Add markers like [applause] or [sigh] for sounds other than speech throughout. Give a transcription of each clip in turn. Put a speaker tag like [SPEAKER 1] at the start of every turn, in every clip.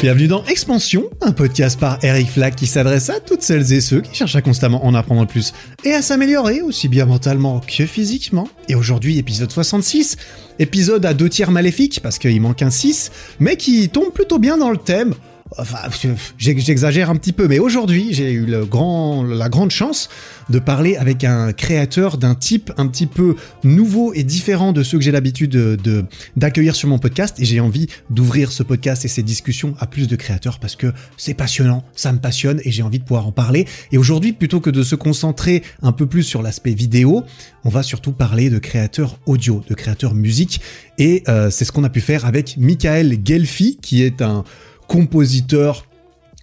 [SPEAKER 1] Bienvenue dans Expansion, un podcast par Eric Flack qui s'adresse à toutes celles et ceux qui cherchent à constamment en apprendre plus et à s'améliorer aussi bien mentalement que physiquement. Et aujourd'hui, épisode 66, épisode à deux tiers maléfique parce qu'il manque un 6, mais qui tombe plutôt bien dans le thème. J'exagère un petit peu, mais aujourd'hui, j'ai eu le grand, la grande chance de parler avec un créateur d'un type un petit peu nouveau et différent de ceux que j'ai l'habitude de, d'accueillir sur mon podcast. Et j'ai envie d'ouvrir ce podcast et ces discussions à plus de créateurs parce que c'est passionnant, ça me passionne et j'ai envie de pouvoir en parler. Et aujourd'hui, plutôt que de se concentrer un peu plus sur l'aspect vidéo, on va surtout parler de créateurs audio, de créateurs musique. Et euh, c'est ce qu'on a pu faire avec Michael Gelfi, qui est un compositeur,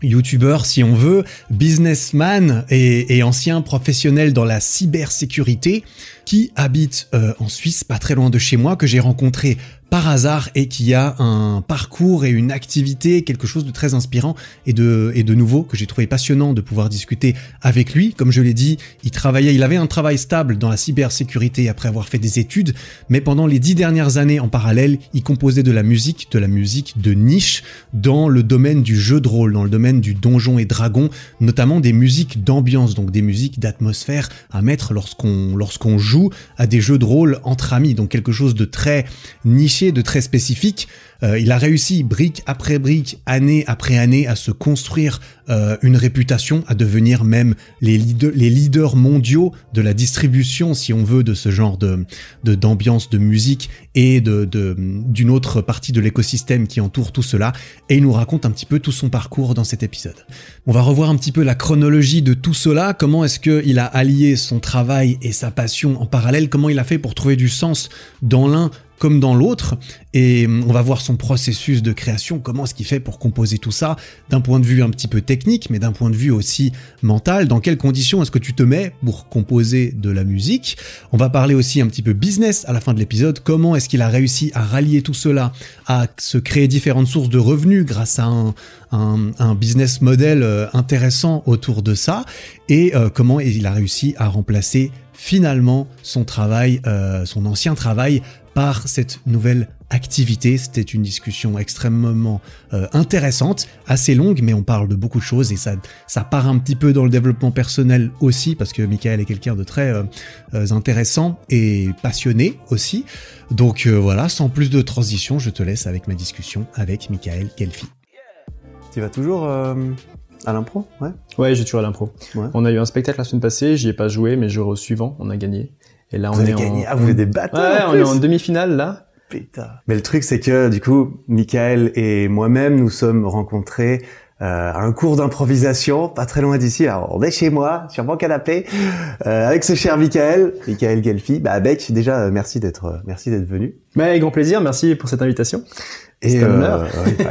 [SPEAKER 1] youtubeur si on veut, businessman et, ancien professionnel dans la cybersécurité qui habite euh, en Suisse, pas très loin de chez moi, que j'ai rencontré par hasard et qui a un parcours et une activité, quelque chose de très inspirant et de, et de nouveau que j'ai trouvé passionnant de pouvoir discuter avec lui. Comme je l'ai dit, il travaillait, il avait un travail stable dans la cybersécurité après avoir fait des études, mais pendant les dix dernières années en parallèle, il composait de la musique, de la musique de niche dans le domaine du jeu de rôle, dans le domaine du donjon et dragon, notamment des musiques d'ambiance, donc des musiques d'atmosphère à mettre lorsqu'on lorsqu'on joue à des jeux de rôle entre amis, donc quelque chose de très de très spécifique. Euh, il a réussi brique après brique, année après année, à se construire euh, une réputation, à devenir même les leaders, les leaders mondiaux de la distribution, si on veut, de ce genre de d'ambiance de, musique et de d'une autre partie de l'écosystème qui entoure tout cela. Et il nous raconte un petit peu tout son parcours dans cet épisode. On va revoir un petit peu la chronologie de tout cela. Comment est-ce qu'il a allié son travail et sa passion en parallèle? Comment il a fait pour trouver du sens dans l'un comme dans l'autre, et on va voir son processus de création, comment est-ce qu'il fait pour composer tout ça, d'un point de vue un petit peu technique, mais d'un point de vue aussi mental, dans quelles conditions est-ce que tu te mets pour composer de la musique? On va parler aussi un petit peu business à la fin de l'épisode, comment est-ce qu'il a réussi à rallier tout cela, à se créer différentes sources de revenus grâce à un, business model euh, intéressant autour de ça, et euh, comment il a réussi à remplacer finalement son travail, euh, son ancien travail par cette nouvelle activité. C'était une discussion extrêmement euh, intéressante, assez longue, mais on parle de beaucoup de choses et ça, ça part un petit peu dans le développement personnel aussi, parce que Michael est quelqu'un de très euh, euh, intéressant et passionné aussi. Donc voilà, sans plus de transition, je te laisse avec ma discussion avec Michael Kelfi. Tu vas toujours à l'impro?
[SPEAKER 2] Ouais, ouais j'ai toujours à l'impro. On a eu un spectacle la semaine passée, j'y ai pas joué, mais jour au suivant, on a gagné.
[SPEAKER 1] Et là, on est en... Ah, vous êtes des bâtards.
[SPEAKER 2] Ouais, on est en demi-finale là.
[SPEAKER 1] Putain. Mais le truc, c'est que du coup, Michael et moi-même, nous sommes rencontrés euh, à un cours d'improvisation, pas très loin d'ici. Alors, on est chez moi, sur mon canapé, euh, avec ce cher Michael, Michael Gelfi. Bah, Bec, déjà, euh, merci d'être, euh, merci d'être venu.
[SPEAKER 2] Mais avec grand plaisir, merci pour cette invitation. Un honneur. Bah,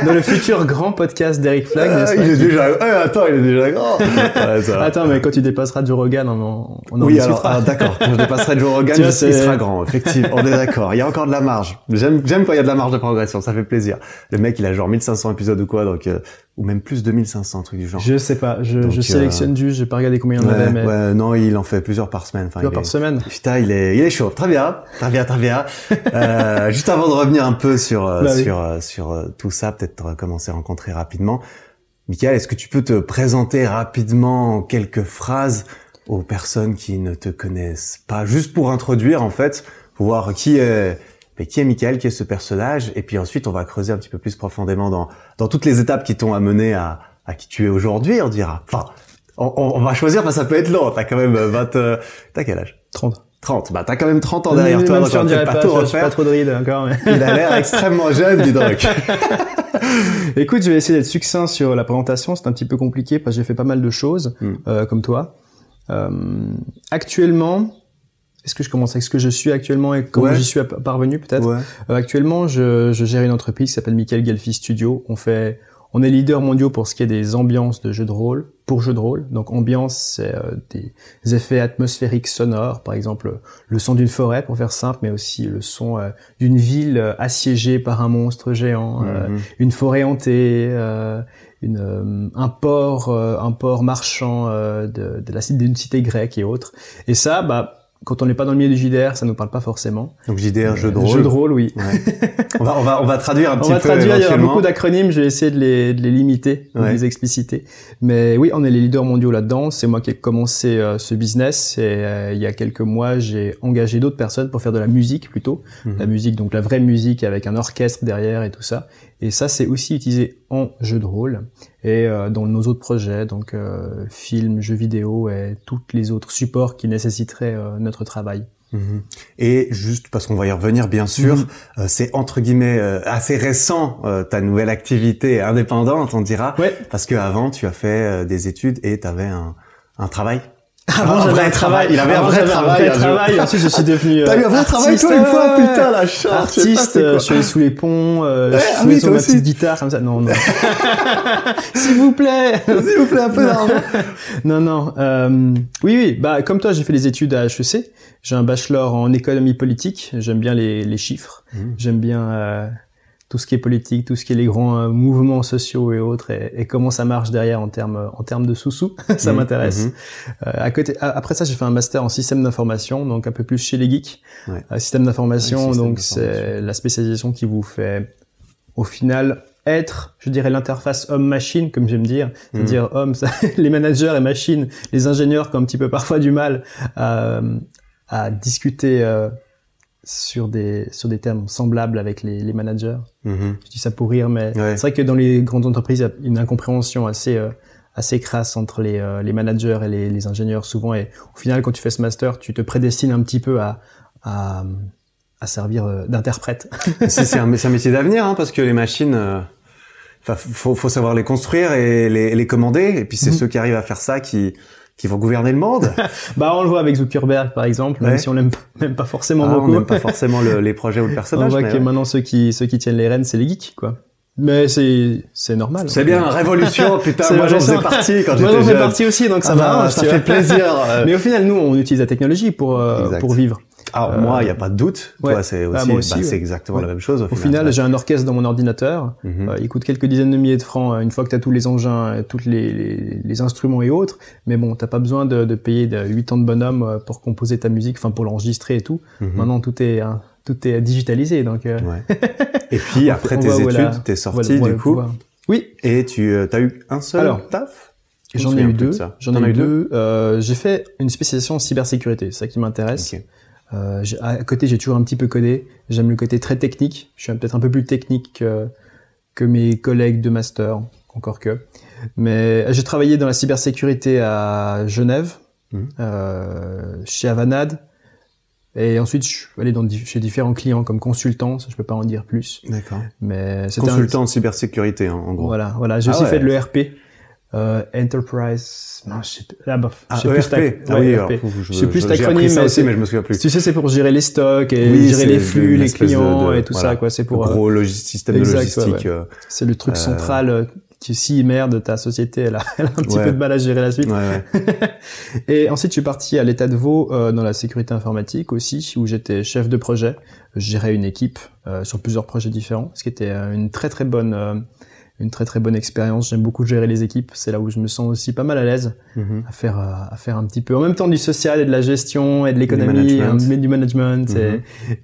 [SPEAKER 2] [laughs] Dans le futur grand podcast d'Eric Flag,
[SPEAKER 1] ah, il est déjà, attends, il est déjà grand. [laughs]
[SPEAKER 2] attends, mais quand tu dépasseras Joe Rogan, on en, on
[SPEAKER 1] oui, alors, ah, d'accord. Quand je dépasserai Joe Rogan, il sera grand, effectivement. On est d'accord. Il y a encore de la marge. J'aime, j'aime quand il y a de la marge de progression. Ça fait plaisir. Le mec, il a genre 1500 épisodes ou quoi, donc, euh, ou même plus de 2500, truc du genre.
[SPEAKER 2] Je sais pas, je, je sélectionne du, j'ai pas regardé combien il y en
[SPEAKER 1] avait,
[SPEAKER 2] mais...
[SPEAKER 1] Ouais, non, il en fait plusieurs par semaine.
[SPEAKER 2] Enfin, plusieurs par semaine.
[SPEAKER 1] Putain, il est, il est chaud. Très bien, très bien, très bien. [laughs] euh, juste avant de revenir un peu sur, euh, bah sur, euh, sur euh, tout ça, peut-être commencer à rencontrer rapidement. Michael, est-ce que tu peux te présenter rapidement en quelques phrases aux personnes qui ne te connaissent pas, juste pour introduire en fait, pour voir qui est mais qui est Michael, qui est ce personnage, et puis ensuite on va creuser un petit peu plus profondément dans, dans toutes les étapes qui t'ont amené à, à qui tu es aujourd'hui, on dira. Enfin, on, on, va choisir parce que ça peut être long, t'as quand même 20... Euh, t'as quel âge?
[SPEAKER 2] 30.
[SPEAKER 1] 30, bah t'as quand même 30 ans derrière toi,
[SPEAKER 2] donc on pas, pas tout refaire. pas trop de encore. Mais...
[SPEAKER 1] Il a l'air extrêmement jeune, dis donc. [laughs]
[SPEAKER 2] Écoute, je vais essayer d'être succinct sur la présentation, c'est un petit peu compliqué parce que j'ai fait pas mal de choses, hmm. euh, comme toi. Euh, actuellement, est-ce que je commence avec ce que je suis actuellement et comment j'y suis parvenu peut-être euh, Actuellement, je, je, gère une entreprise qui s'appelle Michael Gelfi Studio. On fait, on est leader mondiaux pour ce qui est des ambiances de jeux de rôle pour jeux de rôle. Donc ambiance, c'est euh, des effets atmosphériques sonores, par exemple le son d'une forêt pour faire simple, mais aussi le son euh, d'une ville assiégée par un monstre géant, mhm. une forêt hantée. Une, un port, un port marchand de, de la d'une cité grecque et autres. Et ça, bah, quand on n'est pas dans le milieu du JDR, ça nous parle pas forcément.
[SPEAKER 1] Donc JDR, jeu de rôle.
[SPEAKER 2] Jeu de rôle, oui.
[SPEAKER 1] on, va, on, va, on va traduire un [laughs] petit
[SPEAKER 2] peu. On
[SPEAKER 1] va
[SPEAKER 2] traduire, il y aura beaucoup d'acronymes, je vais essayer de les, de les limiter, de les expliciter. Mais oui, on est les leaders mondiaux là-dedans. C'est moi qui ai commencé euh, ce business et euh, il y a quelques mois, j'ai engagé d'autres personnes pour faire de la musique plutôt. Mhm. La musique, donc la vraie musique avec un orchestre derrière et tout ça. Et ça, c'est aussi utilisé en jeu de rôle et euh, dans nos autres projets, donc euh, films, jeux vidéo et tous les autres supports qui nécessiteraient euh, notre travail.
[SPEAKER 1] Mhm. Et juste parce qu'on va y revenir bien sûr, mhm. c'est entre guillemets assez récent ta nouvelle activité indépendante, on dira,
[SPEAKER 2] ouais.
[SPEAKER 1] parce que avant tu as fait des études et tu avais un, un travail
[SPEAKER 2] avant, j'avais un travail.
[SPEAKER 1] Il avait un vrai travail.
[SPEAKER 2] Un vrai travail. Ensuite, je suis devenu. [laughs]
[SPEAKER 1] T'as eu un vrai travail, toi, une fois, putain, la chance.
[SPEAKER 2] Artiste, je suis allé sous les ponts, euh, je suis ah sur ma petite guitare, comme ça. Non, non. [laughs] S'il vous plaît.
[SPEAKER 1] S'il vous plaît, un peu d'argent. [laughs]
[SPEAKER 2] non, non. Euh, oui, oui. Bah, comme toi, j'ai fait les études à HEC. J'ai un bachelor en économie politique. J'aime bien les, les chiffres. Mmh. J'aime bien, euh, tout ce qui est politique, tout ce qui est les grands euh, mouvements sociaux et autres, et, comment ça marche derrière en termes en termes de sous-sous, [laughs] ça mhm, m'intéresse. Mhm. Euh, à côté, après ça, j'ai fait un master en système d'information, donc un peu plus chez les geeks. Ouais. Euh, système d'information, donc c'est la spécialisation qui vous fait, au final, être, je dirais, l'interface homme-machine, comme j'aime dire, c'est-à-dire mhm. homme, [laughs] les managers et machines, les ingénieurs qui ont un petit peu parfois du mal à, à discuter sur des sur des termes semblables avec les, les managers. Mm-hmm. Je dis ça pour rire, mais c'est vrai que dans les grandes entreprises, il y a une incompréhension assez euh, assez crasse entre les, euh, les managers et les, les, ingénieurs souvent. Et au final, quand tu fais ce master, tu te prédestines un petit peu à à, à servir euh, d'interprète. [laughs]
[SPEAKER 1] c'est un, un, métier d'avenir, hein, parce que les machines. Enfin, faut, faut savoir les construire et les, les commander. Et puis c'est mm-hmm. ceux qui arrivent à faire ça qui qui vont gouverner le monde. [laughs]
[SPEAKER 2] bah on le voit avec Zuckerberg par exemple, même si on l'aime même pas forcément ah, beaucoup.
[SPEAKER 1] On n'aime pas forcément le, les projets ou le [laughs] personnage.
[SPEAKER 2] On voit que maintenant ceux qui ceux qui tiennent les rênes c'est les geeks quoi. Mais c'est c'est normal.
[SPEAKER 1] C'est bien, révolution, [laughs] putain, moi j'en faisais partie quand j'étais jeune. Moi j'en fais
[SPEAKER 2] partie aussi, donc ça
[SPEAKER 1] ah va. ça fait plaisir.
[SPEAKER 2] Mais au final, nous, on utilise la technologie pour euh, pour vivre.
[SPEAKER 1] Ah, euh, moi, il n'y a pas de doute. Toi, c'est ah, aussi, bah, c'est exactement la même chose.
[SPEAKER 2] Au, final, j'ai un orchestre dans mon ordinateur. Mhm. euh, il coûte quelques dizaines de milliers de francs euh, une fois que tu as tous les engins, tous les, les, les, instruments et autres. Mais bon, t'as pas besoin de, de payer de 8 ans de bonhomme euh, pour composer ta musique, enfin pour l'enregistrer et tout. Mhm. Maintenant, tout est hein, tout est digitalisé, donc. [laughs]
[SPEAKER 1] Et puis après tes études, t'es sorti du coup.
[SPEAKER 2] Oui.
[SPEAKER 1] Et tu as eu un seul Alors, taf?
[SPEAKER 2] J'en ai eu deux. J'en ai eu deux? Euh, j'ai fait une spécialisation en cybersécurité, c'est ça qui m'intéresse. Okay. Euh, à côté, j'ai toujours un petit peu codé. J'aime le côté très technique. Je suis peut-être un peu plus technique que, que mes collègues de master, encore que. Mais j'ai travaillé dans la cybersécurité à Genève, mmh. euh, chez Avanade. Et ensuite, je suis allé dans, chez différents clients comme consultant, ça je peux pas en dire plus.
[SPEAKER 1] D'accord.
[SPEAKER 2] Mais
[SPEAKER 1] consultant en cybersécurité, hein, en gros.
[SPEAKER 2] Voilà, voilà. J'ai ah aussi fait de l'ERP euh, Enterprise, non, je sais, ah, bah,
[SPEAKER 1] ah, je sais plus ah, oui, ERP.
[SPEAKER 2] je, sais plus l'acronyme,
[SPEAKER 1] mais, aussi, mais je me souviens plus.
[SPEAKER 2] Tu sais, c'est pour gérer les stocks et gérer les flux, les clients et tout ça, quoi. C'est pour
[SPEAKER 1] gros euh, système de logistique. Euh,
[SPEAKER 2] c'est le truc euh, central. Qui, si merde, ta société, elle a, [laughs] elle a un petit peu de mal à gérer la suite. [laughs] et ensuite, je suis parti à l'état de Vaud dans la sécurité informatique aussi, où j'étais chef de projet. Je gérais une équipe sur plusieurs projets différents, ce qui était une très très bonne une très très bonne expérience. J'aime beaucoup gérer les équipes. C'est là où je me sens aussi pas mal à l'aise mhm. à faire euh, à faire un petit peu en même temps du social et de la gestion et de l'économie, mais du management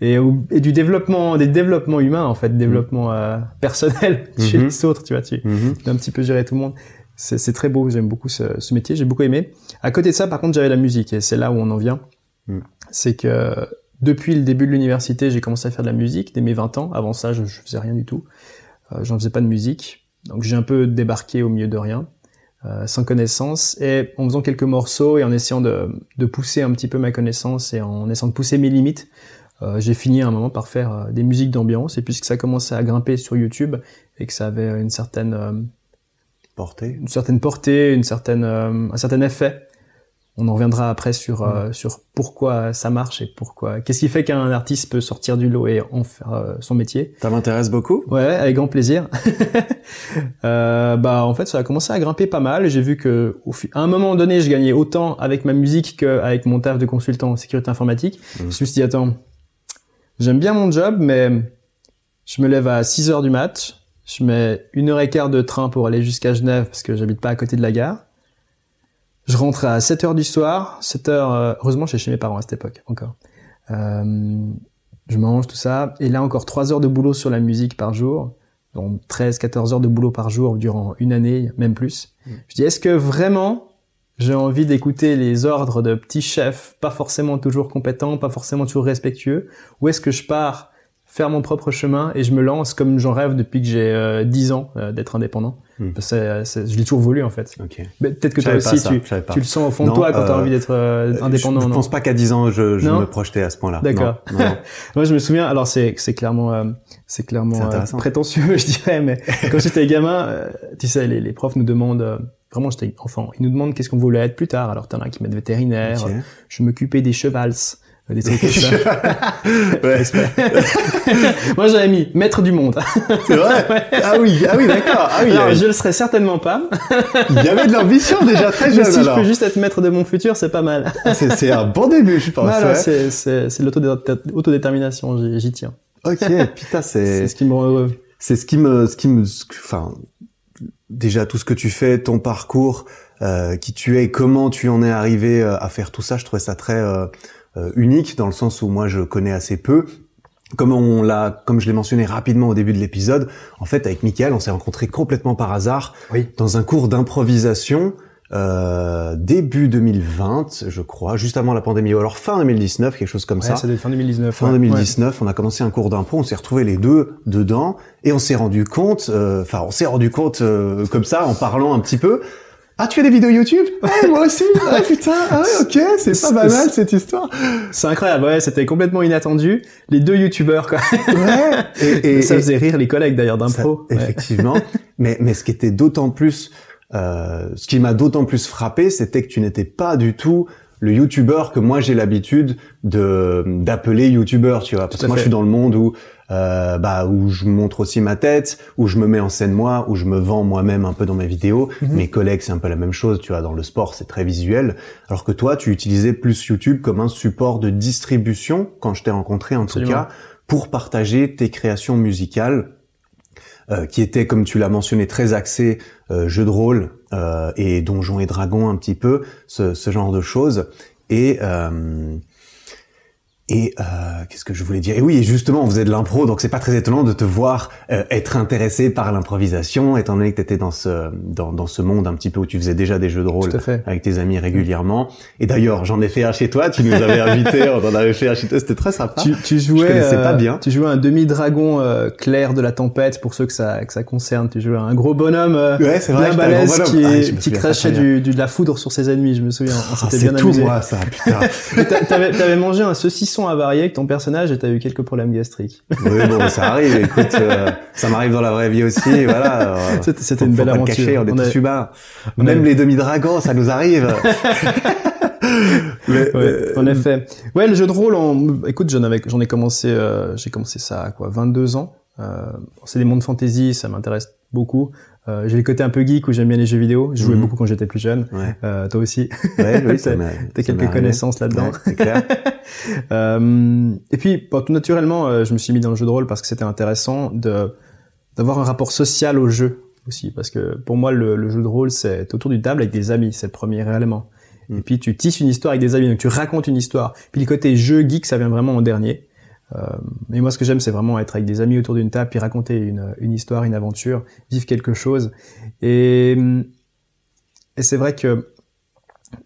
[SPEAKER 2] et, mhm. et, du développement, des développements humains en fait, développement euh, personnel [laughs] chez mhm. les autres. Tu vois, tu, tu un petit peu gérer tout le monde. C'est très beau. J'aime beaucoup ce, ce métier. J'ai beaucoup aimé. À côté de ça, par contre, j'avais la musique et c'est là où on en vient. C'est que depuis le début de l'université, j'ai commencé à faire de la musique dès mes 20 ans. Avant ça, je, je faisais rien du tout. Euh, J'en faisais pas de musique. Donc j'ai un peu débarqué au milieu de rien, euh, sans connaissance, et en faisant quelques morceaux et en essayant de, de, pousser un petit peu ma connaissance et en essayant de pousser mes limites, euh, j'ai fini à un moment par faire euh, des musiques d'ambiance. Et puisque ça commençait à grimper sur YouTube et que ça avait une certaine euh,
[SPEAKER 1] portée,
[SPEAKER 2] une certaine portée, une certaine, euh, un certain effet, on en reviendra après sur euh, sur pourquoi ça marche et pourquoi qu'est-ce qui fait qu'un artiste peut sortir du lot et en faire euh, son métier.
[SPEAKER 1] Ça m'intéresse beaucoup.
[SPEAKER 2] Ouais, avec grand plaisir. [laughs] euh, bah en fait, ça a commencé à grimper pas mal. J'ai vu que au, à un moment donné, je gagnais autant avec ma musique qu'avec mon taf de consultant en sécurité informatique. Mmh. Je me suis dit attends, j'aime bien mon job, mais je me lève à 6 heures du mat, je mets une heure et quart de train pour aller jusqu'à Genève parce que j'habite pas à côté de la gare je rentre à 7 heures du soir, 7 heures, euh, heureusement, j'étais chez mes parents à cette époque, encore. Euh, je mange tout ça, et là encore 3 heures de boulot sur la musique par jour, donc 13, 14 heures de boulot par jour durant une année, même plus. Mm. Je dis, est-ce que vraiment j'ai envie d'écouter les ordres de petits chefs, pas forcément toujours compétents, pas forcément toujours respectueux, ou est-ce que je pars faire mon propre chemin et je me lance comme j'en rêve depuis que j'ai euh, 10 ans euh, d'être indépendant. Hmm. je l'ai toujours voulu en fait.
[SPEAKER 1] Okay.
[SPEAKER 2] Peut-être que toi aussi tu, tu, le sens au fond de toi quand tu as euh, envie d'être euh, indépendant.
[SPEAKER 1] Je,
[SPEAKER 2] ne
[SPEAKER 1] pense pas qu'à 10 ans je, je me projetais à ce point-là.
[SPEAKER 2] D'accord. [laughs] Moi je me souviens, alors c'est c'est clairement c'est clairement prétentieux [laughs] je dirais, mais quand j'étais gamin, tu sais les, les profs nous demandent vraiment j'étais enfant, ils nous demandent qu'est-ce qu'on voulait être plus tard. Alors t'en as qui mettent vétérinaire, je m'occupais des chevals des trucs comme ça. [laughs] Moi, j'avais mis maître du monde. [laughs]
[SPEAKER 1] C'est vrai. Ah oui, ah oui, d'accord. Ah oui.
[SPEAKER 2] je le serais certainement pas.
[SPEAKER 1] Il y avait de l'ambition déjà très [laughs] jeune.
[SPEAKER 2] Mais si
[SPEAKER 1] alors.
[SPEAKER 2] je peux juste être maître de mon futur, c'est pas mal.
[SPEAKER 1] c'est un bon début, je pense.
[SPEAKER 2] Voilà, c'est c'est l'autodétermination, j'y tiens.
[SPEAKER 1] Ok, putain, c'est.
[SPEAKER 2] C'est ce qui me rend heureux.
[SPEAKER 1] C'est ce qui me, ce qui me, enfin, déjà tout ce que tu fais, ton parcours, euh, qui tu es, comment tu en es arrivé euh, à faire tout ça, je trouvais ça très euh, euh, unique dans le sens où moi je connais assez peu. Comme on l'a, comme je l'ai mentionné rapidement au début de l'épisode, en fait avec Michael, on s'est rencontrés complètement par hasard
[SPEAKER 2] oui.
[SPEAKER 1] dans un cours d'improvisation euh, début 2020, je crois, juste avant la pandémie, ou alors fin 2019, quelque chose comme
[SPEAKER 2] ouais,
[SPEAKER 1] ça.
[SPEAKER 2] Ça fin 2019.
[SPEAKER 1] Fin 2019, on a commencé un cours d'impro, on s'est retrouvés les deux dedans, et on s'est rendu compte, euh, enfin on s'est rendu compte euh, comme ça en parlant un petit peu ah, tu fais des vidéos YouTube Ouais, [laughs] moi aussi. Ah putain. Ah ouais, ok, c'est pas banal cette histoire.
[SPEAKER 2] C'est incroyable. Ouais, c'était complètement inattendu. Les deux YouTubeurs, quoi.
[SPEAKER 1] Ouais. [laughs]
[SPEAKER 2] Et, et ça faisait rire les collègues d'ailleurs d'impro.
[SPEAKER 1] Ouais. Effectivement. [laughs] mais mais ce qui était d'autant plus, euh, ce qui m'a d'autant plus frappé, c'était que tu n'étais pas du tout le youtubeur que moi j'ai l'habitude de d'appeler youtubeur, tu vois. Parce que moi je suis dans le monde où euh, bah où je montre aussi ma tête, où je me mets en scène moi, où je me vends moi-même un peu dans mes vidéos. Mm -hmm. Mes collègues c'est un peu la même chose, tu vois. Dans le sport c'est très visuel, alors que toi tu utilisais plus YouTube comme un support de distribution quand je t'ai rencontré en
[SPEAKER 2] Absolument.
[SPEAKER 1] tout cas pour partager tes créations musicales euh, qui étaient, comme tu l'as mentionné, très axées euh, jeux de rôle euh, et donjons et dragons un petit peu, ce, ce genre de choses. Et et euh, qu'est-ce que je voulais dire? Et oui, et justement, on faisait de l'impro, donc c'est pas très étonnant de te voir euh, être intéressé par l'improvisation, étant donné que tu étais dans ce dans, dans ce monde un petit peu où tu faisais déjà des jeux de rôle avec tes amis régulièrement. Et d'ailleurs, j'en ai fait un chez toi. Tu nous avais invités, on en avait fait un chez toi. C'était très sympa.
[SPEAKER 2] Tu, tu jouais,
[SPEAKER 1] je connaissais
[SPEAKER 2] euh,
[SPEAKER 1] pas bien.
[SPEAKER 2] Tu jouais un demi dragon euh, clair de la tempête pour ceux que ça que ça concerne. Tu jouais un gros bonhomme, euh,
[SPEAKER 1] ouais, c'est vrai,
[SPEAKER 2] bien balèze qui, ah, qui crachait du, du, de la foudre sur ses ennemis. Je me souviens. On
[SPEAKER 1] ah,
[SPEAKER 2] s'était bien
[SPEAKER 1] tout
[SPEAKER 2] amusé.
[SPEAKER 1] moi ça, putain. [laughs]
[SPEAKER 2] T'avais avais mangé un saucisson avarié avec ton personnage et t'as eu quelques problèmes gastriques.
[SPEAKER 1] Oui, bon, ça arrive. Écoute, euh, ça m'arrive dans la vraie vie aussi. Voilà. [laughs]
[SPEAKER 2] C'était une belle aventure.
[SPEAKER 1] Cacher, on,
[SPEAKER 2] On
[SPEAKER 1] est tous humains. Même
[SPEAKER 2] a-
[SPEAKER 1] les demi-dragons, ça nous arrive. [laughs] Mais,
[SPEAKER 2] Ouais,
[SPEAKER 1] euh,
[SPEAKER 2] en effet. Ouais, le jeu de rôle, écoute, j'en avais, j'en ai commencé, euh, j'ai commencé ça à quoi, 22 ans. Euh, c'est des mondes fantasy, ça m'intéresse beaucoup. Euh, j'ai le côté un peu geek où j'aime bien les jeux vidéo. Je jouais
[SPEAKER 1] Mhm.
[SPEAKER 2] beaucoup quand j'étais plus jeune.
[SPEAKER 1] Ouais,
[SPEAKER 2] Euh, toi aussi.
[SPEAKER 1] ouais, oui, [laughs]
[SPEAKER 2] T'as-
[SPEAKER 1] ça
[SPEAKER 2] T'as quelques connaissances là-dedans.
[SPEAKER 1] Ouais, c'est clair. [laughs]
[SPEAKER 2] Euh, et puis, bon, tout naturellement, euh, je me suis mis dans le jeu de rôle parce que c'était intéressant de d'avoir un rapport social au jeu aussi, parce que pour moi, le, le jeu de rôle, c'est autour d'une table avec des amis, c'est le premier élément.
[SPEAKER 1] Mm.
[SPEAKER 2] Et puis, tu tisses une histoire avec des amis, donc tu racontes une histoire. Puis le côté jeu geek, ça vient vraiment en dernier. Euh, et moi, ce que j'aime, c'est vraiment être avec des amis autour d'une table, puis raconter une, histoire, une aventure, vivre quelque chose. Et, et c'est vrai que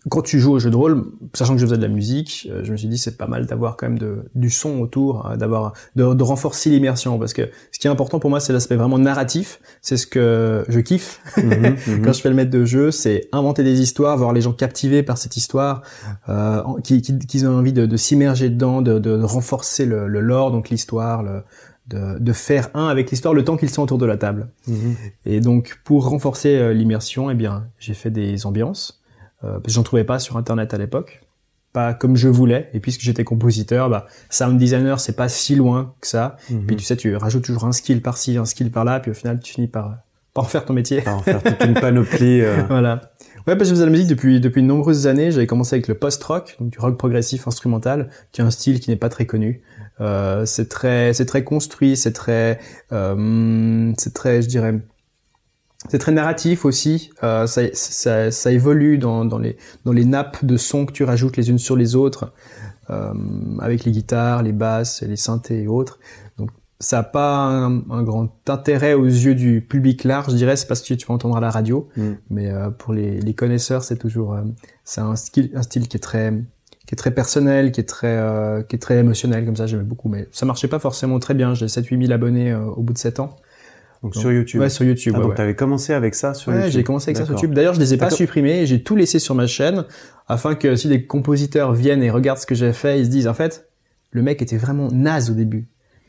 [SPEAKER 2] quand tu joues au jeu de rôle, sachant que je faisais de la musique, euh, je me suis dit c'est pas mal d'avoir quand même de, du son autour, hein, d'avoir de, de renforcer l'immersion parce que ce qui est important pour moi c'est l'aspect vraiment narratif, c'est ce que je kiffe
[SPEAKER 1] Mhm, [laughs] mhm.
[SPEAKER 2] quand je fais le maître de jeu, c'est inventer des histoires, voir les gens captivés par cette histoire, euh, qui, qui, ont envie de, de s'immerger dedans, de, de renforcer le, le lore, donc l'histoire, le, de, de faire un avec l'histoire le temps qu'ils sont autour de la table.
[SPEAKER 1] Mhm.
[SPEAKER 2] Et donc, pour renforcer euh, l'immersion, eh bien, j'ai fait des ambiances. Euh, parce que j'en trouvais pas sur Internet à l'époque. Pas comme je voulais. Et puisque j'étais compositeur, bah, sound designer, c'est pas si loin que ça.
[SPEAKER 1] Mhm.
[SPEAKER 2] Puis tu sais, tu rajoutes toujours un skill par-ci, un skill par-là, puis au final, tu finis par, par en faire ton métier.
[SPEAKER 1] Pas en faire toute une panoplie. euh, [laughs]
[SPEAKER 2] voilà. Ouais, parce que je faisais de la musique depuis, depuis de nombreuses années. J'avais commencé avec le post-rock, donc du rock progressif instrumental, qui est un style qui n'est pas très connu. Euh, c'est très, c'est très construit, c'est très, euh, c'est très, je dirais, c'est très narratif aussi. Euh, ça, ça, ça, évolue dans, dans, les, dans les nappes de sons que tu rajoutes les unes sur les autres, euh, avec les guitares, les basses, les synthés et autres. Donc ça n'a pas un, grand intérêt aux yeux du public large, je dirais, c'est parce que tu vas entendre à la radio. Mm. Mais euh, pour les, les connaisseurs, c'est toujours euh, c'est un style, un style qui est très qui est très personnel, qui est très euh, qui est très émotionnel comme ça. J'aimais beaucoup, mais ça marchait pas forcément très bien. J'ai 7-8 000 abonnés au bout de 7 ans.
[SPEAKER 1] Donc, sur YouTube.
[SPEAKER 2] Ouais, sur YouTube.
[SPEAKER 1] Ah,
[SPEAKER 2] ouais,
[SPEAKER 1] donc tu avais commencé avec ça sur YouTube.
[SPEAKER 2] Ouais, j'ai commencé avec ça sur YouTube. D'ailleurs, je les ai pas supprimés. J'ai tout laissé sur ma chaîne afin que si des compositeurs viennent et regardent ce que j'ai fait, ils se disent en fait, le mec était vraiment naze au début.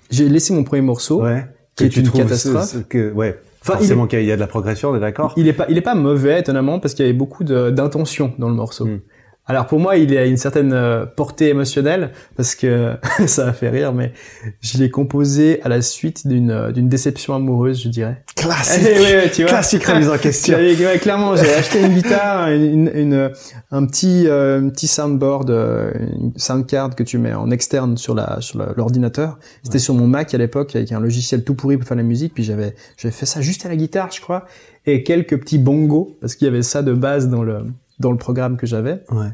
[SPEAKER 2] J'ai laissé mon premier morceau,
[SPEAKER 1] ouais,
[SPEAKER 2] qui est une catastrophe.
[SPEAKER 1] que, ouais. Enfin, Forcément qu'il y a de la progression, on est d'accord.
[SPEAKER 2] Il est pas, il est pas mauvais étonnamment parce qu'il y avait beaucoup d'intention dans le morceau. Hmm. Alors pour moi, il a une certaine euh, portée émotionnelle parce que [laughs] ça a fait rire, mais je l'ai composé à la suite d'une euh, d'une déception amoureuse, je dirais.
[SPEAKER 1] Classique. Eh tu vois Classique remise en question. [laughs]
[SPEAKER 2] ouais, clairement, j'ai acheté une guitare, une, une, un petit euh, un petit soundboard, une soundcard que tu mets en externe sur la sur l'ordinateur. C'était sur mon Mac à l'époque avec un logiciel tout pourri pour faire la musique, puis j'avais j'avais fait ça juste à la guitare, je crois, et quelques petits bongos parce qu'il y avait ça de base dans le dans le programme que j'avais.
[SPEAKER 1] Ouais.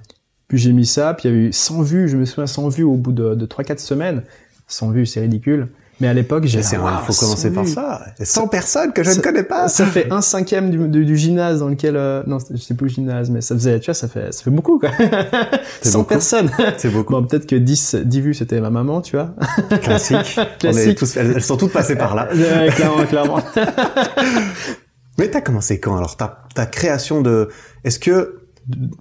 [SPEAKER 2] Puis j'ai mis ça, puis il y a eu 100 vues, je me souviens 100 vues au bout de, de 3-4 semaines. 100 vues, c'est ridicule. Mais à l'époque, j'ai...
[SPEAKER 1] Il faut commencer par ça. 100 personnes que je ne connais pas.
[SPEAKER 2] Ça fait un cinquième du, du, gymnase dans lequel... Euh, non, je sais plus le gymnase, mais ça faisait... Tu vois, ça fait, ça fait beaucoup, quoi. [laughs] 100 personnes.
[SPEAKER 1] C'est beaucoup.
[SPEAKER 2] Bon, peut-être que 10, 10 vues, c'était ma maman, tu vois. [laughs]
[SPEAKER 1] Classique. Classique. tous, elles, sont toutes passées par là. [laughs]
[SPEAKER 2] clairement, clairement.
[SPEAKER 1] mais t'as commencé quand alors ta, ta création de... Est-ce que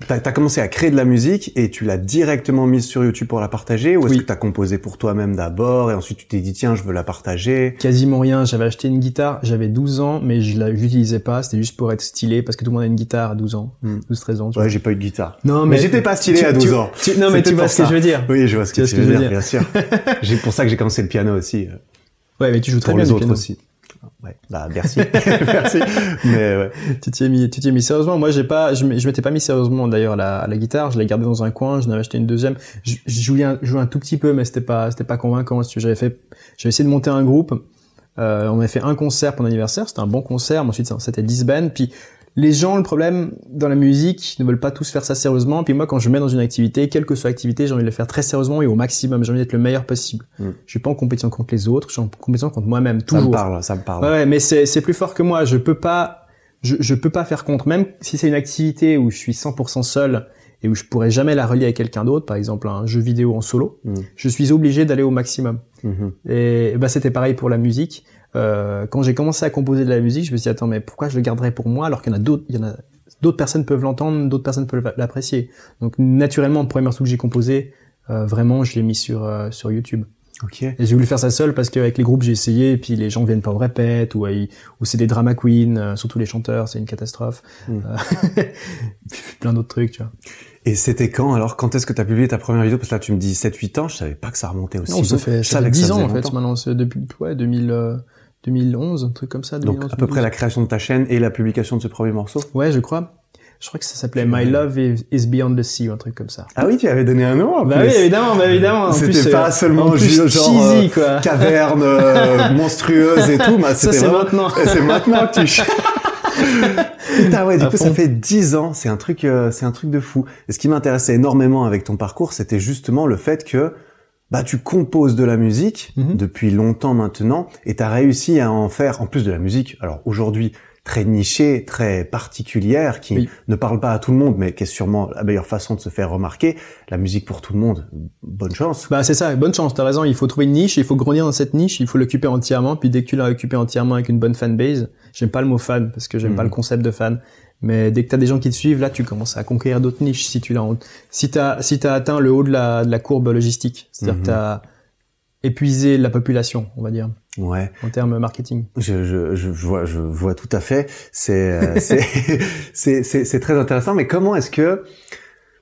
[SPEAKER 1] T'as as commencé à créer de la musique et tu l'as directement mise sur YouTube pour la partager ou est-ce que t'as composé pour toi-même d'abord et ensuite tu t'es dit tiens je veux la partager?
[SPEAKER 2] Quasiment rien, j'avais acheté une guitare, j'avais 12 ans mais je l'utilisais pas, c'était juste pour être stylé parce que tout le monde a une guitare à 12 ans, 12-13 hmm. ans.
[SPEAKER 1] ouais j'ai pas eu de guitare.
[SPEAKER 2] Non
[SPEAKER 1] mais, j'étais pas stylé à 12 ans. [laughs]
[SPEAKER 2] non mais tu vois ce que je veux dire.
[SPEAKER 1] Oui je vois ce que tu, veux dire, bien sûr. [laughs] j'ai pour ça que j'ai commencé le piano aussi. Euh,
[SPEAKER 2] ouais mais tu joues très
[SPEAKER 1] pour
[SPEAKER 2] bien
[SPEAKER 1] les autres aussi. Ouais, bah merci, [laughs] merci. Mais ouais.
[SPEAKER 2] Tu t'y es mis, tu t'y mis sérieusement. Moi, j'ai pas, je m'étais pas mis sérieusement d'ailleurs à la, à la guitare. Je l'ai gardé dans un coin. Je n'avais acheté une deuxième. Je, jouais un, jouais un tout petit peu, mais c'était pas, c'était pas convaincant. J'avais fait, j'avais essayé de monter un groupe. Euh, on avait fait un concert pour l'anniversaire. C'était un bon concert. Ensuite, c'était 10 bands. Puis les gens, le problème dans la musique, ne veulent pas tous faire ça sérieusement. Puis moi, quand je me mets dans une activité, quelle que soit l'activité, j'ai envie de le faire très sérieusement et au maximum. J'ai envie d'être le meilleur possible. Mm. Je suis pas en compétition contre les autres, je suis en compétition contre moi-même toujours.
[SPEAKER 1] Ça me parle, ça me parle.
[SPEAKER 2] Ouais, mais c'est plus fort que moi. Je peux pas, je, je peux pas faire contre. Même si c'est une activité où je suis 100% seul et où je pourrais jamais la relier avec quelqu'un d'autre, par exemple un jeu vidéo en solo, mm. je suis obligé d'aller au maximum.
[SPEAKER 1] Mm-hmm.
[SPEAKER 2] Et bah c'était pareil pour la musique. Euh, quand j'ai commencé à composer de la musique, je me suis dit attends mais pourquoi je le garderais pour moi alors qu'il y en a d'autres, il y en a d'autres personnes peuvent l'entendre, d'autres personnes peuvent l'apprécier. Donc naturellement, le premier morceau que j'ai composé, euh, vraiment, je l'ai mis sur euh, sur YouTube.
[SPEAKER 1] Ok.
[SPEAKER 2] Et j'ai voulu faire ça seul parce qu'avec les groupes j'ai essayé et puis les gens viennent pas au répète ou ou c'est des drama queens, surtout les chanteurs, c'est une catastrophe. Hmm. [laughs] plein d'autres trucs, tu vois.
[SPEAKER 1] Et c'était quand alors Quand est-ce que tu as publié ta première vidéo? Parce que là tu me dis 7-8 ans, je savais pas que ça remontait aussi.
[SPEAKER 2] Non, ça fait, ça fait 10 ans en fait maintenant, c'est depuis ouais, 2000, 2011, un truc comme ça.
[SPEAKER 1] Donc à peu près la création de ta chaîne et la publication de ce premier morceau.
[SPEAKER 2] Ouais, je crois. Je crois que ça s'appelait My Love is Beyond the Sea ou un truc comme ça.
[SPEAKER 1] Ah oui, tu avais donné un nom.
[SPEAKER 2] bah oui, évidemment, bah évidemment.
[SPEAKER 1] C'était pas euh, seulement genre cheesy, euh, caverne euh, [laughs] monstrueuse et tout.
[SPEAKER 2] Mais ça c'est maintenant. [laughs]
[SPEAKER 1] c'est maintenant que tu. Putain [laughs] ouais, du coup ça fait 10 ans, c'est un truc, c'est un truc de fou. Et ce qui m'intéressait énormément avec ton parcours, c'était justement le fait que bah tu composes de la musique mhm. depuis longtemps maintenant et tu as réussi à en faire en plus de la musique. Alors aujourd'hui très nichée, très particulière qui ne parle pas à tout le monde mais qui est sûrement la meilleure façon de se faire remarquer, la musique pour tout le monde. Bonne chance.
[SPEAKER 2] Bah c'est ça, bonne chance, tu as raison, il faut trouver une niche, il faut grandir dans cette niche, il faut l'occuper entièrement puis dès que tu l'as occupé entièrement avec une bonne fanbase, j'aime pas le mot fan parce que j'aime pas mhm. le concept de fan, mais dès que tu as des gens qui te suivent, là, tu commences à conquérir d'autres niches si tu l'as. Si t'as si t'as atteint le haut de la, de la courbe logistique, c'est-à-dire que que mhm. t'as épuisé la population, on va dire.
[SPEAKER 1] Ouais.
[SPEAKER 2] En termes marketing.
[SPEAKER 1] Je, je, je vois je vois tout à fait. C'est euh, [laughs] c'est c'est très intéressant. Mais comment est-ce que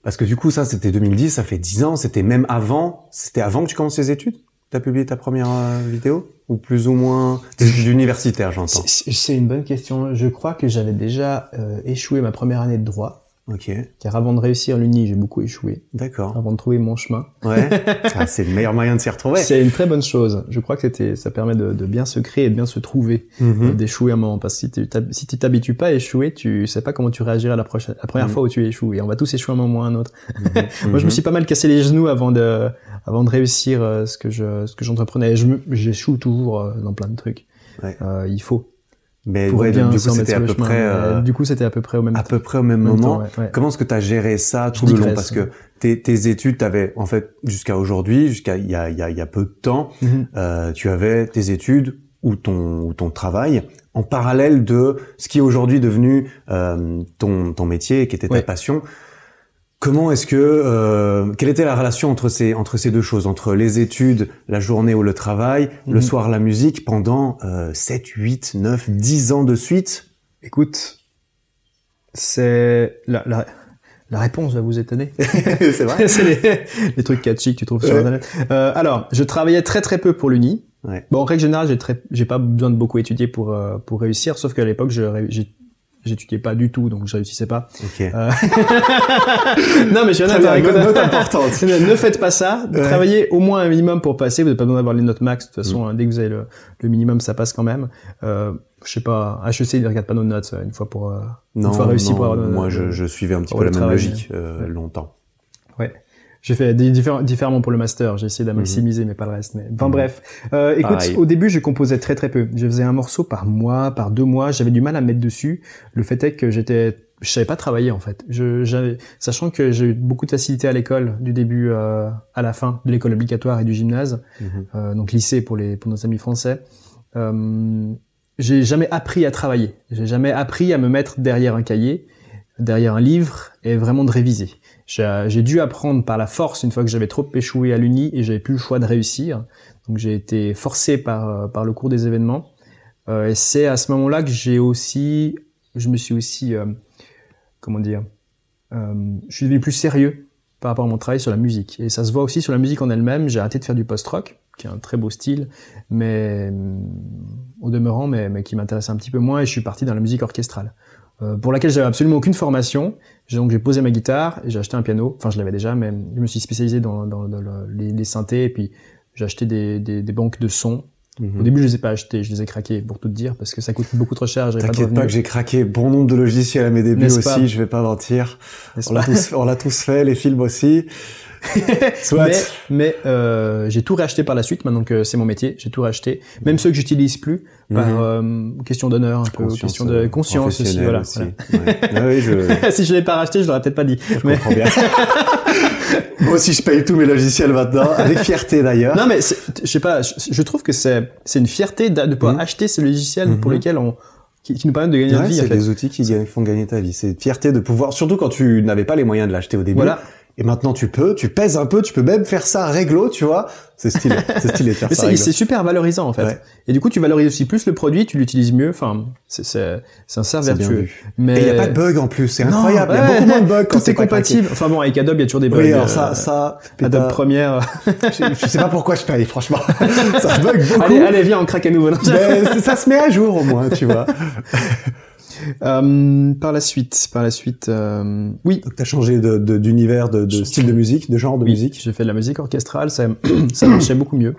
[SPEAKER 1] parce que du coup ça c'était 2010, ça fait 10 ans, c'était même avant, c'était avant que tu commences tes études? T'as publié ta première euh, vidéo? Ou plus ou moins d'universitaire, j'entends.
[SPEAKER 2] C'est une bonne question. Je crois que j'avais déjà euh, échoué ma première année de droit.
[SPEAKER 1] Ok.
[SPEAKER 2] Car avant de réussir l'Uni, j'ai beaucoup échoué.
[SPEAKER 1] D'accord.
[SPEAKER 2] Avant de trouver mon chemin.
[SPEAKER 1] Ouais. [laughs] Ah, c'est le meilleur moyen de s'y retrouver.
[SPEAKER 2] C'est une très bonne chose. Je crois que c'était, ça permet de, de bien se créer et de bien se trouver,
[SPEAKER 1] Mhm.
[SPEAKER 2] euh, d'échouer un moment. Parce que si tu si tu t'habitues pas à échouer, tu sais pas comment tu réagiras la prochaine, la première
[SPEAKER 1] Mhm.
[SPEAKER 2] fois où tu échoues. Et on va tous échouer un moment ou un autre. [laughs]
[SPEAKER 1] Mhm.
[SPEAKER 2] Moi, je me suis pas mal cassé les genoux avant de, avant de réussir euh, ce que je, ce que j'entreprenais. Je j'échoue toujours euh, dans plein de trucs.
[SPEAKER 1] Ouais.
[SPEAKER 2] Euh, il faut.
[SPEAKER 1] Mais
[SPEAKER 2] Pour
[SPEAKER 1] ouais,
[SPEAKER 2] bien
[SPEAKER 1] du coup, c'était à peu
[SPEAKER 2] chemin.
[SPEAKER 1] près,
[SPEAKER 2] Euh, Du coup, c'était à peu près au même
[SPEAKER 1] à peu près au même
[SPEAKER 2] même
[SPEAKER 1] moment.
[SPEAKER 2] temps, ouais, ouais.
[SPEAKER 1] Comment est-ce que tu as géré ça tout
[SPEAKER 2] Je
[SPEAKER 1] le long? Parce que tes, tes études, t'avais en fait jusqu'à aujourd'hui, jusqu'à il y a, y, a, il y a peu de temps,
[SPEAKER 2] Mhm.
[SPEAKER 1] euh, tu avais tes études ou ton ou ton travail en parallèle de ce qui est aujourd'hui devenu euh, ton ton métier, qui était ta passion. Comment est-ce que euh, quelle était la relation entre ces entre ces deux choses, entre les études, la journée ou le travail, le
[SPEAKER 2] Mhm.
[SPEAKER 1] soir la musique pendant euh, 7, 8, 9, 10 ans de suite?
[SPEAKER 2] Écoute, c'est la, la, la réponse va vous étonner. [laughs]
[SPEAKER 1] C'est vrai
[SPEAKER 2] c'est les, [laughs] les trucs catchy que tu trouves sur
[SPEAKER 1] Ouais.
[SPEAKER 2] internet. Euh, alors, je travaillais très très peu pour l'uni.
[SPEAKER 1] Ouais.
[SPEAKER 2] Bon, en règle générale, j'ai très, j'ai pas besoin de beaucoup étudier pour euh, pour réussir, sauf qu'à l'époque, j'ai- j'étudiais pas du tout, donc je réussissais pas.
[SPEAKER 1] Ok.
[SPEAKER 2] Euh, [laughs] non, mais je suis honnête.
[SPEAKER 1] bien,
[SPEAKER 2] hein,
[SPEAKER 1] note- note [laughs] importante.
[SPEAKER 2] ne faites pas ça.
[SPEAKER 1] Ouais.
[SPEAKER 2] Travaillez au moins un minimum pour passer. Vous n'avez pas besoin d'avoir les notes max. De toute façon, hein, dès que vous avez le, le minimum, ça passe quand même. Euh, je sais pas, HEC, ils regardent pas nos notes euh, une fois pour euh,
[SPEAKER 1] Non,
[SPEAKER 2] une fois réussi
[SPEAKER 1] non,
[SPEAKER 2] pour avoir
[SPEAKER 1] moi je, je suivais un petit peu la même
[SPEAKER 2] travail,
[SPEAKER 1] logique euh,
[SPEAKER 2] ouais.
[SPEAKER 1] longtemps.
[SPEAKER 2] J'ai fait différemment pour le master. J'ai essayé de maximiser, mais pas le reste. Mais enfin
[SPEAKER 1] Mhm.
[SPEAKER 2] bref. Euh, écoute,
[SPEAKER 1] Pareil.
[SPEAKER 2] au début, je composais très très peu. Je faisais un morceau par mois, par deux mois. J'avais du mal à me mettre dessus. Le fait est que j'étais, je savais pas travailler en fait. Je, j'avais, sachant que j'ai eu beaucoup de facilité à l'école du début euh, à la fin de l'école obligatoire et du gymnase,
[SPEAKER 1] Mhm.
[SPEAKER 2] euh, donc lycée pour les pour nos amis français. Euh, j'ai jamais appris à travailler. J'ai jamais appris à me mettre derrière un cahier, derrière un livre et vraiment de réviser. J'ai j'ai dû apprendre par la force une fois que j'avais trop échoué à l'uni et j'avais plus le choix de réussir. Donc j'ai été forcé par euh, par le cours des événements. Euh, et c'est à ce moment-là que j'ai aussi, je me suis aussi, euh, comment dire, euh, je suis devenu plus sérieux par rapport à mon travail sur la musique. Et ça se voit aussi sur la musique en elle-même. J'ai arrêté de faire du post-rock, qui est un très beau style, mais au demeurant, mais, mais qui m'intéressait un petit peu moins. Et je suis parti dans la musique orchestrale, euh, pour laquelle j'avais absolument aucune formation. J'ai donc j'ai posé ma guitare j'ai acheté un piano. Enfin, je l'avais déjà, mais je me suis spécialisé dans, dans, dans le- les, les synthés et puis j'ai acheté des, des, des banques de sons.
[SPEAKER 1] Mhm.
[SPEAKER 2] Au début, je les ai pas achetés, je les ai craqués pour tout te dire, parce que ça coûte beaucoup trop cher. pas
[SPEAKER 1] T'inquiète pas
[SPEAKER 2] revenus.
[SPEAKER 1] que j'ai craqué bon nombre de logiciels à mes débuts aussi,
[SPEAKER 2] pas
[SPEAKER 1] je vais pas mentir. On l'a
[SPEAKER 2] pas
[SPEAKER 1] tous, on l'a tous fait, les films aussi. [laughs] Soit.
[SPEAKER 2] mais mais euh, j'ai tout racheté par la suite maintenant que c'est mon métier j'ai tout racheté même ceux que j'utilise plus par
[SPEAKER 1] Mhm.
[SPEAKER 2] euh, question d'honneur un peu question de
[SPEAKER 1] euh,
[SPEAKER 2] conscience aussi voilà,
[SPEAKER 1] aussi. Ouais. Ah oui, je, [laughs]
[SPEAKER 2] si je l'ai pas racheté je l'aurais peut-être pas dit
[SPEAKER 1] je
[SPEAKER 2] mais
[SPEAKER 1] comprends bien. [laughs] [laughs] Moi aussi, je paye tous mes logiciels maintenant, avec fierté d'ailleurs.
[SPEAKER 2] non mais je sais pas je, je trouve que c'est c'est une fierté de, pouvoir
[SPEAKER 1] Mhm.
[SPEAKER 2] acheter ces logiciels pour
[SPEAKER 1] Mhm.
[SPEAKER 2] lesquels on qui, qui nous permettent de gagner
[SPEAKER 1] Ouais,
[SPEAKER 2] notre vie
[SPEAKER 1] c'est des outils qui font gagner ta vie. C'est une fierté de pouvoir, surtout quand tu n'avais pas les moyens de l'acheter au début.
[SPEAKER 2] voilà
[SPEAKER 1] Et maintenant tu peux, tu pèses un peu, tu peux même faire ça réglo, tu vois. C'est stylé, c'est [laughs] stylé de faire ça
[SPEAKER 2] c'est super valorisant en fait
[SPEAKER 1] Ouais.
[SPEAKER 2] et du coup tu valorises aussi plus le produit tu l'utilises mieux enfin c'est un cercle vertueux mais
[SPEAKER 1] Et il y a pas de bug en plus, c'est incroyable. Il y a
[SPEAKER 2] ouais,
[SPEAKER 1] beaucoup moins de bugs [laughs] quand
[SPEAKER 2] tout est
[SPEAKER 1] pas
[SPEAKER 2] compatible enfin bon avec Adobe il y a toujours des bugs
[SPEAKER 1] Oui, alors
[SPEAKER 2] euh,
[SPEAKER 1] ça, ça,
[SPEAKER 2] Adobe Premiere
[SPEAKER 1] je, je sais pas pourquoi je paye, franchement. [laughs] ça bug beaucoup.
[SPEAKER 2] allez allez viens on craque à nouveau
[SPEAKER 1] Mais ça se met à jour au moins, tu vois.
[SPEAKER 2] Euh, par la suite, par la suite, euh, oui.
[SPEAKER 1] Donc t'as changé de, de- d'univers, de, de style de musique, de genre de
[SPEAKER 2] Oui,
[SPEAKER 1] musique.
[SPEAKER 2] J'ai fait de la musique orchestrale, ça, [clears throat] ça marchait beaucoup mieux.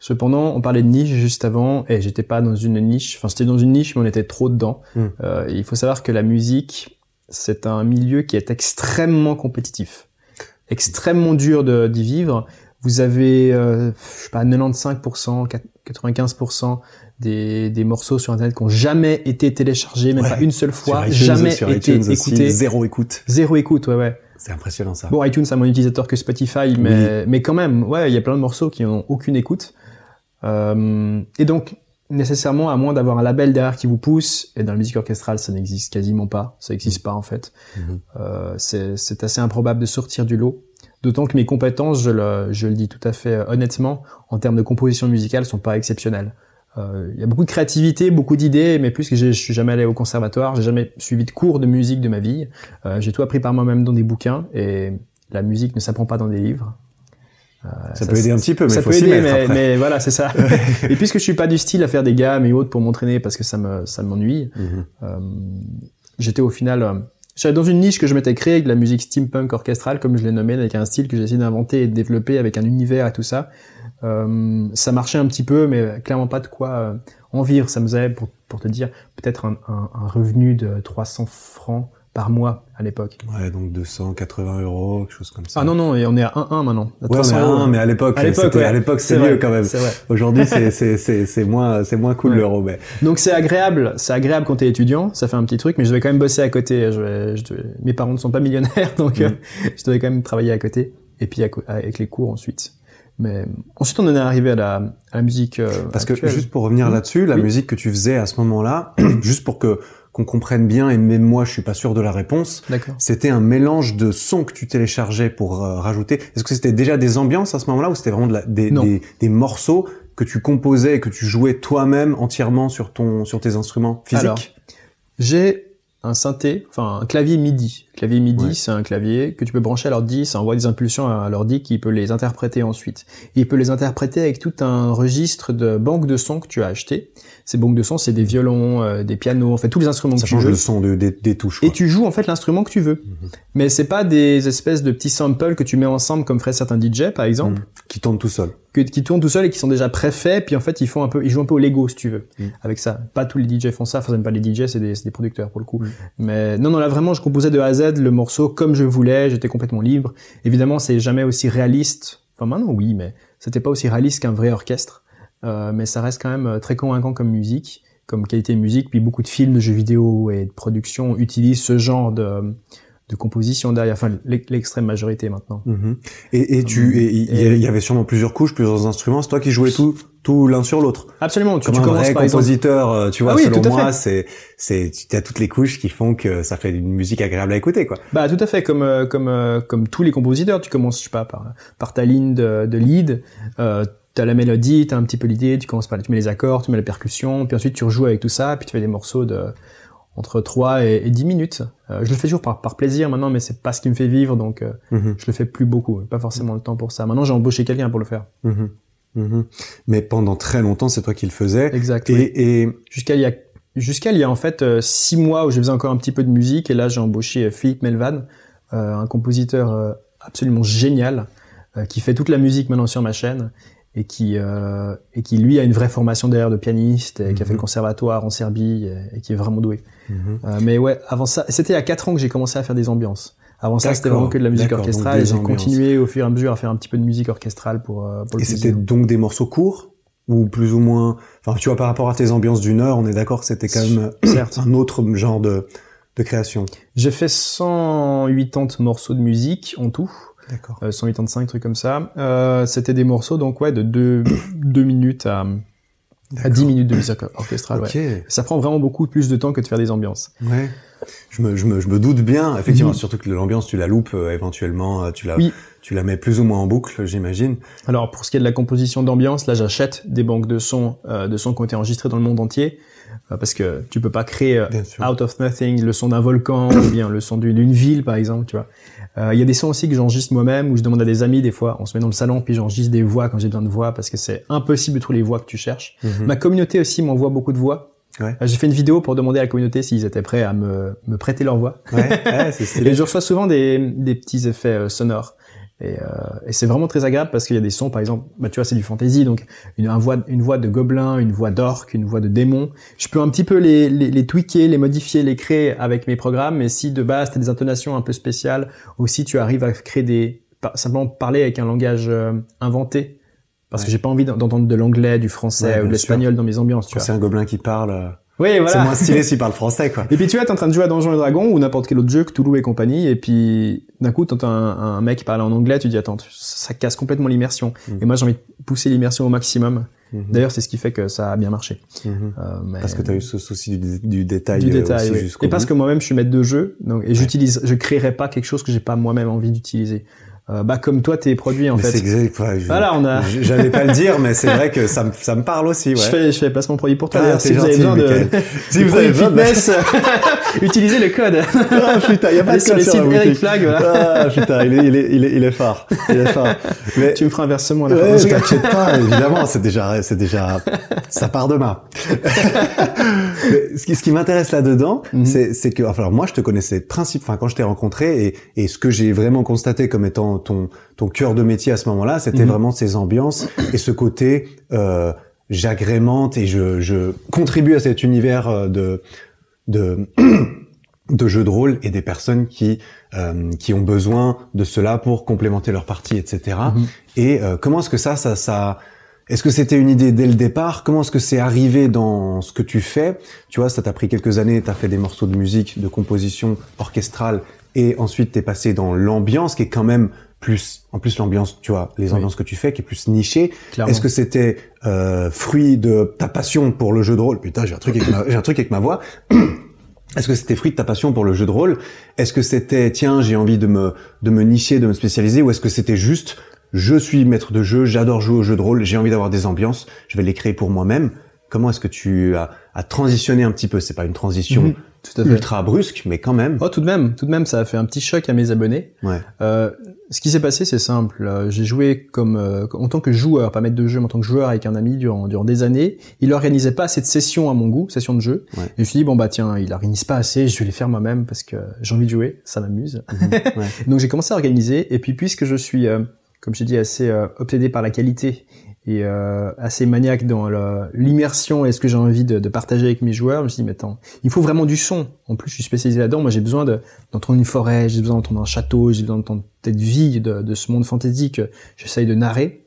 [SPEAKER 2] Cependant, on parlait de niche juste avant, et j'étais pas dans une niche. Enfin, c'était dans une niche, mais on était trop dedans.
[SPEAKER 1] Mm.
[SPEAKER 2] Euh, il faut savoir que la musique, c'est un milieu qui est extrêmement compétitif, extrêmement dur de, d'y vivre. Vous avez, je sais pas, 95%, 95% des, des morceaux sur Internet qui ont jamais été téléchargés, même
[SPEAKER 1] Ouais.
[SPEAKER 2] pas une seule fois,
[SPEAKER 1] iTunes,
[SPEAKER 2] jamais été écoutés.
[SPEAKER 1] zéro écoute.
[SPEAKER 2] Zéro écoute, ouais, ouais.
[SPEAKER 1] C'est impressionnant ça.
[SPEAKER 2] Bon, iTunes a moins d'utilisateurs que Spotify, mais, mais quand même, ouais, il y a plein de morceaux qui ont aucune écoute. Euh, et donc, nécessairement, à moins d'avoir un label derrière qui vous pousse, et dans la musique orchestrale, ça n'existe quasiment pas, ça n'existe pas en fait. Euh, c'est c'est assez improbable de sortir du lot. D'autant que mes compétences, je le, je le dis tout à fait euh, honnêtement, en termes de composition musicale, sont pas exceptionnelles. Euh, Il y a beaucoup de créativité, beaucoup d'idées, mais plus que je suis jamais allé au conservatoire, j'ai jamais suivi de cours de musique de ma vie. Euh, j'ai tout appris par moi-même dans des bouquins, et la musique ne s'apprend pas dans des livres. Euh,
[SPEAKER 1] Ça, peut aider un petit peu, mais
[SPEAKER 2] ça
[SPEAKER 1] faut
[SPEAKER 2] peut aider, mais, voilà, c'est ça. [laughs] et puisque je suis pas du style à faire des gammes et autres pour m'entraîner parce que ça me ça m'ennuie,
[SPEAKER 1] Mhm.
[SPEAKER 2] euh, j'étais au final euh, J'étais dans une niche que je m'étais créée avec de la musique steampunk orchestrale, comme je l'ai nommé, avec un style que j'ai essayé d'inventer et de développer avec un univers et tout ça. Euh, ça marchait un petit peu, mais clairement pas de quoi euh, en vivre. Ça me faisait, pour, pour te dire, peut-être un, un, un, revenu de 300 francs par mois à l'époque.
[SPEAKER 1] Ouais, donc 280 euros, quelque chose comme ça.
[SPEAKER 2] Ah non, non, et on est à 1-1 maintenant.
[SPEAKER 1] À ouais, on est à 1, mais à l'époque, à l'époque, c'est mieux quand même. Aujourd'hui, [laughs] c'est, moins, c'est moins cool l'euro, mais.
[SPEAKER 2] Donc c'est agréable, c'est agréable quand t'es étudiant, ça fait un petit truc, mais je devais quand même bosser à côté. Je, je, mes parents ne sont pas millionnaires, [laughs] donc mm. je devais quand même travailler à côté, et puis avec les cours ensuite. Mais ensuite, on en est arrivé à la, à la musique. Euh,
[SPEAKER 1] Parce que juste pour revenir mmh. là-dessus, la musique que tu faisais à ce moment-là, [clears throat] juste pour que qu'on comprenne bien, et même moi, je suis pas sûr de la réponse. C'était un mélange de sons que tu téléchargeais pour euh, rajouter. Est-ce que c'était déjà des ambiances à ce moment-là, ou c'était vraiment de la, des, des, des, morceaux que tu composais et que tu jouais toi-même entièrement sur ton sur tes instruments physiques?
[SPEAKER 2] J'ai un synthé, enfin un clavier MIDI. Clavier MIDI, c'est un clavier que tu peux brancher à l'ordi, ça envoie des impulsions à l'ordi qui peut les interpréter ensuite. il peut les interpréter avec tout un registre de banques de sons que tu as acheté. Ces banques de sons, c'est des violons, euh, des pianos, en fait tous les instruments
[SPEAKER 1] ça
[SPEAKER 2] que tu veux.
[SPEAKER 1] Ça change le son de, des, touches.
[SPEAKER 2] Et tu joues en fait l'instrument que tu veux. Mhm. Mais c'est pas des espèces de petits samples que tu mets ensemble comme feraient certains DJ par exemple. Mhm.
[SPEAKER 1] Qui tournent tout seuls.
[SPEAKER 2] Qui tournent tout seuls et qui sont déjà préfaits puis en fait ils font un peu ils jouent un peu au Lego si tu veux. Mm. avec ça. Pas tous les DJ font ça. Enfin pas les DJ c'est des, des producteurs pour le coup. Mm. mais non non là vraiment je composais de A à Z le morceau comme je voulais. J'étais complètement libre. Évidemment c'est jamais aussi réaliste. Enfin maintenant oui mais c'était pas aussi réaliste qu'un vrai orchestre. Euh, mais ça reste quand même euh, très convaincant comme musique comme qualité de musique. Puis beaucoup de films de jeux vidéo et de production utilisent ce genre de de composition derrière, enfin l'extrême majorité maintenant.
[SPEAKER 1] Mhm. Et, et tu, il y avait sûrement plusieurs couches, plusieurs instruments. C'est toi qui jouais tout, tout l'un sur l'autre.
[SPEAKER 2] Absolument.
[SPEAKER 1] Tu, Comme un vrai compositeur, euh, tu vois. Ah selon moi, c'est, c'est, tu as toutes les couches qui font que ça fait une musique agréable à écouter, quoi.
[SPEAKER 2] Bah tout à fait. Comme euh, comme euh, comme tous les compositeurs, tu commences, je sais pas, par par ta ligne de, de lead. Euh, T'as la mélodie, t'as un petit peu l'idée, tu commences par, tu mets les accords, tu mets la percussion, puis ensuite tu rejoues avec tout ça, puis tu fais des morceaux de entre 3 et, 10 minutes. Euh, je le fais toujours par, par plaisir maintenant, mais c'est pas ce qui me fait vivre, donc euh, mhm. je le fais plus beaucoup. Pas forcément le temps pour ça. Maintenant, j'ai embauché quelqu'un pour le faire.
[SPEAKER 1] Mhm. Mhm. Mais pendant très longtemps, c'est toi qui le faisais.
[SPEAKER 2] Exact. Et, et... jusqu'à il y a jusqu'à il y a en fait 6 euh, mois où je faisais encore un petit peu de musique, et là j'ai embauché Philippe Melvan, un compositeur absolument génial, qui fait toute la musique maintenant sur ma chaîne et qui euh, et qui lui a une vraie formation derrière de pianiste et qui a fait le mhm. conservatoire en Serbie et, qui est vraiment doué. Mhm. euh, mais ouais, avant ça, c'était a quatre ans que j'ai commencé à faire des ambiances. Avant ça, c'était vraiment que de la musique orchestrale et j'ai continué au fur et à mesure à faire un petit peu de musique orchestrale pour. Euh, pour
[SPEAKER 1] et c'était donc des morceaux courts ou plus ou moins. Enfin, tu vois, par rapport à tes ambiances d'une heure, on est d'accord que c'était quand même certes [clears throat] un autre genre de de création.
[SPEAKER 2] J'ai fait 180 morceaux de musique en tout.
[SPEAKER 1] D'accord.
[SPEAKER 2] 185 euh, trucs comme ça. Euh, c'était des morceaux donc ouais de 2 [coughs] deux, minutes à à 10 minutes de musique orchestrale. Ouais. Ça prend vraiment beaucoup plus de temps que de faire des ambiances.
[SPEAKER 1] Ouais. Je me, je me, je me doute bien, effectivement, mhm. surtout que l'ambiance, tu la loupes euh, éventuellement, tu la, tu la mets plus ou moins en boucle, j'imagine.
[SPEAKER 2] Alors pour ce qui est de la composition d'ambiance, là j'achète des banques de sons, de sons qui ont été enregistrés dans le monde entier, parce que tu peux pas créer out of nothing le son d'un volcan [coughs] ou bien le son d'une ville par exemple, tu vois. Euh, il y a des sons aussi que j'enregistre moi-même, où je demande à des amis des fois, on se met dans le salon, puis j'enregistre des voix quand j'ai besoin de voix, parce que c'est impossible de trouver les voix que tu cherches. Mhm. Ma communauté aussi m'envoie beaucoup de voix. Ouais. Euh, j'ai fait une vidéo pour demander à la communauté s'ils étaient prêts à me, me prêter leur voix. Ouais, ouais, [laughs] et je reçois souvent des, des petits effets euh, sonores. Et, euh, et c'est vraiment très agréable parce qu'il y a des sons, par exemple, bah, tu vois, c'est du fantasy, donc une, voix, une voix de gobelin, une voix d'orque, une voix de démon. Je peux un petit peu les, les, les, tweaker, les modifier, les créer avec mes programmes, mais si de base tu as des intonations un peu spéciales, aussi tu arrives à créer des... simplement parler avec un langage euh, inventé, parce que j'ai pas envie d'entendre de l'anglais, du français ou de l'espagnol dans mes ambiances, tu
[SPEAKER 1] vois. C'est un gobelin qui parle... Euh,
[SPEAKER 2] oui, voilà.
[SPEAKER 1] C'est moins stylé [laughs] s'il parle français, quoi.
[SPEAKER 2] Et puis tu vois, t'es en train de jouer à Donjons et Dragons ou n'importe quel autre jeu, Cthulhu et compagnie, et puis d'un coup, t'entends un, un mec qui parle en anglais, tu dis attends, ça, casse complètement l'immersion. Mm. Et moi, j'ai envie de pousser l'immersion au maximum. Mm-hmm. D'ailleurs, c'est ce qui fait que ça a bien marché.
[SPEAKER 1] Mm-hmm. Euh, mais... Parce que t'as eu ce souci du, détail.
[SPEAKER 2] Du détail, oui. Et parce que moi-même, je suis maître de jeu, donc et j'utilise, je créerai pas quelque chose que j'ai pas moi-même envie d'utiliser. Euh, bah comme toi tes produits en
[SPEAKER 1] mais
[SPEAKER 2] fait.
[SPEAKER 1] C'est exact. ouais,
[SPEAKER 2] Voilà, on a.
[SPEAKER 1] J'allais pas le dire, mais c'est vrai que ça me, ça me parle aussi. Ouais.
[SPEAKER 2] Je fais, je fais placement produit pour toi.
[SPEAKER 1] Ah,
[SPEAKER 2] si vous avez besoin de. [laughs]
[SPEAKER 1] Si vous avez
[SPEAKER 2] produits
[SPEAKER 1] besoin de-
[SPEAKER 2] fitness, [laughs] utilisez le code. [laughs]
[SPEAKER 1] Ah putain, y a pas
[SPEAKER 2] Allez
[SPEAKER 1] de
[SPEAKER 2] sur le
[SPEAKER 1] code
[SPEAKER 2] site
[SPEAKER 1] la boutique.
[SPEAKER 2] Eric Flag, voilà.
[SPEAKER 1] Ah putain, il est, il est, il est, il est fort. Il est fort. Mais
[SPEAKER 2] Tu me feras un versement à la
[SPEAKER 1] Ouais, t'inquiète pas, évidemment, c'est déjà, c'est déjà, ça part demain. Mais ce qui, ce qui m'intéresse là-dedans,
[SPEAKER 2] Mhm.
[SPEAKER 1] c'est, c'est que, enfin, alors moi, je te connaissais principe, enfin, quand je t'ai rencontré et, et ce que j'ai vraiment constaté comme étant ton, ton cœur de métier à ce moment-là, c'était
[SPEAKER 2] Mhm.
[SPEAKER 1] vraiment ces ambiances et ce côté, euh, j'agrémente et je, je contribue à cet univers euh, de, de, [clears throat] de jeux de rôle et des personnes qui euh, qui ont besoin de cela pour complémenter leur partie, etc.
[SPEAKER 2] Mhm.
[SPEAKER 1] Et euh, comment est-ce que ça, ça, ça Est-ce que c'était une idée dès le départ? Comment est-ce que c'est arrivé dans ce que tu fais? Tu vois, ça t'a pris quelques années, t'as fait des morceaux de musique, de composition orchestrale, et ensuite t'es passé dans l'ambiance qui est quand même plus, en plus l'ambiance, tu vois, les
[SPEAKER 2] Oui.
[SPEAKER 1] ambiances que tu fais, qui est plus nichée. Est-ce que c'était euh, fruit de ta passion pour le jeu de rôle? Putain, j'ai un truc avec ma, j'ai un truc avec ma voix. [clears throat] Est-ce que c'était fruit de ta passion pour le jeu de rôle? Est-ce que c'était tiens j'ai envie de me de me nicher, de me spécialiser? Ou est-ce que c'était juste je suis maître de jeu, j'adore jouer au jeu de rôle, j'ai envie d'avoir des ambiances, je vais les créer pour moi-même? Comment est-ce que tu as, as transitionné un petit peu? C'est pas une transition
[SPEAKER 2] Mhm. Tout à fait.
[SPEAKER 1] ultra brusque, mais quand même.
[SPEAKER 2] Oh, tout de même, tout de même, ça a fait un petit choc à mes abonnés.
[SPEAKER 1] Ouais.
[SPEAKER 2] Euh, ce qui s'est passé, c'est simple. Euh, J'ai joué comme euh, en tant que joueur, pas maître de jeu, mais en tant que joueur avec un ami durant durant des années. Il organisait pas assez de sessions à mon goût, sessions de jeu.
[SPEAKER 1] Ouais.
[SPEAKER 2] Et je me suis dit bon bah tiens, il organise pas assez, je vais les faire moi-même parce que j'ai envie de jouer, ça m'amuse.
[SPEAKER 1] Mhm. Ouais. [laughs]
[SPEAKER 2] Donc j'ai commencé à organiser. Et puis puisque je suis, euh, comme j'ai dit, assez obsédé par la qualité et euh, assez maniaque dans l'immersion et ce que j'ai envie de, de partager avec mes joueurs, je me suis dit mais attends, il faut vraiment du son. En plus, je suis spécialisé là-dedans. Moi, j'ai besoin de- d'entendre une forêt, j'ai besoin d'entendre un château, j'ai besoin d'entendre cette vie de, de ce monde fantasy que j'essaye de narrer.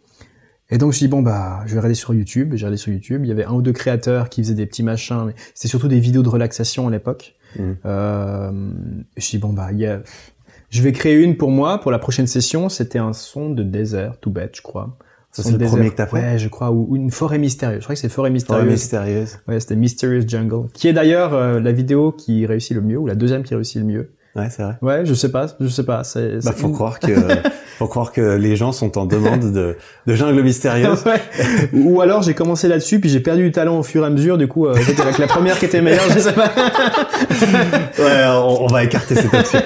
[SPEAKER 2] Et donc je me suis dit bon bah je vais regarder sur YouTube. J'ai regardé sur YouTube. Il y avait un ou deux créateurs qui faisaient des petits machins, mais c'était surtout des vidéos de relaxation à l'époque.
[SPEAKER 1] Mhm.
[SPEAKER 2] Euh, je me suis dit bon bah il y a je vais créer une pour moi, pour la prochaine session. C'était un son de désert, tout bête, je crois.
[SPEAKER 1] Ça, c'est le premier que t'as fait
[SPEAKER 2] Ouais, je crois. Ou, ou une forêt mystérieuse. Je crois que c'est forêt
[SPEAKER 1] Forêt
[SPEAKER 2] mystérieuse.
[SPEAKER 1] mystérieuse.
[SPEAKER 2] Ouais, c'était Mysterious Jungle. Qui est d'ailleurs euh, la vidéo qui réussit le mieux, ou la deuxième qui réussit le mieux.
[SPEAKER 1] Ouais, c'est vrai.
[SPEAKER 2] Ouais, je sais pas, je sais pas. C'est,
[SPEAKER 1] Bah, faut croire que, [laughs] faut croire que les gens sont en demande de, de jungle mystérieuse.
[SPEAKER 2] Ouais. Ou alors j'ai commencé là-dessus, puis j'ai perdu du talent au fur et à mesure. Du coup, euh, j'étais avec la première qui était meilleure, je sais pas. [laughs]
[SPEAKER 1] ouais, on, on va écarter cette option.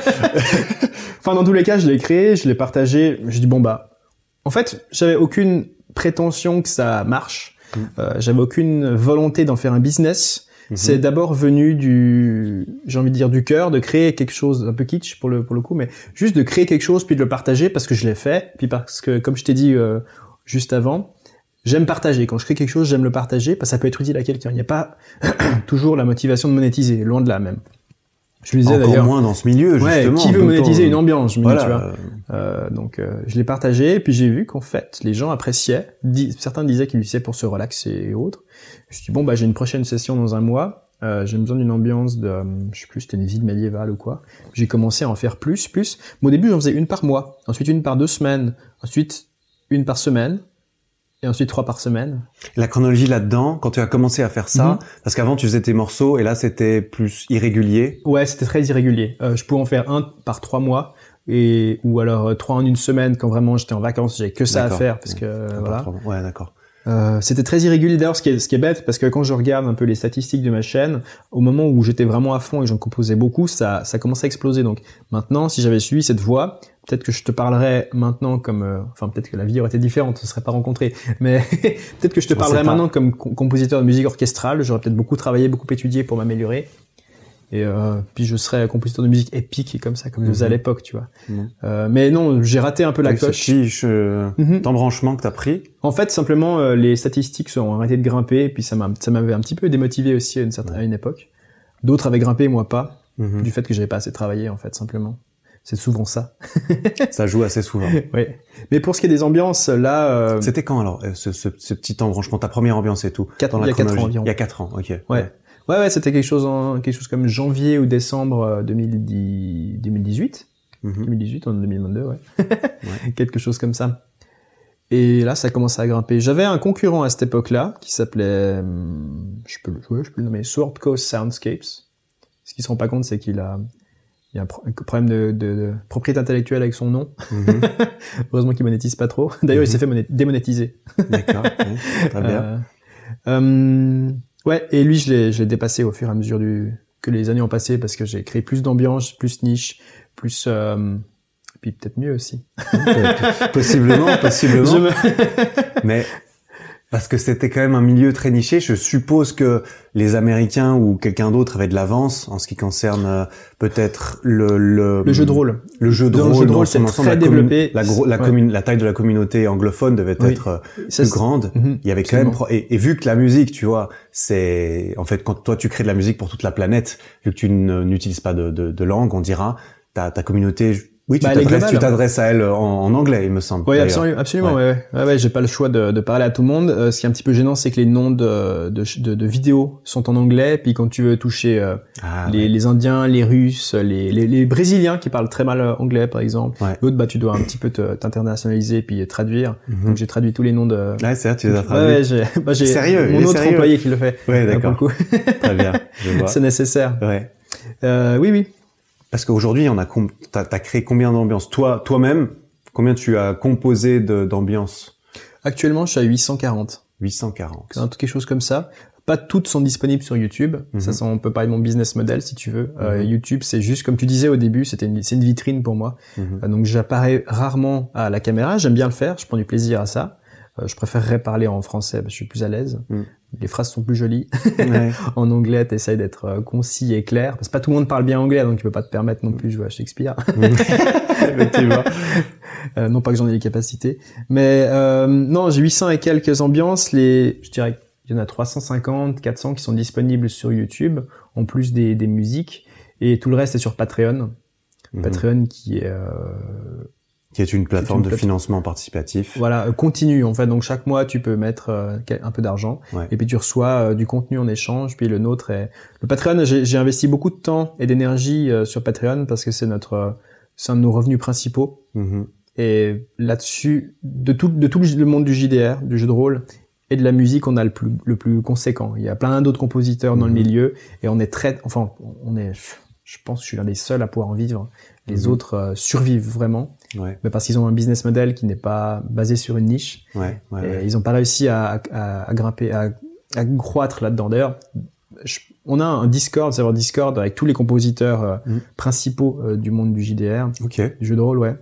[SPEAKER 2] Enfin, dans tous les cas, je l'ai créé, je l'ai partagé. Je dis bon bah, en fait, j'avais aucune prétention que ça marche.
[SPEAKER 1] Mm.
[SPEAKER 2] Euh, j'avais aucune volonté d'en faire un business.
[SPEAKER 1] Mhm.
[SPEAKER 2] C'est d'abord venu du, j'ai envie de dire du cœur, de créer quelque chose un peu kitsch pour le pour le coup, mais juste de créer quelque chose puis de le partager parce que je l'ai fait, puis parce que comme je t'ai dit euh, juste avant, j'aime partager. Quand je crée quelque chose, j'aime le partager parce que ça peut être utile à quelqu'un. Il n'y a pas [clears throat] toujours la motivation de monétiser, loin de là même. Je lui disais
[SPEAKER 1] Encore
[SPEAKER 2] d'ailleurs.
[SPEAKER 1] moins dans ce milieu,
[SPEAKER 2] Ouais,
[SPEAKER 1] justement.
[SPEAKER 2] qui veut monétiser
[SPEAKER 1] temps,
[SPEAKER 2] une ambiance, je me dis,
[SPEAKER 1] Voilà.
[SPEAKER 2] tu vois.
[SPEAKER 1] Euh,
[SPEAKER 2] donc euh, je l'ai partagé et puis j'ai vu qu'en fait les gens appréciaient. Certains disaient qu'ils l'utilisaient pour se relaxer et autres. Je me suis dit bon bah j'ai une prochaine session dans un mois. Euh, j'ai besoin d'une ambiance de, je sais plus, c'était une ville médiévale ou quoi. J'ai commencé à en faire plus, plus. Mais au début j'en faisais une par mois, ensuite une par deux semaines, ensuite une par semaine et ensuite trois par semaine.
[SPEAKER 1] La chronologie là-dedans, quand tu as commencé à faire ça,
[SPEAKER 2] Mhm.
[SPEAKER 1] parce qu'avant tu faisais tes morceaux et là c'était plus irrégulier.
[SPEAKER 2] Ouais, c'était très irrégulier. Je pouvais en faire un par trois mois et ou alors euh, trois en une semaine quand vraiment j'étais en vacances, j'avais que ça à faire parce que voilà.
[SPEAKER 1] Ouais, d'accord.
[SPEAKER 2] Euh, c'était très irrégulier d'ailleurs, ce qui est, ce qui est bête, parce que quand je regarde un peu les statistiques de ma chaîne, au moment où j'étais vraiment à fond et j'en composais beaucoup, ça, ça commençait à exploser. Donc maintenant, si j'avais suivi cette voie, peut-être que je te parlerais maintenant comme, euh, enfin peut-être que la vie aurait été différente, on se serait pas rencontrés, [laughs] mais peut-être que je te parlerais maintenant comme com- compositeur de musique orchestrale. J'aurais peut-être beaucoup travaillé, beaucoup étudié pour m'améliorer. Et euh, puis je serais compositeur de musique épique et comme ça, comme je faisais à
[SPEAKER 1] Mhm.
[SPEAKER 2] l'époque, tu vois.
[SPEAKER 1] Mhm.
[SPEAKER 2] Euh, mais non, j'ai raté un peu la
[SPEAKER 1] Avec ce
[SPEAKER 2] coche.
[SPEAKER 1] petit euh,
[SPEAKER 2] Mhm.
[SPEAKER 1] embranchement que t'as pris.
[SPEAKER 2] En fait, simplement, euh, les statistiques se ont arrêté de grimper, et puis ça m'a, ça m'avait un petit peu démotivé aussi à une certaine, à une époque. D'autres avaient grimpé, moi pas,
[SPEAKER 1] Mhm.
[SPEAKER 2] du fait que j'avais pas assez travaillé, en fait, simplement. C'est souvent ça. [laughs]
[SPEAKER 1] Ça joue assez souvent. [laughs]
[SPEAKER 2] oui. Mais pour ce qui est des ambiances, là, euh,
[SPEAKER 1] C'était quand alors euh, ce, ce, ce petit embranchement, ta première ambiance et tout
[SPEAKER 2] Quatre-
[SPEAKER 1] dans
[SPEAKER 2] il y a quatre ans
[SPEAKER 1] chronologie
[SPEAKER 2] environ.
[SPEAKER 1] Il y a quatre ans, ok.
[SPEAKER 2] ouais. Ouais, ouais, c'était quelque chose en, quelque chose comme janvier ou décembre euh, 2010, 2018.
[SPEAKER 1] Mhm.
[SPEAKER 2] 2018, en 2022, ouais. [laughs] Quelque chose comme ça. Et là, ça commençait à grimper. J'avais un concurrent à cette époque-là qui s'appelait, hum, je peux, le- ouais, je peux le nommer, Sword Coast Soundscapes. Ce qu'ils se rend pas compte, c'est qu'il a, il y a un, problème de, de, propriété intellectuelle avec son nom. Mhm. [laughs] Heureusement qu'il monétise pas trop. D'ailleurs, il s'est mhm. fait démonétiser.
[SPEAKER 1] D'accord, très bien. [laughs]
[SPEAKER 2] Euh, euh, ouais, et lui, je l'ai dépassé au fur et à mesure du, que les années ont passé parce que j'ai créé plus d'ambiance, plus niche, plus... Euh, puis peut-être mieux aussi.
[SPEAKER 1] possiblement, possiblement. [laughs] Mais parce que c'était quand même un milieu très niché. Je suppose que les Américains ou quelqu'un d'autre avait de l'avance en ce qui concerne euh, peut-être le,
[SPEAKER 2] le, le jeu de rôle.
[SPEAKER 1] Le jeu de rôle,
[SPEAKER 2] rôle c'est très développé.
[SPEAKER 1] La, la, la, taille de la communauté anglophone devait être euh, plus grande. Mhm. Il y avait quand même et, et, vu que la musique, tu vois, c'est en fait quand toi tu crées de la musique pour toute la planète, vu que tu n'utilises pas de, de, de langue, on dira ta, ta communauté oui, tu bah, t'adresses à elle en, anglais, il me semble.
[SPEAKER 2] Oui, absolument, absolument. Ouais, ouais, ouais. j'ai pas le choix de, de, parler à tout le monde. Euh, ce qui est un petit peu gênant, c'est que les noms de, de, de, vidéos sont en anglais. Puis quand tu veux toucher euh, ah, les, les, Indiens, les Russes, les, les, les, Brésiliens qui parlent très mal euh, anglais, par exemple, l'autre, bah, tu dois un petit peu t'internationaliser puis traduire. Mhm. Donc j'ai traduit tous les noms de.
[SPEAKER 1] Ouais, c'est vrai, tu les as traduits. Ouais,
[SPEAKER 2] j'ai, bah, sérieux, mon autre employé qui le fait.
[SPEAKER 1] Ouais, d'accord. Très bien. [laughs]
[SPEAKER 2] c'est nécessaire.
[SPEAKER 1] Ouais.
[SPEAKER 2] Euh, oui, oui.
[SPEAKER 1] Parce qu'aujourd'hui, on a, t'as, as créé combien d'ambiances? Toi, toi-même, combien tu as composé d'ambiances?
[SPEAKER 2] Actuellement, je suis à 840.
[SPEAKER 1] 840.
[SPEAKER 2] quelque chose comme ça. Pas toutes sont disponibles sur YouTube. Ça, mhm. on peut parler de mon business model si tu veux. Euh, mhm. YouTube, c'est juste comme tu disais au début, c'était une, c'est une vitrine pour moi. Mhm. Euh, donc j'apparais rarement à la caméra. J'aime bien le faire. Je prends du plaisir à ça. Euh, je préférerais parler en français, parce que je suis plus à l'aise les phrases sont plus jolies. [laughs] en anglais, t'essayes d'être euh, concis et clair. Parce que pas tout le monde parle bien anglais, donc tu peux pas te permettre non plus de jouer à Shakespeare. [laughs] [laughs] Effectivement. Euh, non pas que j'en ai les capacités. Mais euh, non, j'ai 800 et quelques ambiances. Les, je dirais qu'il y en a 350, 400 qui sont disponibles sur YouTube, en plus des, des musiques. Et tout le reste est sur Patreon. Mhm. Patreon qui est... Euh,
[SPEAKER 1] qui est une plateforme de financement participatif.
[SPEAKER 2] Voilà, euh, continue en fait. Donc chaque mois, tu peux mettre euh, un peu d'argent et puis tu reçois euh, du contenu en échange. Puis le nôtre est le Patreon. J'ai investi beaucoup de temps et d'énergie sur Patreon parce que c'est notre c'est un de nos revenus principaux. Mm-hmm. Et là-dessus, de tout de tout le monde du JDR, du jeu de rôle et de la musique, on a le plus le plus conséquent. Il y a plein d'autres compositeurs dans le mm-hmm. milieu et on est très, enfin, on est, je pense, que je suis l'un des seuls à pouvoir en vivre. Les mm-hmm. autres survivent vraiment. Ouais. Mais parce qu'ils ont un business model qui n'est pas basé sur une niche.
[SPEAKER 1] Ouais,
[SPEAKER 2] et ils n'ont pas réussi à, à, à grimper, à, à croître là-dedans. D'ailleurs, on a un Discord, serveur Discord avec tous les compositeurs euh, mm. principaux euh, du monde du JDR,
[SPEAKER 1] okay.
[SPEAKER 2] du jeu de rôle, ouais.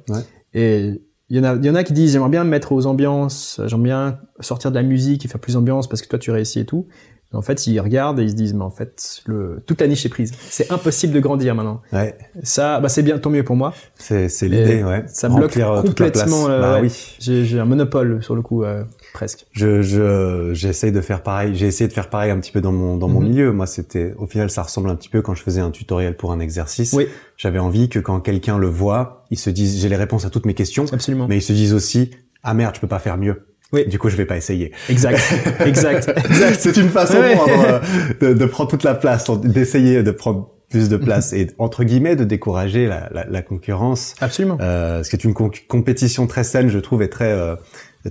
[SPEAKER 2] Et il y en a, il y en a qui disent j'aimerais bien me mettre aux ambiances, j'aimerais bien sortir de la musique et faire plus d'ambiance parce que toi tu réussis et tout. En fait, ils regardent et ils se disent, mais en fait, le, toute la niche est prise. C'est impossible de grandir maintenant.
[SPEAKER 1] Ouais.
[SPEAKER 2] Ça, bah, c'est bien, tant mieux pour moi.
[SPEAKER 1] C'est, c'est l'idée, ouais.
[SPEAKER 2] Ça bloque euh, complètement. Euh, bah, oui. J'ai, j'ai un monopole sur le coup, euh, presque.
[SPEAKER 1] Je, je, j'essaye de faire pareil. J'ai essayé de faire pareil un petit peu dans mon, dans mon mhm. milieu. Moi, c'était, au final, ça ressemble un petit peu quand je faisais un tutoriel pour un exercice.
[SPEAKER 2] Oui.
[SPEAKER 1] J'avais envie que quand quelqu'un le voit, il se dise, j'ai les réponses à toutes mes questions.
[SPEAKER 2] Absolument.
[SPEAKER 1] Mais ils se disent aussi, ah merde, je peux pas faire mieux.
[SPEAKER 2] Oui.
[SPEAKER 1] Du coup, je vais pas essayer.
[SPEAKER 2] Exact, exact, exact. [laughs]
[SPEAKER 1] C'est une façon euh, de, de, prendre toute la place, d'essayer de prendre plus de place et entre guillemets de décourager la, la, la concurrence.
[SPEAKER 2] Absolument.
[SPEAKER 1] Euh, ce qui est une compétition très saine, je trouve, et très euh,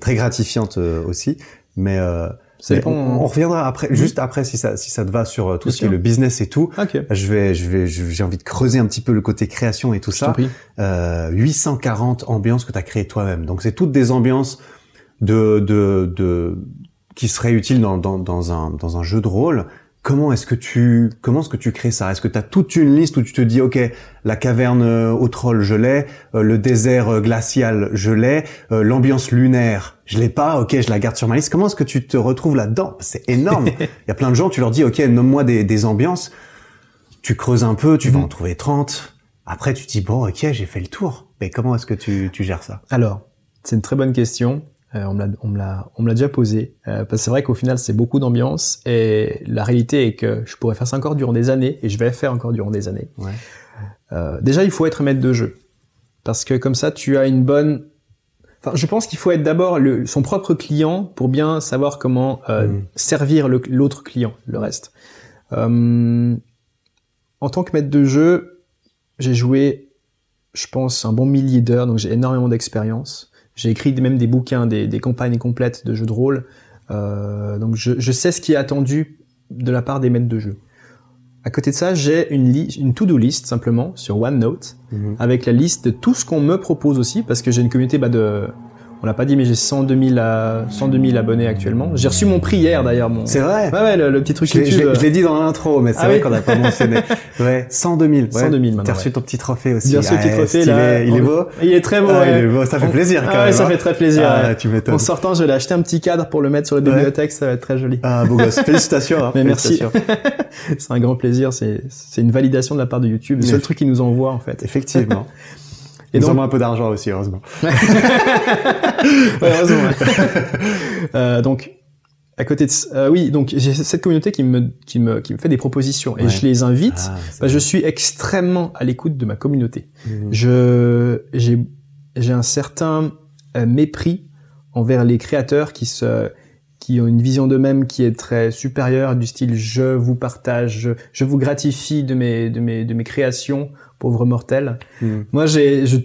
[SPEAKER 1] très gratifiante euh, aussi. Mais, euh, mais on, on, reviendra après, juste après si ça si ça te va sur tout ce qui est le business et tout.
[SPEAKER 2] Okay.
[SPEAKER 1] Je vais je vais j'ai envie de creuser un petit peu le côté création et tout
[SPEAKER 2] je
[SPEAKER 1] ça. Euh, 840 ambiances que tu as créées toi-même. Donc c'est toutes des ambiances de, de, de qui serait utile dans, dans, dans, un, dans un jeu de rôle. Comment est-ce que tu comment est-ce que tu crées ça? Est-ce que tu as toute une liste où tu te dis OK, la caverne euh, au troll, je l'ai, euh, le désert euh, glacial, je l'ai, l'ambiance lunaire, je l'ai pas, OK, je la garde sur ma liste. Comment est-ce que tu te retrouves là-dedans? C'est énorme. [laughs] Il y a plein de gens, tu leur dis OK, nomme-moi des, des ambiances. Tu creuses un peu, tu vas en mhm. trouver 30. Après tu te dis bon, OK, j'ai fait le tour. Mais comment est-ce que tu, tu gères ça?
[SPEAKER 2] Alors, c'est une très bonne question. Euh, on me l'a, déjà posé. Euh, parce que c'est vrai qu'au final, c'est beaucoup d'ambiance. Et la réalité est que je pourrais faire ça encore durant des années, et je vais le faire encore durant des années.
[SPEAKER 1] Ouais.
[SPEAKER 2] Euh, déjà, il faut être maître de jeu. Parce que comme ça, tu as une bonne... Enfin, je pense qu'il faut être d'abord son propre client pour bien savoir comment euh, mm. servir l'autre client, le reste. Euh, en tant que maître de jeu, j'ai joué, je pense, un bon millier d'heures, donc j'ai énormément d'expérience. J'ai écrit même des bouquins, des, des, campagnes complètes de jeux de rôle. Euh, donc je, je, sais ce qui est attendu de la part des maîtres de jeu. à côté de ça, j'ai une, une to-do list simplement sur OneNote
[SPEAKER 1] Mhm.
[SPEAKER 2] avec la liste de tout ce qu'on me propose aussi parce que j'ai une communauté bah, de on l'a pas dit mais j'ai 102 000 à- 102 000 abonnés actuellement. J'ai reçu mon prix hier d'ailleurs mon
[SPEAKER 1] C'est vrai.
[SPEAKER 2] Ouais ouais le, le petit truc
[SPEAKER 1] Je
[SPEAKER 2] YouTube.
[SPEAKER 1] je l'ai dit dans l'intro, mais c'est
[SPEAKER 2] Ah
[SPEAKER 1] vrai
[SPEAKER 2] oui.
[SPEAKER 1] qu'on n'a pas mentionné. [laughs] Ouais, 102 000. Ouais.
[SPEAKER 2] 102 000 maintenant,
[SPEAKER 1] T'as reçu
[SPEAKER 2] ouais.
[SPEAKER 1] ton petit trophée aussi.
[SPEAKER 2] Bien sûr, petit
[SPEAKER 1] Ouais,
[SPEAKER 2] trophée là.
[SPEAKER 1] Il est beau.
[SPEAKER 2] Il est très beau.
[SPEAKER 1] Ah,
[SPEAKER 2] ouais.
[SPEAKER 1] il est beau. Ça fait
[SPEAKER 2] On-
[SPEAKER 1] plaisir quand
[SPEAKER 2] Ah ouais,
[SPEAKER 1] même.
[SPEAKER 2] ça
[SPEAKER 1] hein.
[SPEAKER 2] fait très plaisir.
[SPEAKER 1] Ah,
[SPEAKER 2] ouais.
[SPEAKER 1] tu m'étonnes.
[SPEAKER 2] En sortant, je vais acheter un petit cadre pour le mettre sur la
[SPEAKER 1] Ouais.
[SPEAKER 2] bibliothèque, ça va être très joli.
[SPEAKER 1] Ah, beau gosse. [laughs] Félicitations. hein.
[SPEAKER 2] Mais merci. [laughs] C'est un grand plaisir, c'est c'est une validation de la part de YouTube, le seul truc qui nous envoie en fait.
[SPEAKER 1] Effectivement.
[SPEAKER 2] Et
[SPEAKER 1] Ils
[SPEAKER 2] donc-
[SPEAKER 1] un peu d'argent aussi, heureusement. [laughs]
[SPEAKER 2] Ouais, heureusement, ouais. [laughs] Euh, donc à côté de euh, oui, donc j'ai cette communauté qui me qui me qui me fait des propositions et
[SPEAKER 1] Ouais.
[SPEAKER 2] je les invite.
[SPEAKER 1] Ah,
[SPEAKER 2] Bah, je suis extrêmement à l'écoute de ma communauté.
[SPEAKER 1] Mhm.
[SPEAKER 2] Je j'ai j'ai un certain euh, mépris envers les créateurs qui se qui ont une vision d'eux-mêmes qui est très supérieure du style je vous partage, je, je vous gratifie de mes de mes de mes créations pauvres mortels.
[SPEAKER 1] Mhm.
[SPEAKER 2] Moi j'ai je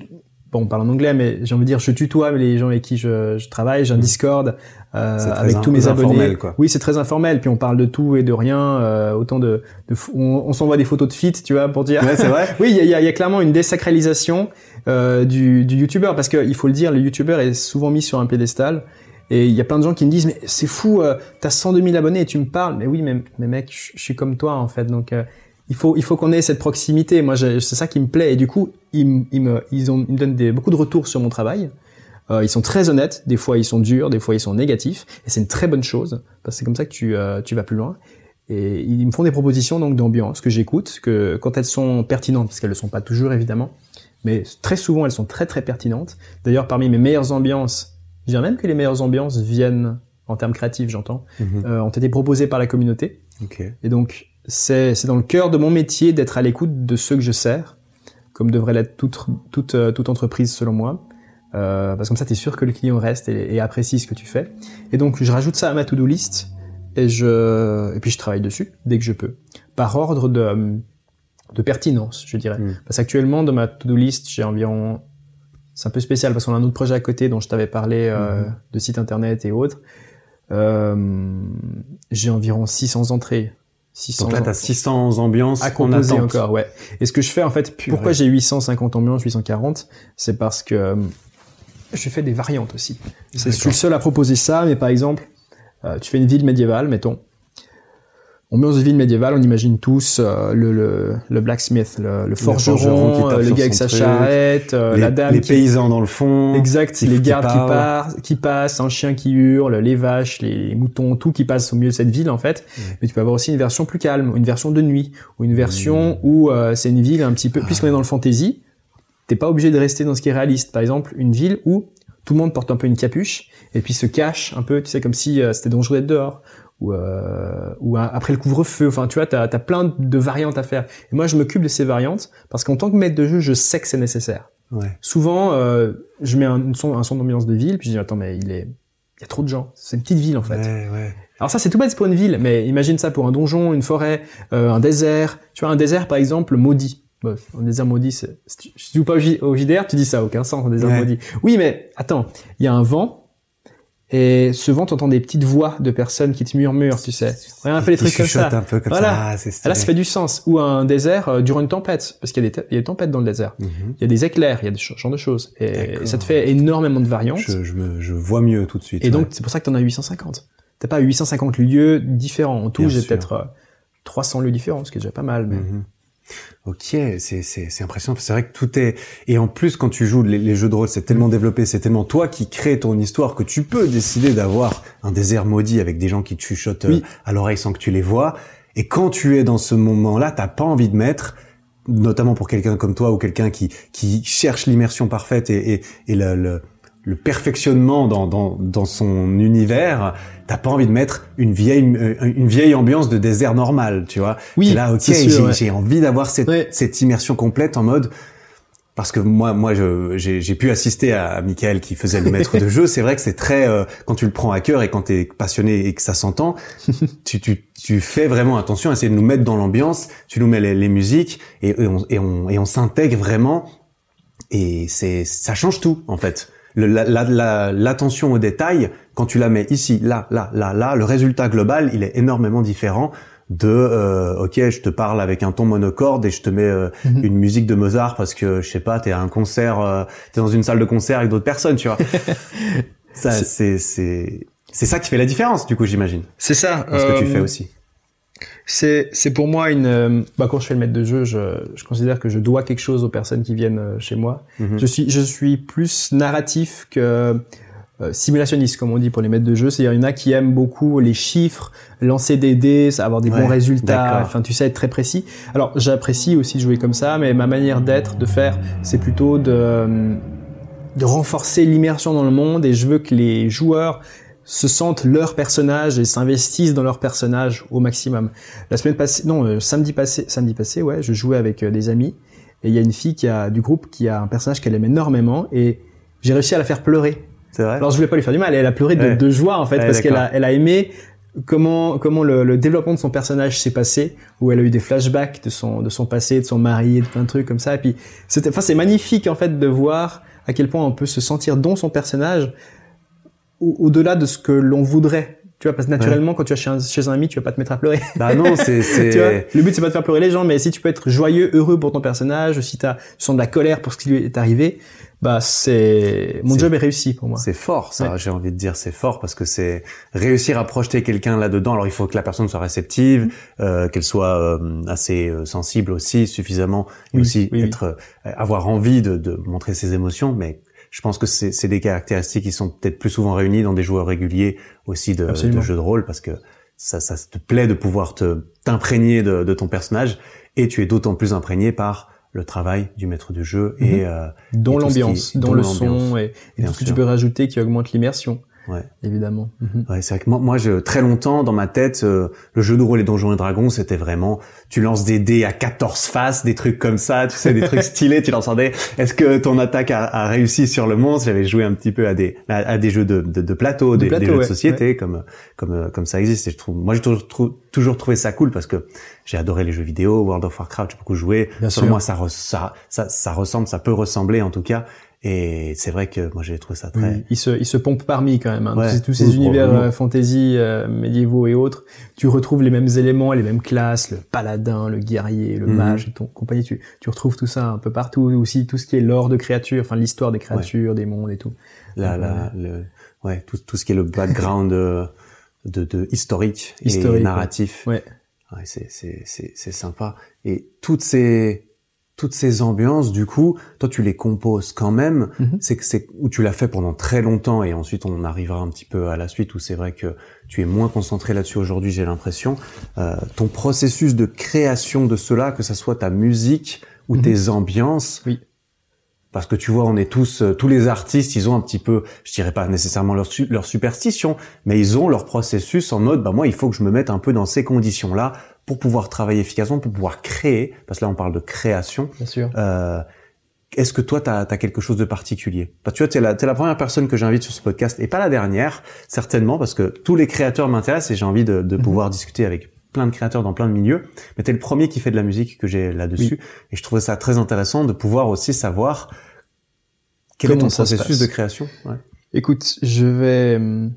[SPEAKER 2] bon on parle en anglais mais j'ai envie de dire je tutoie les gens avec qui je, je travaille, j'ai un
[SPEAKER 1] Mhm.
[SPEAKER 2] Discord euh, avec tous mes abonnés.
[SPEAKER 1] informel, quoi.
[SPEAKER 2] Oui, c'est très informel puis on parle de tout et de rien euh, autant de, de on, on s'envoie des photos de fit, tu vois pour dire
[SPEAKER 1] Ouais, c'est vrai. [laughs]
[SPEAKER 2] oui, il y a, il y a- il y a clairement une désacralisation euh, du, du youtubeur parce qu'il faut le dire, le youtubeur est souvent mis sur un piédestal et il y a plein de gens qui me disent mais c'est fou, euh, t'as 102 000 abonnés et tu me parles. Mais oui, mais, mais mec, je, je suis comme toi en fait, donc euh, il faut il faut qu'on ait cette proximité. Moi, c'est ça qui me plaît et du coup ils, me ils ont ils me donnent des, beaucoup de retours sur mon travail. Euh, ils sont très honnêtes, des fois ils sont durs, des fois ils sont négatifs, et c'est une très bonne chose parce que c'est comme ça que tu euh, tu vas plus loin. Et ils me font des propositions donc d'ambiance que j'écoute, que quand elles sont pertinentes, parce qu'elles ne le sont pas toujours évidemment, mais très souvent elles sont très très pertinentes. D'ailleurs parmi mes meilleures ambiances, je dirais même que les meilleures ambiances viennent en termes créatifs, j'entends,
[SPEAKER 1] Mhm.
[SPEAKER 2] euh, ont été proposées par la communauté.
[SPEAKER 1] Ok.
[SPEAKER 2] Et donc c'est c'est dans le cœur de mon métier d'être à l'écoute de ceux que je sers, comme devrait l'être toute toute euh, toute entreprise selon moi. Euh, parce que comme ça, tu es sûr que le client reste et, et apprécie ce que tu fais. Et donc, je rajoute ça à ma to-do list et je et puis je travaille dessus dès que je peux, par ordre de de pertinence, je dirais.
[SPEAKER 1] Mm.
[SPEAKER 2] Parce qu'actuellement, dans ma to-do list, j'ai environ c'est un peu spécial parce qu'on a un autre projet à côté dont je t'avais parlé euh,
[SPEAKER 1] Mhm.
[SPEAKER 2] de site internet et autres. Euh, j'ai environ 600 entrées. 600
[SPEAKER 1] Donc là, t'as 600 ambiances
[SPEAKER 2] à composer encore, ouais. Et ce que je fais en fait,
[SPEAKER 1] Purée.
[SPEAKER 2] pourquoi j'ai 850 ambiances, 840, c'est parce que euh, je fais des variantes aussi. Je suis le seul à proposer ça, mais par exemple, euh, tu fais une ville médiévale, mettons. Ambiance de ville médiévale, on imagine tous euh, le, le, le blacksmith, le, le
[SPEAKER 1] forgeron
[SPEAKER 2] euh, le gars avec sa charrette, euh,
[SPEAKER 1] les,
[SPEAKER 2] la dame
[SPEAKER 1] les
[SPEAKER 2] qui
[SPEAKER 1] paysans dans le fond.
[SPEAKER 2] Exact, les gardes qui, partent, qui passent, un chien qui hurle, les vaches, les moutons, tout qui passe au milieu de cette ville en fait. Mais tu peux avoir aussi une version plus calme, une version de nuit, ou une version où euh, c'est une ville un petit peu, puisqu'on est dans le fantasy, t'es pas obligé de rester dans ce qui est réaliste. Par exemple, une ville où tout le monde porte un peu une capuche et puis se cache un peu, tu sais, comme si euh, c'était dangereux d'être dehors. Ou, euh, ou un- après le couvre-feu, enfin tu vois, t'as as plein de variantes à faire. Et moi je m'occupe de ces variantes parce qu'en tant que maître de jeu, je sais que c'est nécessaire.
[SPEAKER 1] Ouais.
[SPEAKER 2] souvent euh, je mets un une son, un son d'ambiance de ville puis je dis attends mais il est il y a trop de gens. C'est une petite ville en fait.
[SPEAKER 1] Ouais, ouais.
[SPEAKER 2] alors ça c'est tout bête pour une ville mais imagine ça pour un donjon une forêt euh, un désert. Tu vois un désert par exemple maudit. Bah, un désert maudit c'est si tu, joues pas au, JDR tu dis ça aucun sens un désert maudit. Oui mais attends il y a un vent et ce vent t'entends des petites voix de personnes qui te murmurent tu sais regarde un peu les trucs comme ça
[SPEAKER 1] un peu comme
[SPEAKER 2] Voilà.
[SPEAKER 1] ça. Ah,
[SPEAKER 2] là ça fait du sens ou un désert euh, durant une tempête parce qu'il y a des, te- il y a des tempêtes dans le désert
[SPEAKER 1] Mhm.
[SPEAKER 2] il y a des éclairs, il y a des ch- genre de choses. Et ça te fait énormément de variantes.
[SPEAKER 1] Je, je, me, je vois mieux tout de suite.
[SPEAKER 2] et donc,
[SPEAKER 1] ouais.
[SPEAKER 2] c'est pour ça que t'en as 850. T'as pas 850 lieux différents. En tout, j'ai peut-être euh, 300 lieux différents, ce qui est déjà pas mal. Mais...
[SPEAKER 1] Mhm. Ok, c'est c'est c'est impressionnant. C'est vrai que tout est et en plus quand tu joues les, les jeux de rôle, c'est tellement développé, c'est tellement toi qui crée ton histoire que tu peux décider d'avoir un désert maudit avec des gens qui te chuchotent
[SPEAKER 2] Oui.
[SPEAKER 1] euh, à l'oreille sans que tu les vois. Et quand tu es dans ce moment-là, t'as pas envie de mettre, notamment pour quelqu'un comme toi ou quelqu'un qui qui cherche l'immersion parfaite et et, et le, le le perfectionnement dans, dans, dans son univers, t'as pas envie de mettre une vieille euh, une vieille ambiance de désert normal, tu vois.
[SPEAKER 2] Oui,
[SPEAKER 1] là, ok, j'ai
[SPEAKER 2] ouais.
[SPEAKER 1] envie d'avoir cette,
[SPEAKER 2] Ouais.
[SPEAKER 1] cette immersion complète en mode parce que moi, moi, j'ai pu assister à Michael qui faisait le maître de [laughs] jeu. C'est vrai que c'est très euh, quand tu le prends à cœur et quand t'es passionné et que ça s'entend, [laughs] tu, tu, tu fais vraiment attention à essayer de nous mettre dans l'ambiance. Tu nous mets les, les musiques et, et on et on, et on s'intègre vraiment. Et c'est ça change tout en fait. Le- la- la- la- L'attention aux détails, quand tu la mets ici, là, là, là, là, le résultat global, il est énormément différent de euh, ok je te parle avec un ton monocorde et je te mets euh, mhm. une musique de Mozart parce que je sais pas t'es à un concert euh, t'es dans une salle de concert avec d'autres personnes tu vois. [laughs] Ça c'est c'est c'est ça qui fait la différence du coup j'imagine.
[SPEAKER 2] C'est ça
[SPEAKER 1] ce que tu fais aussi
[SPEAKER 2] c'est c'est pour moi une bah quand je fais le maître de jeu je, je considère que je dois quelque chose aux personnes qui viennent chez moi mhm. je suis je suis plus narratif que euh, simulationniste, comme on dit pour les maîtres de jeu. C'est-à-dire, il y en a qui aiment beaucoup les chiffres, lancer des dés, avoir des bons résultats. Enfin, tu sais, être très précis. Alors, j'apprécie aussi de jouer comme ça, mais ma manière d'être, de faire, c'est plutôt de, de renforcer l'immersion dans le monde et je veux que les joueurs se sentent leur personnage et s'investissent dans leur personnage au maximum. La semaine passée, non, euh, samedi passé, samedi passé, ouais, je jouais avec euh, des amis et il y a une fille qui a du groupe qui a un personnage qu'elle aime énormément et j'ai réussi à la faire pleurer
[SPEAKER 1] Vrai.
[SPEAKER 2] Alors je voulais pas lui faire du mal, elle a pleuré de, de joie en fait parce qu'elle a, elle a aimé comment comment le, le développement de son personnage s'est passé, où elle a eu des flashbacks de son de son passé, de son mari, de plein de trucs comme ça. Et puis c'était, enfin c'est magnifique en fait de voir à quel point on peut se sentir dans son personnage au-delà de ce que l'on voudrait. Tu vois, parce que naturellement, quand tu vas chez un, chez un ami, tu vas pas te mettre à pleurer.
[SPEAKER 1] Bah non, c'est, [laughs] c'est...
[SPEAKER 2] le but c'est pas de faire pleurer les gens, mais si tu peux être joyeux, heureux pour ton personnage, si tu sens de la colère pour ce qui lui est arrivé, bah c'est mon job est réussi pour moi.
[SPEAKER 1] C'est fort ça, j'ai envie de dire c'est fort parce que c'est réussir à projeter quelqu'un là-dedans. Alors il faut que la personne soit réceptive, mm. euh, qu'elle soit euh, assez euh, sensible aussi, suffisamment et aussi être avoir envie de, de, montrer ses émotions, mais je pense que c'est des caractéristiques qui sont peut-être plus souvent réunies dans des joueurs réguliers aussi de, de jeux de rôle parce que ça, ça te plaît de pouvoir te t'imprégner de, de ton personnage et tu es d'autant plus imprégné par le travail du maître du jeu et
[SPEAKER 2] mhm. euh, dont l'ambiance, dont, le son et, et tout ce que tu peux rajouter qui augmente l'immersion. Ouais. Évidemment.
[SPEAKER 1] Mhm. Ouais, c'est vrai que moi, moi je, très longtemps dans ma tête, euh, le jeu de rôle et Donjons et Dragons, c'était vraiment, tu lances des dés à 14 faces, des trucs comme ça, tu sais, des trucs [laughs] stylés, tu lances un dé. Est-ce que ton attaque a, a, réussi sur le monstre? J'avais joué un petit peu à des à, des jeux de, de, de plateau, des, jeux de société, comme comme comme ça existe. Et je trouve, moi j'ai toujours, toujours trouvé ça cool parce que j'ai adoré les jeux vidéo, World of Warcraft, j'ai beaucoup joué. Bien sûr. moi, ça, ça, ça, ça ressemble, ça peut ressembler en tout cas et c'est vrai que moi j'ai trouvé ça très.
[SPEAKER 2] il se, il se pompe parmi quand même. Hein. tous, ces univers euh, fantasy euh, médiévaux et autres, tu retrouves les mêmes éléments, les mêmes classes, le paladin, le guerrier, le mhm. mage, et ton compagnie. Tu, tu retrouves tout ça un peu partout. Aussi tout ce qui est l'or de créatures, enfin l'histoire des créatures, des mondes et tout.
[SPEAKER 1] Là, là, le, ouais, tout, tout ce qui est le background de, de, de historique, historique, et narratif.
[SPEAKER 2] Ouais.
[SPEAKER 1] ouais c'est, c'est, c'est, c'est sympa. Et toutes ces toutes ces ambiances, du coup, toi tu les composes quand même. Mhm. C'est que c'est où tu l'as fait pendant très longtemps et ensuite on arrivera un petit peu à la suite où c'est vrai que tu es moins concentré là-dessus aujourd'hui. J'ai l'impression. Euh, ton processus de création de cela, que ça soit ta musique ou mhm. tes ambiances.
[SPEAKER 2] Oui.
[SPEAKER 1] Parce que tu vois, on est tous, euh, tous les artistes, ils ont un petit peu, je dirais pas nécessairement leur, leur superstition, mais ils ont leur processus en mode, bah moi, il faut que je me mette un peu dans ces conditions-là pour pouvoir travailler efficacement, pour pouvoir créer, parce que là on parle de création.
[SPEAKER 2] Bien sûr.
[SPEAKER 1] Euh, est-ce que toi, tu as, quelque chose de particulier? Parce que tu vois, tu es la, es la première personne que j'invite sur ce podcast, et pas la dernière, certainement, parce que tous les créateurs m'intéressent et j'ai envie de, de mhm. pouvoir discuter avec plein de créateurs dans plein de milieux. Mais tu es le premier qui fait de la musique que j'ai là-dessus. Et je trouvais ça très intéressant de pouvoir aussi savoir quel est ton processus de création. Ouais.
[SPEAKER 2] Écoute, je vais hum,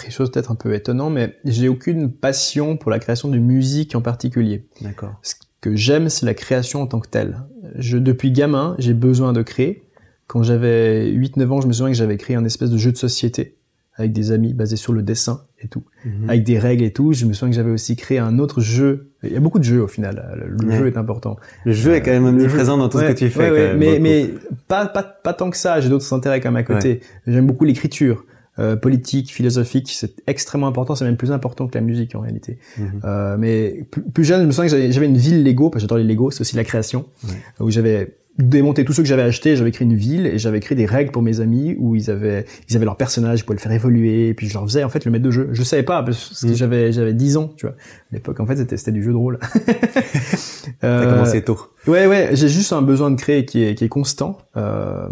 [SPEAKER 2] quelque chose peut-être un peu étonnant, mais j'ai aucune passion pour la création de musique en particulier.
[SPEAKER 1] D'accord.
[SPEAKER 2] Ce que j'aime, c'est la création en tant que telle. Je, depuis gamin, j'ai besoin de créer. Quand j'avais 8-9 ans, je me souviens que j'avais créé un espèce de jeu de société avec des amis basé sur le dessin et tout, mhm. avec des règles et tout. Je me souviens que j'avais aussi créé un autre jeu. Il y a beaucoup de jeux au final. Le jeu est important.
[SPEAKER 1] Le jeu est quand même omniprésent dans tout ce que tu fais.
[SPEAKER 2] mais mais pas, pas pas tant que ça. J'ai d'autres intérêts quand même à côté. J'aime beaucoup l'écriture. Euh, politique, philosophique, c'est extrêmement important, c'est même plus important que la musique en réalité. Mhm. Euh, mais plus, jeune, je me souviens que j'avais une ville Lego, parce que j'adore les Lego, c'est aussi la création, où j'avais démonté tout ce que j'avais acheté, j'avais créé une ville et j'avais créé des règles pour mes amis où ils avaient ils avaient leur personnage, ils pouvaient le faire évoluer et puis je leur faisais en fait le maître de jeu. Je savais pas parce que mhm. j'avais j'avais 10 ans, tu vois. À l'époque en fait c'était c'était du jeu de rôle.
[SPEAKER 1] euh, [laughs] [laughs] T'as commencé tôt.
[SPEAKER 2] Ouais ouais, j'ai juste un besoin de créer qui est qui est constant. Euh,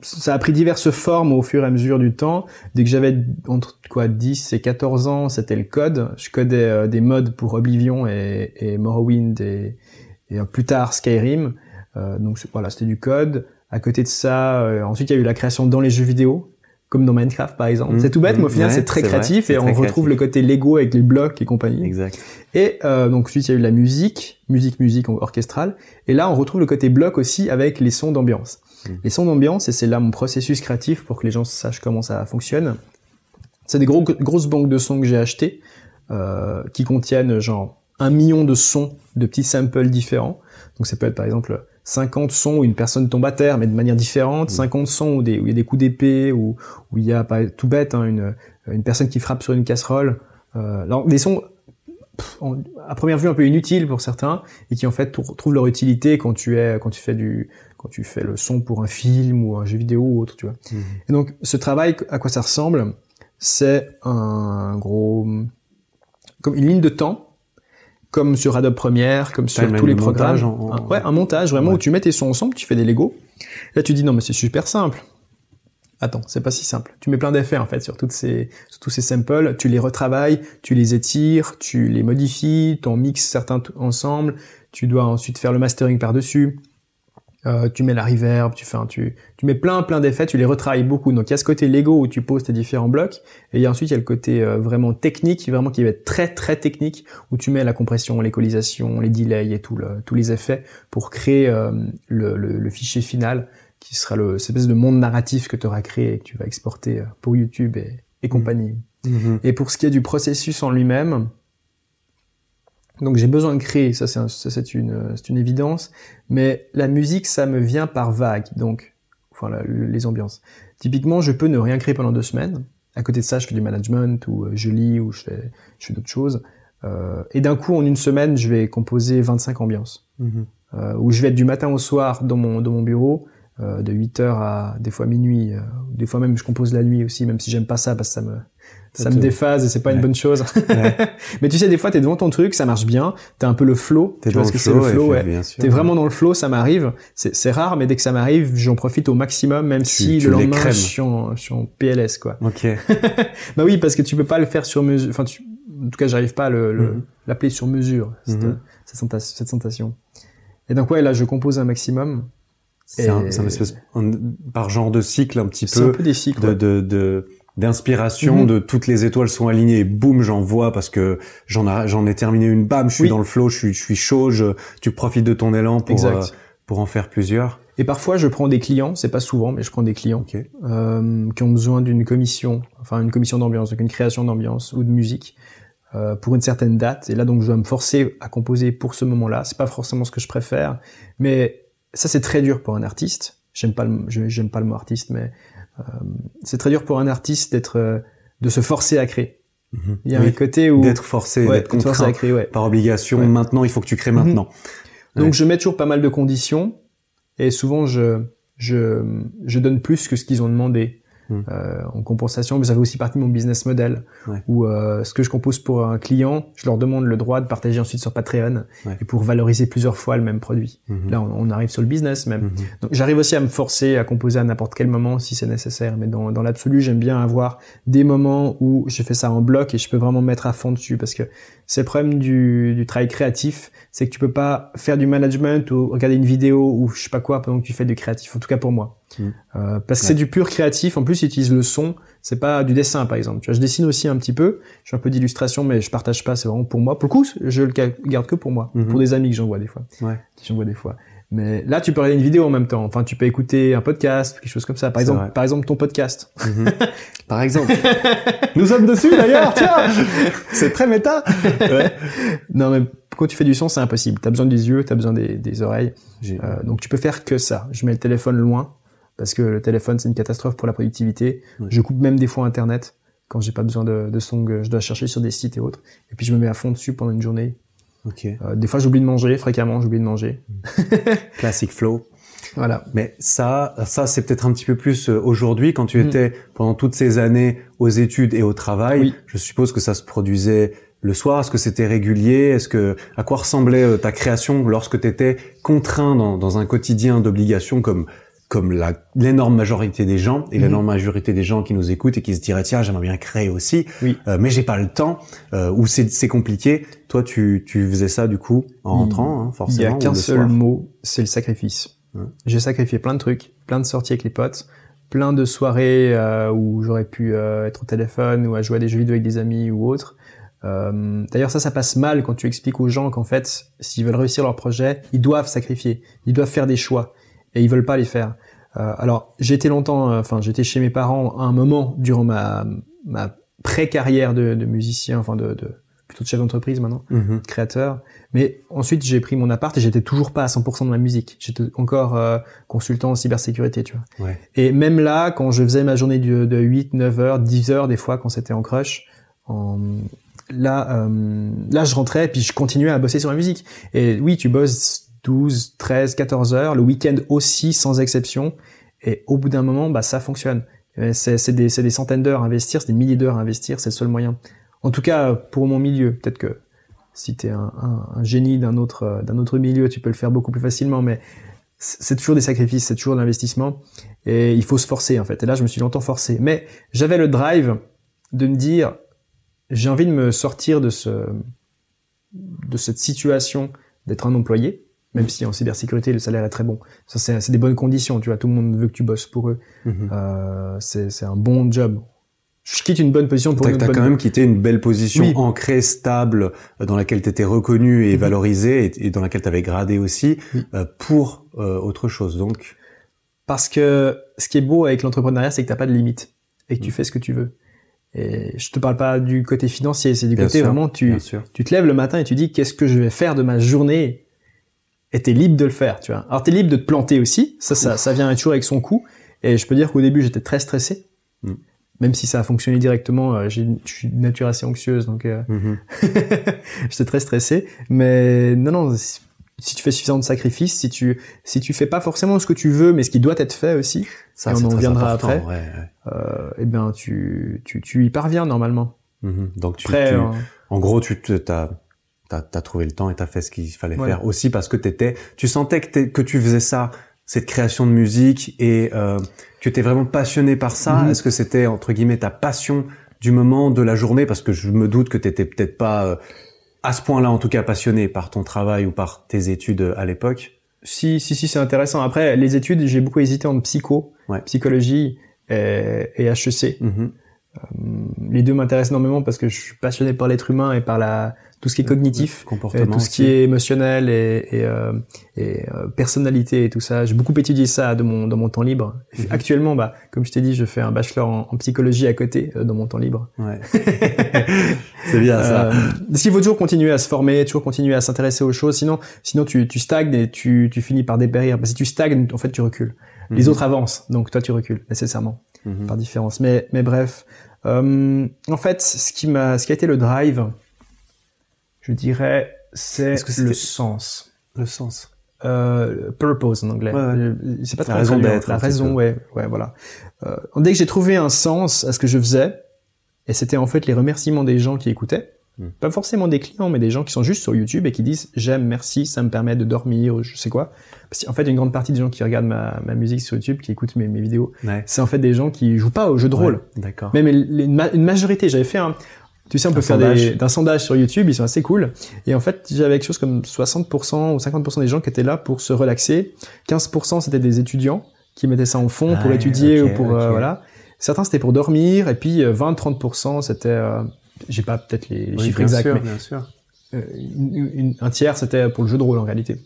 [SPEAKER 2] ça a pris diverses formes au fur et à mesure du temps. Dès que j'avais entre quoi 10 et 14 ans, c'était le code. Je codais euh, des modes pour Oblivion et, et Morrowind et, et, euh, plus tard Skyrim. Euh, donc voilà, c'était du code. À côté de ça, ensuite il y a eu la création dans les jeux vidéo comme dans Minecraft par exemple.
[SPEAKER 1] Mmh,
[SPEAKER 2] c'est tout bête,
[SPEAKER 1] mmh,
[SPEAKER 2] mais au final
[SPEAKER 1] ouais,
[SPEAKER 2] c'est très
[SPEAKER 1] vrai,
[SPEAKER 2] créatif et on retrouve
[SPEAKER 1] créatif.
[SPEAKER 2] le côté Lego avec les blocs et compagnie.
[SPEAKER 1] Exact.
[SPEAKER 2] Et euh, donc ensuite il y a eu la musique, musique, musique orchestrale. Et là on retrouve le côté bloc aussi avec les sons d'ambiance.
[SPEAKER 1] Mm.
[SPEAKER 2] Les sons d'ambiance, et c'est là mon processus créatif pour que les gens sachent comment ça fonctionne. C'est des gros, grosses banques de sons que j'ai achetées euh, qui contiennent genre un million de sons, de petits samples différents. Donc ça peut être par exemple 50 sons où une personne tombe à terre, mais de manière différente, 50 sons où, des, où il y a des coups d'épée, où, où il y a, pas tout bête, hein, une, une personne qui frappe sur une casserole. Euh, alors, des sons pff, en- à première vue un peu inutiles pour certains et qui en fait trou- trouvent leur utilité quand tu es quand tu fais du quand tu fais le son pour un film ou un jeu vidéo ou autre tu vois
[SPEAKER 1] Mhm.
[SPEAKER 2] et donc ce travail à quoi ça ressemble c'est un gros comme une ligne de temps comme sur Adobe Premiere comme sur tous les
[SPEAKER 1] le
[SPEAKER 2] programmes
[SPEAKER 1] montage en- en-
[SPEAKER 2] Un- ouais un montage vraiment
[SPEAKER 1] Ouais.
[SPEAKER 2] où tu mets tes sons ensemble tu fais des Lego là tu dis non mais c'est super simple Attends, c'est pas si simple. Tu mets plein d'effets en fait sur toutes ces sur tous ces samples, tu les retravailles, tu les étires, tu les modifies, tu en mixes certains ensemble, tu dois ensuite faire le mastering par-dessus. Euh, tu mets la reverb, tu fais un, tu tu mets plein plein d'effets, tu les retravailles beaucoup. Donc il y a ce côté Lego où tu poses tes différents blocs et il y a ensuite il y a le côté euh, vraiment technique, vraiment qui va être très très technique où tu mets la compression, l'équalisation, les delays et tout le, tous les effets pour créer euh, le, le, le fichier final qui sera le cette espèce de monde narratif que tu auras créé et que tu vas exporter euh, pour YouTube et, et compagnie.
[SPEAKER 1] Mhm.
[SPEAKER 2] Et pour ce qui est du processus en lui-même, donc j'ai besoin de créer, ça c'est un- une évidence, mais la musique ça me vient par vague, donc enfin la- les ambiances. Typiquement, je peux ne rien créer pendant deux semaines. À côté de ça, je fais du management ou euh, je lis ou je fais je fais d'autres choses. Euh, et d'un coup, en une semaine, je vais composer 25 ambiances euh, où je vais être du matin au soir dans mon, dans mon bureau, euh, de 8 heures à des fois minuit, des fois même je compose la nuit aussi, même si j'aime pas ça parce que ça me, ça me déphase et c'est pas une bonne chose.
[SPEAKER 1] Ouais. [laughs]
[SPEAKER 2] Mais tu sais, des fois t'es devant ton truc, ça marche bien, t'as un peu le flow,
[SPEAKER 1] T'es
[SPEAKER 2] tu
[SPEAKER 1] dans
[SPEAKER 2] vois ce
[SPEAKER 1] le
[SPEAKER 2] que c'est le
[SPEAKER 1] flow,
[SPEAKER 2] ouais. T'es vraiment dans le flow, ça m'arrive. C'est c'est rare, mais dès que ça m'arrive, j'en profite au maximum, même si
[SPEAKER 1] tu
[SPEAKER 2] le lendemain je suis, en, je suis en PLS quoi.
[SPEAKER 1] Ok. [laughs]
[SPEAKER 2] Bah oui, parce que tu peux pas le faire sur mesure. Enfin, tu... en tout cas, j'arrive pas à le, le-
[SPEAKER 1] Mhm.
[SPEAKER 2] l'appeler sur mesure cette,
[SPEAKER 1] Mhm.
[SPEAKER 2] cette, sensation. Et donc ouais, là, je compose un maximum.
[SPEAKER 1] C'est un, c'est un espèce, un- par genre de cycle un petit
[SPEAKER 2] C'est un
[SPEAKER 1] peu,
[SPEAKER 2] peu des cycles.
[SPEAKER 1] de,
[SPEAKER 2] ouais.
[SPEAKER 1] de, de, d'inspiration,
[SPEAKER 2] Mhm.
[SPEAKER 1] de toutes les étoiles sont alignées et boum, j'en vois parce que j'en ai, j'en ai terminé une, bam, je suis
[SPEAKER 2] Oui.
[SPEAKER 1] dans le flow, je suis, je suis chaud, je, tu profites de ton élan pour, euh, pour en faire plusieurs.
[SPEAKER 2] Et parfois, je prends des clients. C'est pas souvent, mais je prends des clients euh, qui ont besoin d'une commission, enfin une commission d'ambiance, donc une création d'ambiance ou de musique euh, pour une certaine date. Et là, donc, je dois me forcer à composer pour ce moment-là. C'est pas forcément ce que je préfère, mais ça, c'est très dur pour un artiste. J'aime pas, j'aime pas le mot artiste, mais c'est très dur pour un artiste d'être, euh, de se forcer à créer.
[SPEAKER 1] Mhm.
[SPEAKER 2] Il y a
[SPEAKER 1] Oui.
[SPEAKER 2] un côté où
[SPEAKER 1] D'être forcé,
[SPEAKER 2] ouais,
[SPEAKER 1] d'être contraint
[SPEAKER 2] à créer, ouais.
[SPEAKER 1] par obligation.
[SPEAKER 2] Ouais.
[SPEAKER 1] Maintenant, il faut que tu crées
[SPEAKER 2] Mhm.
[SPEAKER 1] maintenant.
[SPEAKER 2] Donc je mets toujours pas mal de conditions et souvent je je, je donne plus que ce qu'ils ont demandé
[SPEAKER 1] Hmm.
[SPEAKER 2] euh, en compensation. Mais ça fait aussi partie de mon business model
[SPEAKER 1] Ouais.
[SPEAKER 2] où euh, ce que je compose pour un client, je leur demande le droit de partager ensuite sur Patreon
[SPEAKER 1] Ouais.
[SPEAKER 2] et pour valoriser plusieurs fois le même produit.
[SPEAKER 1] Mhm.
[SPEAKER 2] Là on, on arrive sur le business même.
[SPEAKER 1] Mhm.
[SPEAKER 2] Donc j'arrive aussi à me forcer à composer à n'importe quel moment si c'est nécessaire, mais dans, dans l'absolu, j'aime bien avoir des moments où j'ai fait ça en bloc et je peux vraiment me mettre à fond dessus parce que c'est le problème du, du travail créatif, c'est que tu peux pas faire du management ou regarder une vidéo ou je sais pas quoi pendant que tu fais du créatif, en tout cas pour moi.
[SPEAKER 1] Mm.
[SPEAKER 2] Euh, parce que
[SPEAKER 1] Ouais.
[SPEAKER 2] c'est du pur créatif, en plus ils utilisent le son, c'est pas du dessin par exemple. Tu vois, je dessine aussi un petit peu, je fais un peu d'illustration mais je partage pas, c'est vraiment pour moi. Pour le coup, je le ga- garde que pour moi,
[SPEAKER 1] Mhm.
[SPEAKER 2] pour des amis que j'envoie des fois
[SPEAKER 1] Ouais.
[SPEAKER 2] qui j'envoie des fois. Mais là, tu peux regarder une vidéo en même temps. Enfin, tu peux écouter un podcast, quelque chose comme ça. Par exemple,
[SPEAKER 1] vrai.
[SPEAKER 2] par exemple, ton podcast.
[SPEAKER 1] Mhm. [laughs] Par exemple. Nous sommes dessus d'ailleurs, tiens [laughs] C'est très méta
[SPEAKER 2] Non, mais quand tu fais du son, c'est impossible. T'as besoin des yeux, t'as besoin des, des oreilles. Euh, donc, tu peux faire que ça. Je mets le téléphone loin parce que le téléphone, c'est une catastrophe pour la productivité. Je coupe même des fois Internet quand j'ai pas besoin de, de son que je dois chercher sur des sites et autres. Et puis, je me mets à fond dessus pendant une journée.
[SPEAKER 1] Ok.
[SPEAKER 2] Euh, des fois, j'oublie de manger. Fréquemment, j'oublie de manger. [laughs]
[SPEAKER 1] Classic flow.
[SPEAKER 2] Voilà.
[SPEAKER 1] Mais ça, ça c'est peut-être un petit peu plus euh, aujourd'hui quand tu
[SPEAKER 2] Mhm.
[SPEAKER 1] étais pendant toutes ces années aux études et au travail.
[SPEAKER 2] Oui.
[SPEAKER 1] Je suppose que ça se produisait le soir. Est-ce que c'était régulier? Est-ce que à quoi ressemblait euh, ta création lorsque tu étais contraint dans, dans un quotidien d'obligation comme comme l'énorme majorité des gens et
[SPEAKER 2] Mhm.
[SPEAKER 1] l'énorme majorité des gens qui nous écoutent et qui se diraient tiens j'aimerais bien créer aussi
[SPEAKER 2] Oui.
[SPEAKER 1] euh, mais j'ai pas le temps euh, ou c'est compliqué toi tu tu faisais ça du coup en
[SPEAKER 2] Il-
[SPEAKER 1] rentrant hein,
[SPEAKER 2] Il
[SPEAKER 1] forcément
[SPEAKER 2] y a qu'un seul
[SPEAKER 1] soir
[SPEAKER 2] mot, c'est le sacrifice. J'ai sacrifié plein de trucs, plein de sorties avec les potes, plein de soirées euh, où j'aurais pu euh, être au téléphone ou à jouer à des jeux vidéo avec des amis ou autres. Euh, D'ailleurs, ça, ça passe mal quand tu expliques aux gens qu'en fait, s'ils veulent réussir leur projet, ils doivent sacrifier, ils doivent faire des choix et ils veulent pas les faire. Euh, alors, été longtemps, euh, enfin, j'étais chez mes parents à un moment durant ma, ma pré-carrière de, de musicien, enfin de, de plutôt de chef d'entreprise maintenant,
[SPEAKER 1] Mhm.
[SPEAKER 2] créateur. Mais ensuite, j'ai pris mon appart et j'étais toujours pas à 100% de ma musique. J'étais encore euh, consultant en cybersécurité, tu vois.
[SPEAKER 1] Ouais.
[SPEAKER 2] Et même là, quand je faisais ma journée de, de 8, 9 heures, 10 heures des fois quand c'était en crush, en... là, euh, là, je rentrais et puis je continuais à bosser sur ma musique. Et oui, tu bosses 12, 13, 14 heures, le week-end aussi, sans exception. Et au bout d'un moment, bah, ça fonctionne. Et C'est des, centaines d'heures à investir, c'est des milliers d'heures à investir, c'est le seul moyen. En tout cas, pour mon milieu, peut-être que si tu es un, un- génie d'un autre, euh, autre milieu, tu peux le faire beaucoup plus facilement, mais c'est toujours des sacrifices, c'est toujours de l'investissement, et il faut se forcer en fait. Et là, je me suis longtemps forcé. Mais j'avais le drive de me dire, j'ai envie de me sortir de ce, de cette situation d'être un employé, même si en cybersécurité le salaire est très bon. Ça, c'est c'est des bonnes conditions, tu vois. Tout le monde veut que tu bosses pour eux.
[SPEAKER 1] Mhm.
[SPEAKER 2] Euh, c'est c'est un bon job. Je quitte une bonne position pour
[SPEAKER 1] T'as
[SPEAKER 2] une
[SPEAKER 1] t'as
[SPEAKER 2] bonne
[SPEAKER 1] quand même quitté une belle position
[SPEAKER 2] Oui.
[SPEAKER 1] ancrée, stable, euh, dans laquelle tu étais reconnu et
[SPEAKER 2] Mhm.
[SPEAKER 1] valorisé, et, et dans laquelle tu avais gradé aussi, euh, pour euh, autre chose. Donc,
[SPEAKER 2] Parce que ce qui est beau avec l'entrepreneuriat, c'est que t'as pas de limite et que tu
[SPEAKER 1] Mm.
[SPEAKER 2] fais ce que tu veux. Et je te parle pas du côté financier, c'est du
[SPEAKER 1] Bien
[SPEAKER 2] côté
[SPEAKER 1] sûr,
[SPEAKER 2] vraiment tu tu te lèves le matin et tu dis qu'est-ce que je vais faire de ma journée et t'es libre de le faire, tu vois. Alors t'es libre de te planter aussi, ça ça, ça vient toujours avec son coup. Et je peux dire qu'au début j'étais très stressé,
[SPEAKER 1] Mm.
[SPEAKER 2] même si ça a fonctionné directement. euh, j'ai- Je suis de nature assez anxieuse, donc euh,
[SPEAKER 1] Mhm. [laughs]
[SPEAKER 2] j'étais très stressé. Mais non non, si si tu fais suffisamment de sacrifices, si tu si tu fais pas forcément ce que tu veux, mais ce qui doit être fait aussi,
[SPEAKER 1] Ça,
[SPEAKER 2] Et on en reviendra après.
[SPEAKER 1] ouais, ouais.
[SPEAKER 2] euh, eh ben tu, tu tu y parviens normalement.
[SPEAKER 1] Mhm. Donc, tu,
[SPEAKER 2] Après,
[SPEAKER 1] tu-
[SPEAKER 2] euh,
[SPEAKER 1] en gros, tu t'as t'as t'as trouvé le temps et t'as fait ce qu'il fallait
[SPEAKER 2] Voilà.
[SPEAKER 1] faire aussi parce que t'étais, tu sentais que que tu faisais ça, cette création de musique et euh, que t'es vraiment passionné par ça.
[SPEAKER 2] Mhm.
[SPEAKER 1] Est-ce que c'était entre guillemets ta passion du moment de la journée? Parce que je me doute que t'étais peut-être pas euh, à ce point-là en tout cas passionné par ton travail ou par tes études euh, à l'époque?
[SPEAKER 2] Si, si, si, c'est intéressant. Après, les études, j'ai beaucoup hésité entre psycho,
[SPEAKER 1] Ouais.
[SPEAKER 2] psychologie et, et HEC.
[SPEAKER 1] Mhm.
[SPEAKER 2] Hum, Les deux m'intéressent énormément parce que je suis passionné par l'être humain et par la tout ce qui est cognitif,
[SPEAKER 1] comportement,
[SPEAKER 2] tout ce qui est émotionnel et, et, euh, et euh, personnalité et tout ça. J'ai beaucoup étudié ça de mon dans mon temps libre.
[SPEAKER 1] Mhm.
[SPEAKER 2] Actuellement, bah, comme je t'ai dit, je fais un bachelor en, en psychologie à côté euh, dans mon temps libre.
[SPEAKER 1] Ouais. [laughs] c'est bien ça.
[SPEAKER 2] Euh, parce qu'il faut toujours continuer à se former, toujours continuer à s'intéresser aux choses? Sinon, sinon tu, tu stagnes et tu, tu finis par dépérir. Parce que si tu stagnes, en fait, tu recules. Les
[SPEAKER 1] Mhm.
[SPEAKER 2] autres avancent, donc toi, tu recules nécessairement
[SPEAKER 1] Mhm.
[SPEAKER 2] par différence. Mais, mais bref, euh, en fait, ce qui m'a, ce qui a été le drive, je dirais, c'est le sens.
[SPEAKER 1] Le sens.
[SPEAKER 2] Euh, purpose en anglais.
[SPEAKER 1] Ouais, ouais.
[SPEAKER 2] Euh, C'est pas
[SPEAKER 1] La
[SPEAKER 2] très
[SPEAKER 1] raison d'être,
[SPEAKER 2] La raison, ouais, ouais, voilà. Euh, dès que j'ai trouvé un sens à ce que je faisais, et c'était en fait les remerciements des gens qui écoutaient,
[SPEAKER 1] Hmm.
[SPEAKER 2] pas forcément des clients, mais des gens qui sont juste sur YouTube et qui disent j'aime, merci, ça me permet de dormir, ou je sais quoi. Parce qu'en fait, une grande partie des gens qui regardent ma, ma musique sur YouTube, qui écoutent mes, mes vidéos,
[SPEAKER 1] Ouais.
[SPEAKER 2] c'est en fait des gens qui jouent pas au jeu de rôle.
[SPEAKER 1] D'accord.
[SPEAKER 2] Même les- une, ma- une majorité, j'avais fait un, tu sais, on peut
[SPEAKER 1] Un
[SPEAKER 2] faire
[SPEAKER 1] sondage.
[SPEAKER 2] des, d'un sondage sur YouTube, ils sont assez cool. Et en fait, j'avais quelque chose comme 60% ou 50% des gens qui étaient là pour se relaxer. 15% c'était des étudiants qui mettaient ça en fond pour étudier ou pour, euh, voilà. Certains c'était pour dormir et puis euh, 20-30% c'était, euh, j'ai pas peut-être les, les
[SPEAKER 1] Oui,
[SPEAKER 2] chiffres
[SPEAKER 1] bien
[SPEAKER 2] exacts,
[SPEAKER 1] sûr,
[SPEAKER 2] mais
[SPEAKER 1] bien sûr.
[SPEAKER 2] euh, une- une- un tiers c'était pour le jeu de rôle en réalité.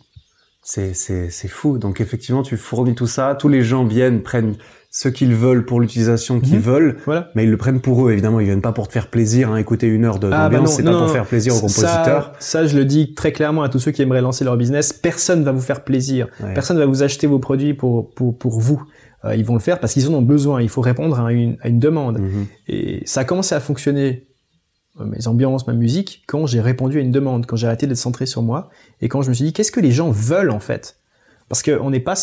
[SPEAKER 1] C'est, c'est, c'est fou. Donc effectivement, tu fournis tout ça. Tous les gens viennent, prennent ce qu'ils veulent pour l'utilisation qu'ils
[SPEAKER 2] Mhm.
[SPEAKER 1] veulent,
[SPEAKER 2] Voilà.
[SPEAKER 1] mais ils le prennent pour eux. Évidemment, ils viennent pas pour te faire plaisir. Hein. Écouter une heure de,
[SPEAKER 2] Ah, bah
[SPEAKER 1] c'est
[SPEAKER 2] non,
[SPEAKER 1] pas pour faire plaisir au compositeur.
[SPEAKER 2] Ça, ça, je le dis très clairement à tous ceux qui aimeraient lancer leur business. Personne va vous faire plaisir.
[SPEAKER 1] Ouais.
[SPEAKER 2] Personne va vous acheter vos produits pour pour pour vous. Euh, ils vont le faire parce qu'ils en ont besoin. Il faut répondre à une à une demande.
[SPEAKER 1] Mhm.
[SPEAKER 2] Et ça a commencé à fonctionner euh, mes ambiances, ma musique quand j'ai répondu à une demande, quand j'ai arrêté d'être centré sur moi et quand je me suis dit qu'est-ce que les gens veulent en fait? Parce que on n'est pas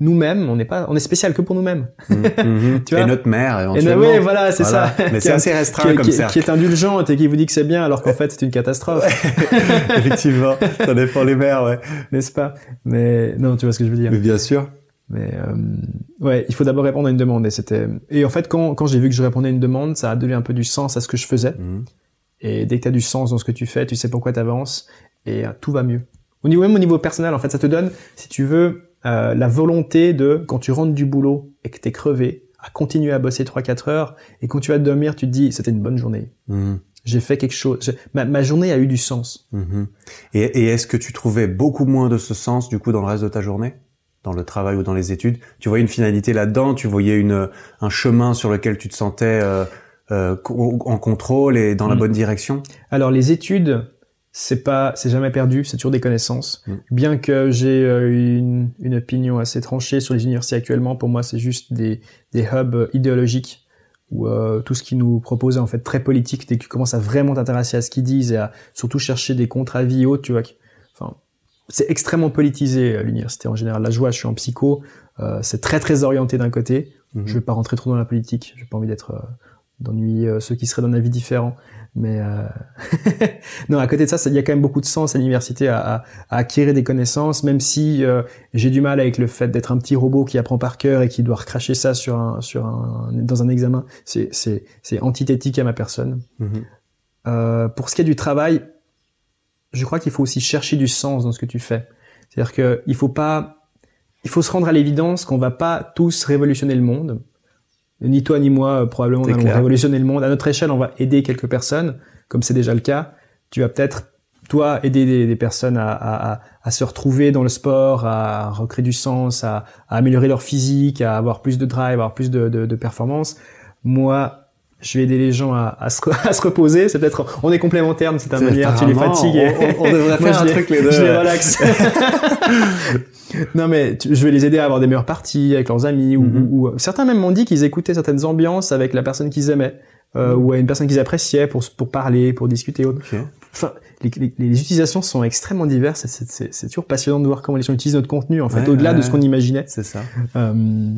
[SPEAKER 2] nous-mêmes, on n'est pas on est spécial que pour nous-mêmes.
[SPEAKER 1] Mhm. Mhm. [laughs]
[SPEAKER 2] Tu vois
[SPEAKER 1] Et notre mère,
[SPEAKER 2] Et
[SPEAKER 1] éventuellement.
[SPEAKER 2] oui, voilà, c'est
[SPEAKER 1] Voilà.
[SPEAKER 2] ça.
[SPEAKER 1] Mais
[SPEAKER 2] Qui
[SPEAKER 1] c'est assez
[SPEAKER 2] qui,
[SPEAKER 1] restreint
[SPEAKER 2] est-
[SPEAKER 1] comme
[SPEAKER 2] qui
[SPEAKER 1] cercle.
[SPEAKER 2] qui est indulgente et qui vous dit que c'est bien alors qu'en fait c'est une catastrophe. [laughs]
[SPEAKER 1] Effectivement, ça dépend les mères, ouais.
[SPEAKER 2] n'est-ce pas? Mais non, tu vois ce que je veux dire.
[SPEAKER 1] Mais bien sûr.
[SPEAKER 2] Mais euh, ouais, il faut d'abord répondre à une demande et c'était et en fait quand quand j'ai vu que je répondais à une demande, ça a donné un peu du sens à ce que je faisais
[SPEAKER 1] Mhm.
[SPEAKER 2] et dès que tu as du sens dans ce que tu fais, tu sais pourquoi tu avances et euh, tout va mieux. Au niveau même au niveau personnel, en fait, ça te donne si tu veux euh, la volonté de quand tu rentres du boulot et que tu es crevé, à continuer à bosser 3-4 heures. Et quand tu vas dormir, tu te dis, c'était une bonne journée.
[SPEAKER 1] Mhm.
[SPEAKER 2] J'ai fait quelque chose. Ma, ma, journée a eu du sens.
[SPEAKER 1] Mhm. Et, et est-ce que tu trouvais beaucoup moins de ce sens du coup dans le reste de ta journée? Dans le travail ou dans les études? Tu voyais une finalité là-dedans? Tu voyais une, un chemin sur lequel tu te sentais euh, euh, en contrôle et dans la mm. bonne direction?
[SPEAKER 2] Alors les études, c'est pas, c'est jamais perdu, c'est toujours des connaissances. Mm. Bien que j'ai euh, une, une, opinion assez tranchée sur les universités actuellement, pour moi c'est juste des, des hubs idéologiques ou euh, tout ce qui nous propose en fait très politique dès que tu commences à vraiment t'intéresser à ce qu'ils disent et à surtout chercher des contre-avis autres, tu vois. Enfin, c'est extrêmement politisé euh, l'université en général. La joie, je suis en psycho, euh, c'est très très orienté d'un côté. Mm-hmm. Je vais pas rentrer trop dans la politique, j'ai pas envie d'être euh, d'ennuyer ceux qui seraient d'un avis différent. Mais euh... [laughs] non, à côté de ça, il y a quand même beaucoup de sens à l'université à, à, à, acquérir des connaissances, même si euh, j'ai du mal avec le fait d'être un petit robot qui apprend par cœur et qui doit recracher ça sur un, sur un, dans un examen. C'est, c'est, c'est antithétique à ma personne. Mm-hmm. Euh, pour ce qui est du travail, je crois qu'il faut aussi chercher du sens dans ce que tu fais. C'est-à-dire qu'il faut pas, il faut se rendre à l'évidence qu'on va pas tous révolutionner le monde ni toi ni moi, euh, probablement, on allons révolutionner le monde. À notre échelle, on va aider quelques personnes, comme c'est déjà le cas. Tu vas peut-être, toi, aider des, personnes à, à, à, se retrouver dans le sport, à recréer du sens, à, à, améliorer leur physique, à avoir plus de drive, à avoir plus de, de, de performance. Moi, je vais aider les gens à, à, se, [laughs] à se, reposer. C'est peut-être, on est complémentaires de cette manière. Tu les fatigues.
[SPEAKER 1] On, on, devrait [laughs] faire un truc les deux.
[SPEAKER 2] Je les relaxe. [laughs] non mais je vais les aider à avoir des meilleures parties avec leurs amis ou, mm-hmm. ou, certains même m'ont dit qu'ils écoutaient certaines ambiances avec la personne qu'ils aimaient euh, mm-hmm. ou à une personne qu'ils appréciaient pour pour parler, pour discuter. Enfin, les, les, les, utilisations sont extrêmement diverses. C'est toujours passionnant de voir comment les gens utilisent notre contenu en fait au-delà de ce qu'on imaginait.
[SPEAKER 1] C'est ça. Euh,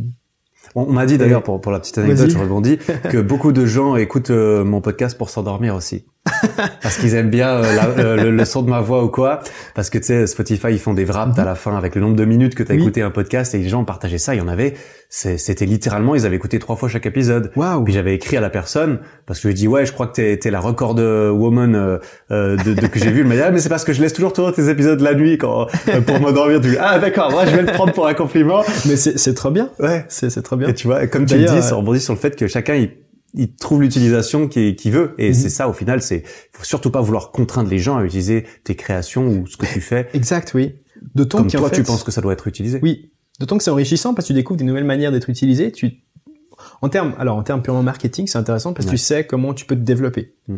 [SPEAKER 1] on, m'a dit d'ailleurs, pour, pour la petite anecdote, je rebondis, que [laughs] beaucoup de gens écoutent euh, mon podcast pour s'endormir aussi. [laughs] parce qu'ils aiment bien euh, euh, le, son de ma voix ou quoi. Parce que tu sais, Spotify, ils font des wraps à la fin avec le nombre de minutes que tu as écouté un podcast et les gens partageaient ça. Il y en avait, c'était littéralement, ils avaient écouté trois fois chaque épisode.
[SPEAKER 2] Wow.
[SPEAKER 1] Puis j'avais écrit à la personne parce que je dis ouais, je crois que t'es es la record woman euh, de, de, que j'ai vu. Il m'a dit ah mais c'est parce que je laisse toujours tourner tes épisodes la nuit quand pour m'endormir. Tu ah d'accord, moi je vais le prendre pour un compliment.
[SPEAKER 2] Mais c'est trop bien.
[SPEAKER 1] Ouais,
[SPEAKER 2] c'est trop bien.
[SPEAKER 1] Et tu vois, comme tu le dis, ça rebondit sur le fait que chacun il il trouve l'utilisation qu'il veut. Et mhm. c'est ça au final c'est faut surtout pas vouloir contraindre les gens à utiliser tes créations ou ce que tu fais.
[SPEAKER 2] Exact oui. D'autant
[SPEAKER 1] comme toi tu penses que ça doit être utilisé.
[SPEAKER 2] Oui. D'autant que c'est enrichissant parce que tu découvres des nouvelles manières d'être utilisé. Tu en termes alors en termes purement marketing c'est intéressant parce que tu sais comment tu peux te développer. Mm.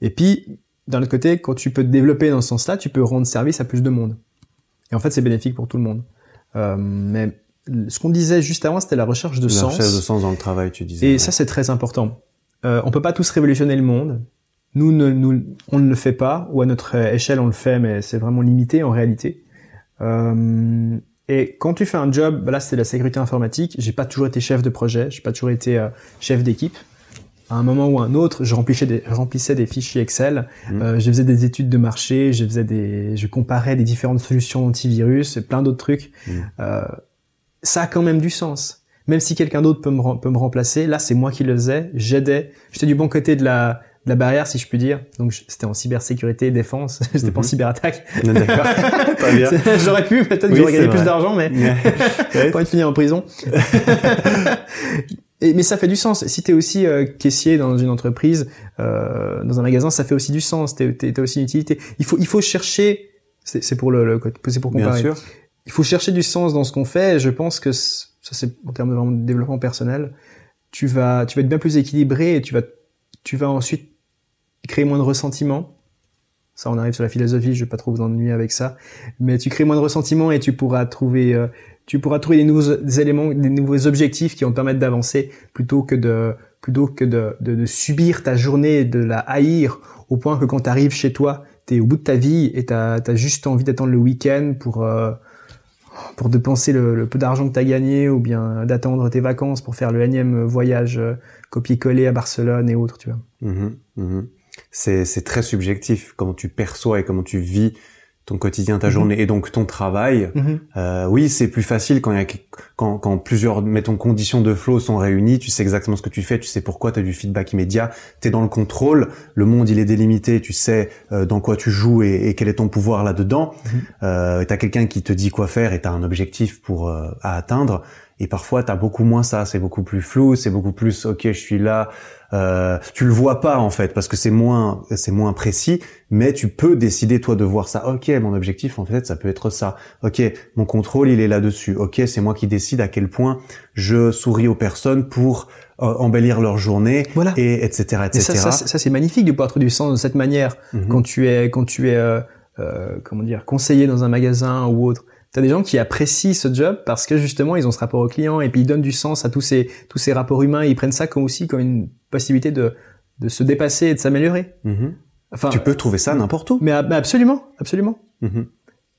[SPEAKER 2] et puis d'un autre côté quand tu peux te développer dans ce sens-là tu peux rendre service à plus de monde. Et en fait c'est bénéfique pour tout le monde. Euh, mais ce qu'on disait juste avant, c'était la recherche de sens.
[SPEAKER 1] La recherche de sens dans le travail, tu disais.
[SPEAKER 2] Et ça, c'est très important. Euh, on peut pas tous révolutionner le monde. Nous, ne, nous, on ne le fait pas, ou à notre échelle, on le fait, mais c'est vraiment limité en réalité. Euh, et quand tu fais un job, bah là, c'est la sécurité informatique. J'ai pas toujours été chef de projet, j'ai pas toujours été euh, chef d'équipe. À un moment ou un autre, je remplissais des, je remplissais des fichiers Excel, mmh. euh, je faisais des études de marché, je faisais des, je comparais des différentes solutions antivirus, et plein d'autres trucs. Mmh. Ça a quand même du sens. Même si quelqu'un d'autre peut me, peut me remplacer, là c'est moi qui le faisais, j'aidais, j'étais du bon côté de la, de la barrière si je puis dire. Donc c'était en cybersécurité et défense, [laughs] c'était pas en mhm. cyberattaque. [laughs]
[SPEAKER 1] D'accord. [laughs]
[SPEAKER 2] J'aurais pu, peut-être que j'aurais gagné plus d'argent, mais pas être fini en prison. et, mais ça fait du sens. Si t'es aussi euh, caissier dans une entreprise, euh, dans un magasin, ça fait aussi du sens. T'as es, aussi une utilité. Il faut, il faut chercher. C'est pour le, le c'est pour comparer.
[SPEAKER 1] Bien sûr
[SPEAKER 2] il faut chercher du sens dans ce qu'on fait. Et je pense que ça, c'est en termes de, développement personnel. Tu vas, tu vas être bien plus équilibré et tu vas, tu vas ensuite créer moins de ressentiment. Ça, on arrive sur la philosophie. Je vais pas trop vous ennuyer avec ça, mais tu crées moins de ressentiment et tu pourras trouver, euh, tu pourras trouver des nouveaux éléments, des nouveaux objectifs qui vont te permettre d'avancer plutôt que de, plutôt que de, de, de, subir ta journée de la haïr au point que quand tu arrives chez toi, tu es au bout de ta vie et tu as, juste envie d'attendre le week-end pour euh, pour dépenser le, peu d'argent que tu as gagné ou bien d'attendre tes vacances pour faire le énième voyage euh, copier-coller à Barcelone et autres, tu vois.
[SPEAKER 1] Mmh, mmh. C'est très subjectif comment tu perçois et comment tu vis ton quotidien, ta mhm. journée et donc ton travail. Mhm. Euh, oui, c'est plus facile quand y a quand, quand plusieurs mettons conditions de flow sont réunies, tu sais exactement ce que tu fais, tu sais pourquoi, tu as du feedback immédiat, tu es dans le contrôle, le monde il est délimité, tu sais euh, dans quoi tu joues et, et, quel est ton pouvoir là-dedans. Mhm. Euh, tu as quelqu'un qui te dit quoi faire et tu as un objectif pour euh, à atteindre Et parfois, t'as beaucoup moins ça. C'est beaucoup plus flou. C'est beaucoup plus, ok, je suis là. Euh, tu le vois pas en fait parce que c'est moins, c'est moins précis. Mais tu peux décider toi de voir ça. Ok, mon objectif en fait, ça peut être ça. Ok, mon contrôle il est là-dessus. Ok, c'est moi qui décide à quel point je souris aux personnes pour euh, embellir leur journée.
[SPEAKER 2] Voilà.
[SPEAKER 1] Et etc. etc.
[SPEAKER 2] Et ça, ça, ça c'est magnifique de pouvoir trouver du sens de cette manière
[SPEAKER 1] Mhm.
[SPEAKER 2] quand tu es quand tu es euh, euh, comment dire conseiller dans un magasin ou autre. T'as des gens qui apprécient ce job parce que justement ils ont ce rapport au client et puis ils donnent du sens à tous ces tous ces rapports humains. Ils prennent ça comme aussi comme une possibilité de de se dépasser et de s'améliorer.
[SPEAKER 1] Mhm.
[SPEAKER 2] Enfin,
[SPEAKER 1] Tu peux trouver ça n'importe où.
[SPEAKER 2] mais, mais absolument, absolument.
[SPEAKER 1] Mhm.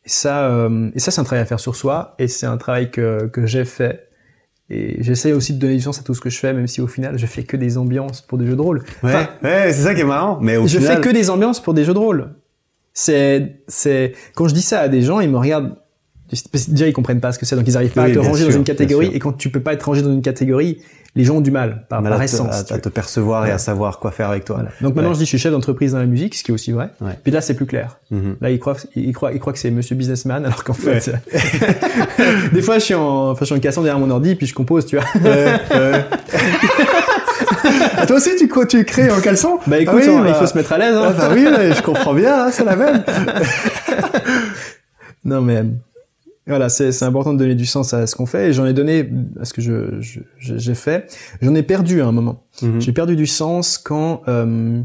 [SPEAKER 2] Et ça, euh, et ça c'est un travail à faire sur soi et c'est un travail que que j'ai fait. Et j'essaie aussi de donner du sens à tout ce que je fais, même si au final je fais que des ambiances pour des jeux de rôle.
[SPEAKER 1] Ouais,
[SPEAKER 2] Enfin,
[SPEAKER 1] ouais, c'est ça qui est marrant. Mais au
[SPEAKER 2] je
[SPEAKER 1] final,
[SPEAKER 2] fais que des ambiances pour des jeux de rôle. C'est, c'est, quand je dis ça à des gens, ils me regardent. Déjà, ils comprennent pas ce que c'est, donc ils arrivent pas
[SPEAKER 1] Oui,
[SPEAKER 2] à te ranger
[SPEAKER 1] sûr,
[SPEAKER 2] dans une catégorie. Et quand tu peux pas être rangé dans une catégorie, les gens ont du mal, par, par
[SPEAKER 1] à te-
[SPEAKER 2] essence.
[SPEAKER 1] à,
[SPEAKER 2] tu
[SPEAKER 1] à te percevoir et à savoir quoi faire avec toi.
[SPEAKER 2] Voilà. Donc maintenant,
[SPEAKER 1] Ouais.
[SPEAKER 2] je dis, je suis chef d'entreprise dans la musique, ce qui est aussi vrai.
[SPEAKER 1] Ouais.
[SPEAKER 2] Puis là, c'est plus clair.
[SPEAKER 1] Mhm.
[SPEAKER 2] Là, ils croient, ils croient, ils croient que c'est Monsieur Businessman, alors qu'en fait, [laughs] des fois, je suis en, enfin, je suis en cassant derrière mon ordi, puis je compose, tu vois.
[SPEAKER 1] Ah, [laughs] toi aussi, tu, tu crées en caleçon?
[SPEAKER 2] Bah écoute,
[SPEAKER 1] Ah oui, bah-
[SPEAKER 2] il faut se mettre à l'aise. Hein.
[SPEAKER 1] Ah, bah oui, je comprends bien, hein, c'est la même. [laughs]
[SPEAKER 2] Non mais voilà, c'est important de donner du sens à ce qu'on fait et j'en ai donné à ce que je- j'ai fait. J'en ai perdu à un moment.
[SPEAKER 1] Mhm.
[SPEAKER 2] J'ai perdu du sens quand euh,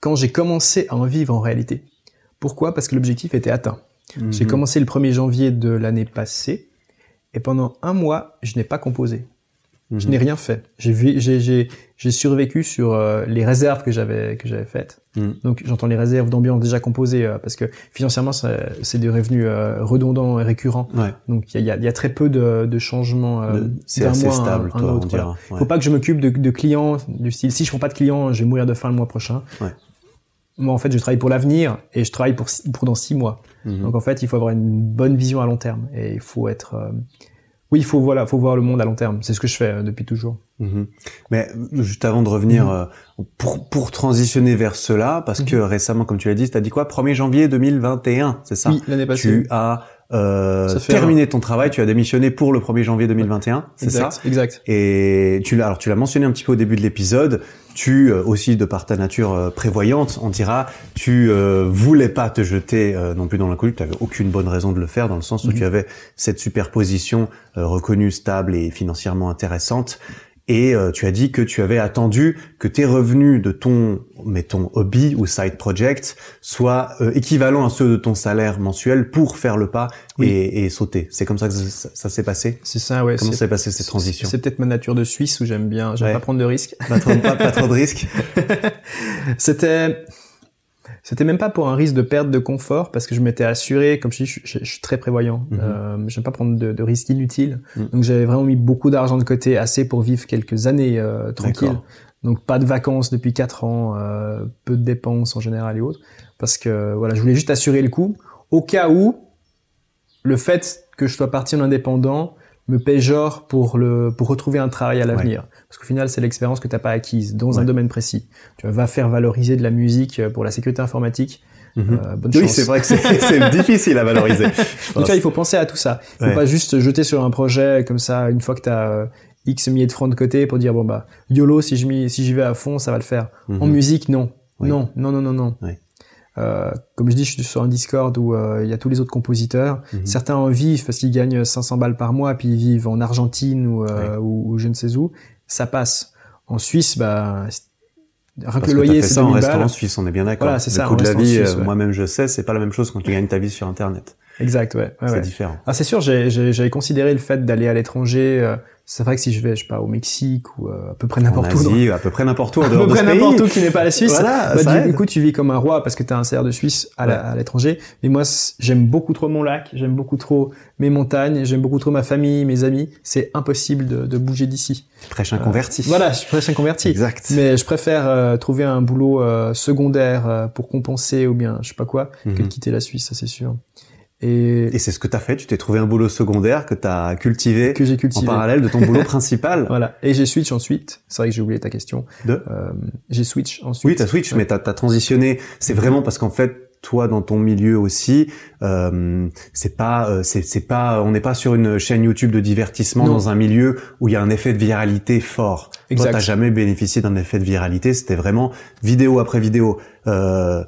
[SPEAKER 2] quand j'ai commencé à en vivre en réalité. Pourquoi? Parce que l'objectif était atteint. J'ai
[SPEAKER 1] Mhm.
[SPEAKER 2] commencé le 1er janvier de l'année passée et pendant un mois, je n'ai pas composé. Je
[SPEAKER 1] Mhm.
[SPEAKER 2] n'ai rien fait. J'ai survécu sur euh, les réserves que j'avais que j'avais faites.
[SPEAKER 1] Mhm.
[SPEAKER 2] Donc j'entends les réserves d'ambiance déjà composées euh, parce que financièrement c'est des revenus euh, redondants et récurrents.
[SPEAKER 1] Ouais,
[SPEAKER 2] Donc il y a, y très peu de, de changements
[SPEAKER 1] c'est assez
[SPEAKER 2] mois un-
[SPEAKER 1] stable,
[SPEAKER 2] à un
[SPEAKER 1] toi, on
[SPEAKER 2] autre, voilà.
[SPEAKER 1] dira. Ouais.
[SPEAKER 2] Faut pas que je m'occupe de, de clients du style si je prends pas de clients, je vais mourir de faim le mois prochain.
[SPEAKER 1] Ouais.
[SPEAKER 2] Moi en fait je travaille pour l'avenir et je travaille pour dans six mois.
[SPEAKER 1] Mhm.
[SPEAKER 2] Donc en fait il faut avoir une bonne vision à long terme et il faut être oui il faut voilà faut voir le monde à long terme. C'est ce que je fais euh, depuis toujours.
[SPEAKER 1] Mhm. Mais euh, juste avant de revenir,
[SPEAKER 2] Mhm.
[SPEAKER 1] euh, pour, pour transitionner vers cela, parce que récemment, comme tu l'as dit, t'as dit quoi? 1er janvier 2021, c'est ça?
[SPEAKER 2] Oui l'année passée.
[SPEAKER 1] Tu as euh, terminé ton travail, tu as démissionné pour le 1er janvier 2021, c'est ça?
[SPEAKER 2] exact exact.
[SPEAKER 1] Et tu l'as, alors tu l'as mentionné un petit peu au début de l'épisode. Tu euh, aussi de par ta nature euh, prévoyante, on dira, tu euh, voulais pas te jeter euh, non plus dans l'inconnu. Tu avais aucune bonne raison de le faire dans le sens où
[SPEAKER 2] Mhm.
[SPEAKER 1] tu avais cette superposition euh, reconnue, stable et financièrement intéressante. Et euh, tu as dit que tu avais attendu que tes revenus de ton, mettons, hobby ou side project soient euh, équivalents à ceux de ton salaire mensuel pour faire le pas
[SPEAKER 2] Oui.
[SPEAKER 1] et, et sauter. C'est comme ça que ça, ça s'est passé?
[SPEAKER 2] C'est ça ouais.
[SPEAKER 1] Comment s'est passé cette transition?
[SPEAKER 2] C'est peut-être ma nature de Suisse où j'aime bien, j'aime
[SPEAKER 1] Ouais.
[SPEAKER 2] pas prendre de risques.
[SPEAKER 1] Pas pas, pas trop de risques. [laughs]
[SPEAKER 2] C'était, c'était même pas pour un risque de perte de confort parce que je m'étais assuré, comme je dis, je, je- je suis très prévoyant.
[SPEAKER 1] Mhm.
[SPEAKER 2] Euh, j'aime pas prendre de, de risques inutiles.
[SPEAKER 1] Mhm.
[SPEAKER 2] Donc j'avais vraiment mis beaucoup d'argent de côté, assez pour vivre quelques années euh, tranquilles. Donc pas de vacances depuis quatre ans, euh, peu de dépenses en général et autres, parce que voilà, je voulais juste assurer le coup au cas où le fait que je sois parti en indépendant me péjore pour le pour retrouver un travail à l'avenir. Parce qu'au final, c'est l'expérience que t'as pas acquise dans un domaine précis. Tu vas faire valoriser de la musique euh, pour la sécurité informatique. Euh, bonne
[SPEAKER 1] Oui, c'est vrai que c'est [laughs] difficile à valoriser.
[SPEAKER 2] Donc, tu vois, il faut penser à tout ça. Il faut
[SPEAKER 1] Ouais.
[SPEAKER 2] pas juste se jeter sur un projet comme ça une fois que tu as X milliers de francs de côté pour dire bon bah YOLO si je m'y si j'y vais à fond ça va le faire.
[SPEAKER 1] Mhm.
[SPEAKER 2] En musique non.
[SPEAKER 1] Oui.
[SPEAKER 2] Non, non non non non.
[SPEAKER 1] Oui.
[SPEAKER 2] Euh, comme je dis, je suis sur un Discord où euh, il y a tous les autres compositeurs.
[SPEAKER 1] Mhm.
[SPEAKER 2] Certains en vivent parce qu'ils gagnent 500 balles par mois, puis ils vivent en Argentine ou, euh, ou, ou je ne sais où. Ça passe. En Suisse, bah, rien que le loyer, c'est
[SPEAKER 1] ça en
[SPEAKER 2] 2000
[SPEAKER 1] restaurant suisse, on est bien d'accord.
[SPEAKER 2] Voilà, c'est
[SPEAKER 1] le
[SPEAKER 2] ça,
[SPEAKER 1] coût de la vie, euh,
[SPEAKER 2] ouais.
[SPEAKER 1] moi-même je sais, c'est pas la même chose quand tu gagnes ta vie sur Internet.
[SPEAKER 2] Exact, ouais. ouais,
[SPEAKER 1] c'est
[SPEAKER 2] ouais.
[SPEAKER 1] différent.
[SPEAKER 2] Ah, c'est sûr, j'avais considéré le fait d'aller à l'étranger. euh, c'est vrai que si je vais, je sais pas, au Mexique ou euh, à peu près n'importe où,
[SPEAKER 1] Asie, à peu près n'importe où [laughs]
[SPEAKER 2] à peu
[SPEAKER 1] de
[SPEAKER 2] près n'importe où qui n'est pas la Suisse,
[SPEAKER 1] Voilà,
[SPEAKER 2] bah,
[SPEAKER 1] ça
[SPEAKER 2] du coup, tu vis comme un roi parce que tu as un salaire de Suisse à l'étranger. Mais moi, j'aime beaucoup trop mon lac, j'aime beaucoup trop mes montagnes, j'aime beaucoup trop ma famille, mes amis. C'est impossible de, de bouger d'ici.
[SPEAKER 1] Prêche un converti.
[SPEAKER 2] Voilà, je suis presque un converti.
[SPEAKER 1] Exact.
[SPEAKER 2] Mais je préfère euh, trouver un boulot euh, secondaire euh, pour compenser ou bien je sais pas quoi que de
[SPEAKER 1] Mhm.
[SPEAKER 2] quitter la Suisse, ça c'est sûr. Et,
[SPEAKER 1] Et c'est ce que t'as fait, tu t'es trouvé un boulot secondaire que t'as cultivé
[SPEAKER 2] que j'ai
[SPEAKER 1] en
[SPEAKER 2] cultivé.
[SPEAKER 1] parallèle de ton boulot [laughs] principal.
[SPEAKER 2] Voilà. Et j'ai switch ensuite. C'est vrai que j'ai oublié ta question.
[SPEAKER 1] De
[SPEAKER 2] Euh, j'ai switch ensuite.
[SPEAKER 1] Oui, t'as switch, mais t'as as transitionné. C'est vraiment parce qu'en fait, toi dans ton milieu aussi, euh, c'est pas, euh, c'est pas, on n'est pas sur une chaîne YouTube de divertissement dans un milieu où il y a un effet de viralité fort. Exact. Toi, t'as jamais bénéficié d'un effet de viralité. C'était vraiment vidéo après vidéo. Euh,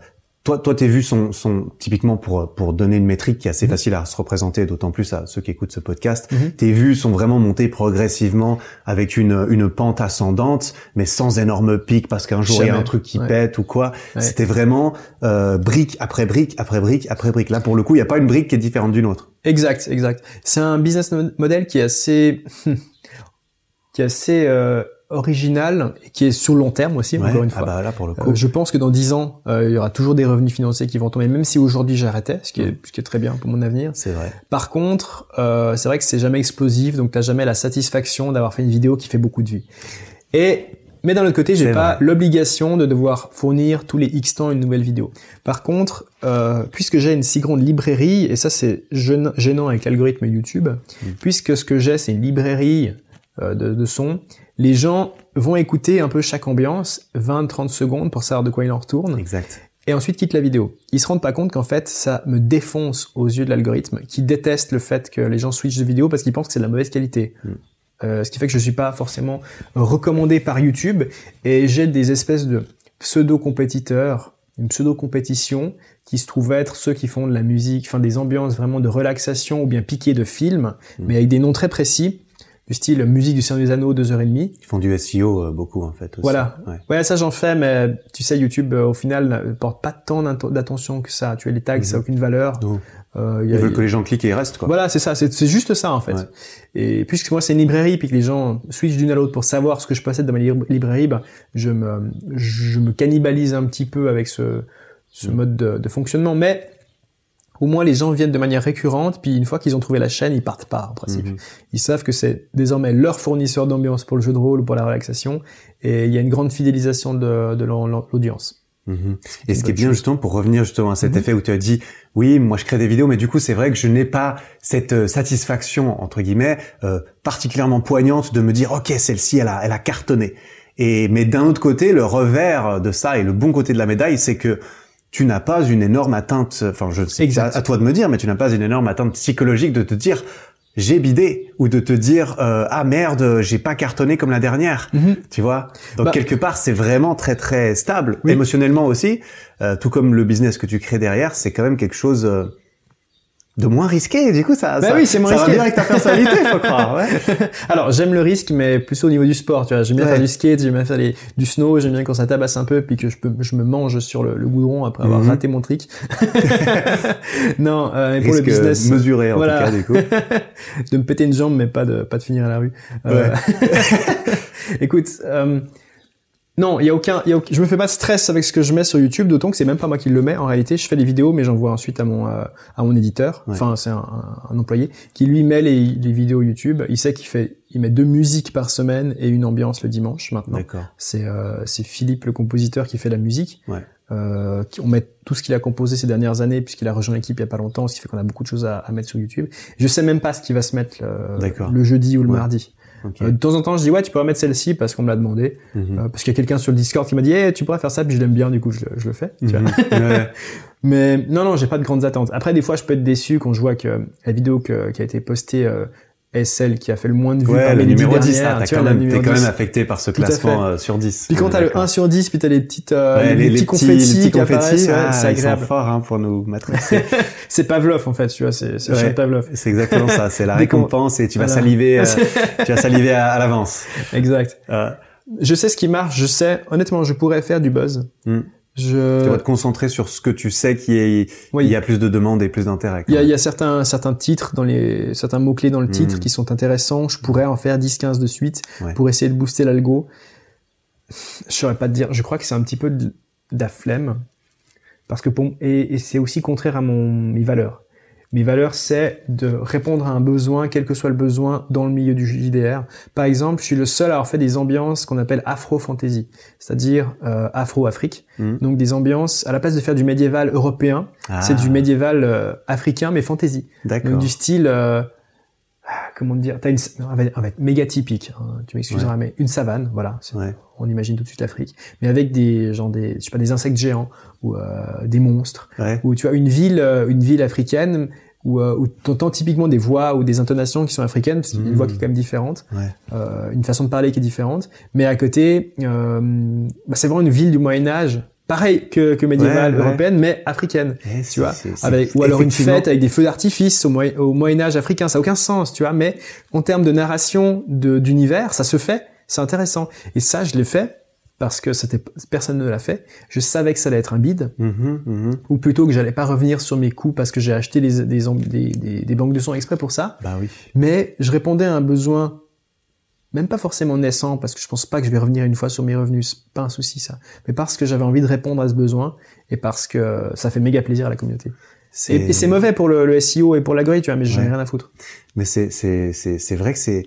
[SPEAKER 1] toi, toi, t'es vu son, son typiquement pour pour donner une métrique qui est assez mhm. facile à se représenter, d'autant plus à ceux qui écoutent ce podcast. Mhm. Tes vues sont vraiment montées progressivement avec une une pente ascendante, mais sans énorme pic parce qu'un jour il y a un truc qui pète ou quoi. C'était vraiment euh, brique après brique après brique après brique. Là, pour le coup, il y a pas une brique qui est différente d'une autre.
[SPEAKER 2] Exact, exact. C'est un business model qui est assez [laughs] qui est assez euh, original qui est sur long terme aussi encore une ah fois.
[SPEAKER 1] bah là pour le coup.
[SPEAKER 2] Euh, je pense que dans dix ans, euh, il y aura toujours des revenus financiers qui vont tomber, même si aujourd'hui j'arrêtais, ce qui est ce qui est très bien pour mon avenir.
[SPEAKER 1] C'est vrai.
[SPEAKER 2] Par contre, euh, c'est vrai que c'est jamais explosif, donc t'as jamais la satisfaction d'avoir fait une vidéo qui fait beaucoup de vues. Et mais d'un autre côté, j'ai pas l'obligation de devoir fournir tous les X temps une nouvelle vidéo. Par contre, euh, puisque j'ai une si grande librairie, et ça c'est gênant avec l'algorithme YouTube, mm. puisque ce que j'ai c'est une librairie euh, de, de son, les gens vont écouter un peu chaque ambiance, 20-30 secondes pour savoir de quoi il en retourne.
[SPEAKER 1] Exact.
[SPEAKER 2] Et ensuite quittent la vidéo. Ils se rendent pas compte qu'en fait, ça me défonce aux yeux de l'algorithme, qui déteste le fait que les gens switchent de vidéo parce qu'ils pensent que c'est de la mauvaise qualité. Mm. Euh, ce qui fait que je suis pas forcément recommandé par YouTube et j'ai des espèces de pseudo-compétiteurs, une pseudo-compétition qui se trouve être ceux qui font de la musique, enfin des ambiances vraiment de relaxation ou bien piquées de films, mm. mais avec des noms très précis du style musique du Seigneur des Anneaux, deux heures et demie.
[SPEAKER 1] Ils font du SEO euh, beaucoup en fait. Aussi.
[SPEAKER 2] Voilà. Ouais. ça j'en fais, mais tu sais YouTube euh, au final ne porte pas tant d'attention que ça. Tu as les tags, ça n'a mhm. aucune valeur.
[SPEAKER 1] Euh, Ils veulent que les gens cliquent et restent quoi.
[SPEAKER 2] Voilà, c'est ça, c'est juste ça en fait. Et puisque moi c'est une librairie puis que les gens switchent d'une à l'autre pour savoir ce que je possède dans ma librairie, bah, je me je me cannibalise un petit peu avec ce ce mhm. mode de, de fonctionnement, mais au moins les gens viennent de manière récurrente, puis une fois qu'ils ont trouvé la chaîne, ils partent pas en principe. Mhm. Ils savent que c'est désormais leur fournisseur d'ambiance pour le jeu de rôle ou pour la relaxation, et il y a une grande fidélisation de, de l'audience.
[SPEAKER 1] Mhm. Et ce qui est bien justement pour revenir justement à cet mhm. effet où tu as dit oui moi je crée des vidéos mais du coup c'est vrai que je n'ai pas cette euh, satisfaction entre guillemets euh, particulièrement poignante de me dire ok celle-ci elle a elle a cartonné et mais d'un autre côté le revers de ça et le bon côté de la médaille c'est que tu n'as pas une énorme atteinte, enfin je sais à, à, toi de me dire, mais tu n'as pas une énorme atteinte psychologique de te dire j'ai bidé ou de te dire euh, ah merde j'ai pas cartonné comme la dernière, mhm. tu vois? Donc bah quelque part c'est vraiment très très stable émotionnellement aussi, euh, tout comme le business que tu crées derrière, c'est quand même quelque chose euh, de moins risqué. Du coup, ça,
[SPEAKER 2] bah ça, oui, c'est moins
[SPEAKER 1] ça
[SPEAKER 2] risqué.
[SPEAKER 1] va bien avec ta personnalité, faut croire. Ouais. [laughs]
[SPEAKER 2] Alors, j'aime le risque, mais plus au niveau du sport. Tu vois, j'aime bien faire du skate, j'aime bien faire du snow, j'aime bien quand ça tabasse un peu, puis que je peux, je me mange sur le, le goudron après avoir mhm. raté mon trick. [laughs] non, euh, pour le business,
[SPEAKER 1] mesuré en voilà. tout cas, du coup. [laughs]
[SPEAKER 2] de me péter une jambe, mais pas de, pas de finir à la rue. Euh... Écoute. Euh, non, il y a aucun, y a, je me fais pas de stress avec ce que je mets sur YouTube, d'autant que c'est même pas moi qui le mets. En réalité, je fais les vidéos, mais j'envoie ensuite à mon euh, à mon éditeur. Enfin, c'est un, un, employé qui lui met les, les vidéos YouTube. Il sait qu'il fait, il met deux musiques par semaine et une ambiance le dimanche maintenant. C'est euh, c'est Philippe le compositeur qui fait la musique.
[SPEAKER 1] Ouais.
[SPEAKER 2] Euh, on met tout ce qu'il a composé ces dernières années puisqu'il a rejoint l'équipe il y a pas longtemps, ce qui fait qu'on a beaucoup de choses à, à, mettre sur YouTube. Je sais même pas ce qui va se mettre le, le jeudi ou le mardi. Euh, de temps en temps, je dis ouais, tu pourrais mettre celle-ci parce qu'on me l'a demandé, mhm. euh, parce qu'il y a quelqu'un sur le Discord qui m'a dit, hey, tu pourrais faire ça, puis je l'aime bien, du coup, je, je le fais. Tu vois mhm. [laughs] Mais non, non, j'ai pas de grandes attentes. Après, des fois, je peux être déçu quand je vois que la vidéo qui a été postée euh, est celle qui a fait le moins de vues
[SPEAKER 1] ouais,
[SPEAKER 2] par
[SPEAKER 1] le numéro 10,
[SPEAKER 2] t'as
[SPEAKER 1] quand, même, quand même affecté par ce classement euh, sur 10.
[SPEAKER 2] Puis quand t'as le 1 sur 10, puis t'as les petites, euh, les, petits confettis qui apparaissent,
[SPEAKER 1] ah,
[SPEAKER 2] c'est agréable.
[SPEAKER 1] Ils sont forts, hein, pour nous matricer. [laughs]
[SPEAKER 2] c'est Pavlov, en fait, tu vois, c'est, c'est ouais, Pavlov.
[SPEAKER 1] C'est exactement ça, c'est la [laughs] récompense et tu vas saliver, euh, [laughs] tu vas saliver à, l'avance.
[SPEAKER 2] Exact. Euh. Je sais ce qui marche, je sais, honnêtement, je pourrais faire du buzz. Hmm.
[SPEAKER 1] Je... Tu vas te concentrer sur ce que tu sais qui est, il y a plus de demandes et plus d'intérêt.
[SPEAKER 2] Il y a, il y a certains, certains titres dans les, certains mots-clés dans le titre hmm. qui sont intéressants. Je pourrais en faire 10, 15 de suite pour essayer de booster l'algo. Je saurais pas te dire. Je crois que c'est un petit peu de, la flemme. Parce que pour, et, et c'est aussi contraire à mon, mes valeurs. Mes valeurs, c'est de répondre à un besoin, quel que soit le besoin, dans le milieu du JDR. Par exemple, je suis le seul à avoir fait des ambiances qu'on appelle afro-fantasy, c'est-à-dire euh, afro-Afrique. Hmm. Donc des ambiances, à la place de faire du médiéval européen, c'est du ah. médiéval euh, africain, mais fantasy. Donc du style... Euh, comment dire, t'as une, on va, être méga typique, hein, tu m'excuseras, mais une savane, voilà,
[SPEAKER 1] Ouais.
[SPEAKER 2] on imagine tout de suite l'Afrique, mais avec des, genre des, je sais pas, des insectes géants ou euh, des monstres,
[SPEAKER 1] Ouais.
[SPEAKER 2] ou tu as une ville, euh, une ville africaine où, euh, où t'entends typiquement des voix ou des intonations qui sont africaines, parce qu'il y a une
[SPEAKER 1] Mhm.
[SPEAKER 2] voix qui est quand même différente,
[SPEAKER 1] Ouais.
[SPEAKER 2] euh, une façon de parler qui est différente, mais à côté, euh, bah, c'est vraiment une ville du Moyen Âge, pareil que, que médiévale
[SPEAKER 1] Ouais, ouais.
[SPEAKER 2] européenne, mais africaine.
[SPEAKER 1] Eh,
[SPEAKER 2] Tu vois, avec, ou alors une fête avec des feux d'artifice au, Moyen- au Moyen Âge africain, ça a aucun sens, tu vois. Mais en termes de narration de- d'univers, ça se fait, c'est intéressant. Et ça, je l'ai fait parce que c'était personne ne l'a fait. Je savais que ça allait être un bide,
[SPEAKER 1] Mhm, mhm.
[SPEAKER 2] ou plutôt que j'allais pas revenir sur mes coups parce que j'ai acheté des, des, des, des, des banques de son exprès pour ça.
[SPEAKER 1] Bah oui.
[SPEAKER 2] Mais je répondais à un besoin, même pas forcément naissant, parce que je pense pas que je vais revenir une fois sur mes revenus, c'est pas un souci ça. Mais parce que j'avais envie de répondre à ce besoin et parce que ça fait méga plaisir à la communauté. Et, et c'est mauvais pour le, le SEO et pour l'algorithme, tu vois, mais j'en ai
[SPEAKER 1] Ouais.
[SPEAKER 2] rien à foutre.
[SPEAKER 1] Mais c'est c'est c'est c'est vrai que c'est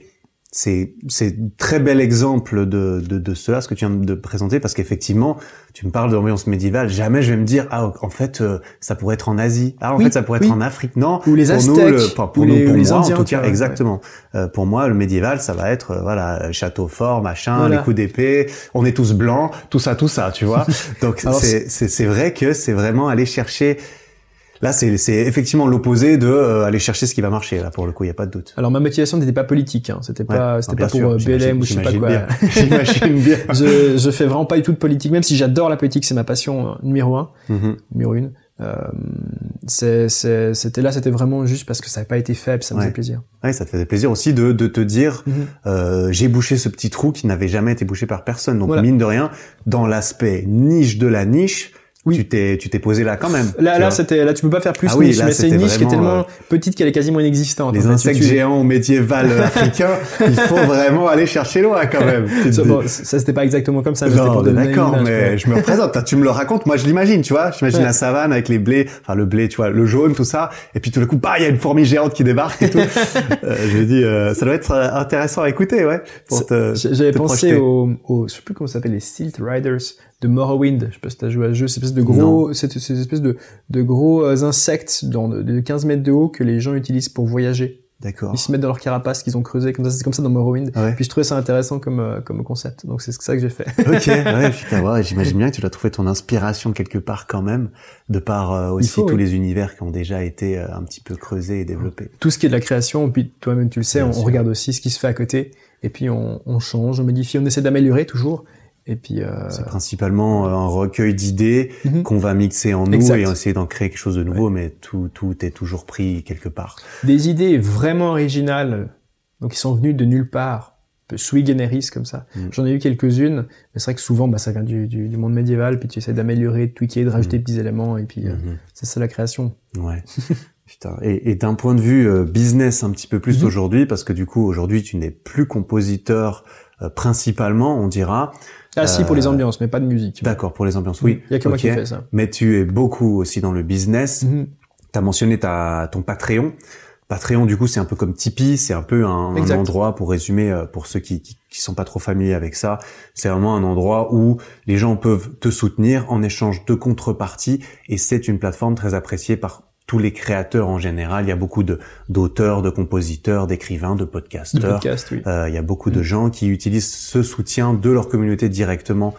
[SPEAKER 1] c'est c'est très bel exemple de de de cela ce que tu viens de présenter parce qu'effectivement tu me parles d'ambiance médiévale jamais je vais me dire ah en fait euh, ça pourrait être en Asie. Ah en
[SPEAKER 2] Oui,
[SPEAKER 1] fait ça pourrait
[SPEAKER 2] oui.
[SPEAKER 1] être en Afrique. Non
[SPEAKER 2] Ou les
[SPEAKER 1] pour
[SPEAKER 2] Aztèques,
[SPEAKER 1] nous le, pour, pour
[SPEAKER 2] ou
[SPEAKER 1] nous
[SPEAKER 2] les-
[SPEAKER 1] pour
[SPEAKER 2] ou les
[SPEAKER 1] moi
[SPEAKER 2] Indiens,
[SPEAKER 1] en tout cas exactement. Euh, pour moi le médiéval ça va être euh, voilà château fort machin
[SPEAKER 2] Voilà.
[SPEAKER 1] les coups d'épée on est tous blancs tout ça tout ça tu vois. [laughs] Donc c'est c'est vrai que c'est vraiment aller chercher Là, c'est effectivement l'opposé de euh, aller chercher ce qui va marcher. Là, pour le coup, il y a pas de doute.
[SPEAKER 2] Alors ma motivation n'était pas politique, hein. c'était pas,
[SPEAKER 1] Ouais.
[SPEAKER 2] c'était pas pour
[SPEAKER 1] sûr,
[SPEAKER 2] euh, BLM ou je sais pas quoi.
[SPEAKER 1] bien. [laughs] J'imagine bien.
[SPEAKER 2] je, je fais vraiment pas du tout de politique, même si j'adore la politique, c'est ma passion euh, numéro un,
[SPEAKER 1] Mhm.
[SPEAKER 2] numéro une. Euh, c'était là, c'était vraiment juste parce que ça n'avait pas été fait, puis ça me
[SPEAKER 1] Ouais.
[SPEAKER 2] faisait plaisir.
[SPEAKER 1] Ouais, ça te faisait plaisir aussi de, de te dire,
[SPEAKER 2] Mhm.
[SPEAKER 1] euh, j'ai bouché ce petit trou qui n'avait jamais été bouché par personne. Donc
[SPEAKER 2] Voilà.
[SPEAKER 1] mine de rien, dans l'aspect niche de la niche,
[SPEAKER 2] Oui.
[SPEAKER 1] tu t'es tu t'es posé là quand même.
[SPEAKER 2] Là, là, c'était, là, tu peux pas faire plus
[SPEAKER 1] Ah oui,
[SPEAKER 2] niche,
[SPEAKER 1] là,
[SPEAKER 2] mais c'est une niche qui est tellement petite qu'elle est quasiment inexistante.
[SPEAKER 1] les
[SPEAKER 2] en fait.
[SPEAKER 1] insectes
[SPEAKER 2] Tu- tu-
[SPEAKER 1] géants médiéval [laughs] africains, il faut vraiment aller chercher loin quand même. [laughs]
[SPEAKER 2] Ça, bon, ça, c'était pas exactement comme ça.
[SPEAKER 1] Non, d'accord, mais je me représente. Tu me le racontes, moi je l'imagine, tu vois. J'imagine
[SPEAKER 2] Ouais.
[SPEAKER 1] la savane avec les blés, enfin le blé, tu vois, le jaune, tout ça. Et puis tout le coup, bah, il y a une fourmi géante qui débarque et tout. [laughs] euh, je dis, euh, ça doit être euh, intéressant à écouter, ouais.
[SPEAKER 2] J'avais pensé
[SPEAKER 1] projeter.
[SPEAKER 2] au, je sais plus comment ça s'appelle, les Stilt Riders de Morrowind. Je sais pas si t'as joué à ce jeu, ces espèces de gros, ces, ces espèces de, de gros euh, insectes dans, de, de 15 mètres de haut que les gens utilisent pour voyager.
[SPEAKER 1] D'accord.
[SPEAKER 2] Ils se mettent dans leur carapace qu'ils ont creusé, comme ça, c'est comme ça dans Morrowind.
[SPEAKER 1] Ah ouais.
[SPEAKER 2] Puis je trouvais ça intéressant comme, euh, comme concept. Donc c'est ça que j'ai fait.
[SPEAKER 1] Ok, ouais, [laughs] putain, ouais, j'imagine bien que tu dois trouver ton inspiration quelque part quand même, de par euh, aussi
[SPEAKER 2] faut,
[SPEAKER 1] tous
[SPEAKER 2] oui.
[SPEAKER 1] les univers qui ont déjà été euh, un petit peu creusés et développés.
[SPEAKER 2] Tout ce qui est de la création, puis toi-même tu le sais,
[SPEAKER 1] Bien
[SPEAKER 2] on, on
[SPEAKER 1] sûr.
[SPEAKER 2] regarde aussi ce qui se fait à côté, et puis on, on change, on modifie, on essaie d'améliorer toujours. Et puis, euh,
[SPEAKER 1] C'est principalement euh, un recueil d'idées
[SPEAKER 2] Mhm.
[SPEAKER 1] qu'on va mixer en nous
[SPEAKER 2] Exact.
[SPEAKER 1] et essayer d'en créer quelque chose de nouveau, mais tout, tout est toujours pris quelque part.
[SPEAKER 2] des idées vraiment originales, donc qui sont venues de nulle part, un peu sui generis comme ça.
[SPEAKER 1] Mm.
[SPEAKER 2] J'en ai eu quelques-unes, mais c'est vrai que souvent bah, ça vient du, du, du monde médiéval, puis tu essaies d'améliorer, de tweaker, de rajouter
[SPEAKER 1] Mm.
[SPEAKER 2] des petits éléments, et puis euh,
[SPEAKER 1] Mhm.
[SPEAKER 2] c'est ça la création.
[SPEAKER 1] Ouais. [laughs] Putain. Et, et d'un point de vue euh, business un petit peu plus
[SPEAKER 2] Mhm.
[SPEAKER 1] aujourd'hui, parce que du coup aujourd'hui tu n'es plus compositeur euh, principalement, on dira.
[SPEAKER 2] Ah si, pour les
[SPEAKER 1] Euh,
[SPEAKER 2] ambiances, mais pas de musique.
[SPEAKER 1] D'accord pour les ambiances, oui.
[SPEAKER 2] Il y a que moi qui fais ça.
[SPEAKER 1] Mais tu es beaucoup aussi dans le business.
[SPEAKER 2] Mhm.
[SPEAKER 1] Tu as mentionné ta, ton Patreon. Patreon, du coup, c'est un peu comme Tipeee, c'est un peu un, endroit, pour résumer, euh, pour ceux qui, qui, qui sont pas trop familiers avec ça, c'est vraiment un endroit où les gens peuvent te soutenir en échange de contrepartie, et c'est une plateforme très appréciée par tous les créateurs en général. Il y a beaucoup de d'auteurs, de compositeurs, d'écrivains,
[SPEAKER 2] de
[SPEAKER 1] podcasteurs.
[SPEAKER 2] podcast, oui.
[SPEAKER 1] Euh, il y a beaucoup
[SPEAKER 2] Mm.
[SPEAKER 1] de gens qui utilisent ce soutien de leur communauté directement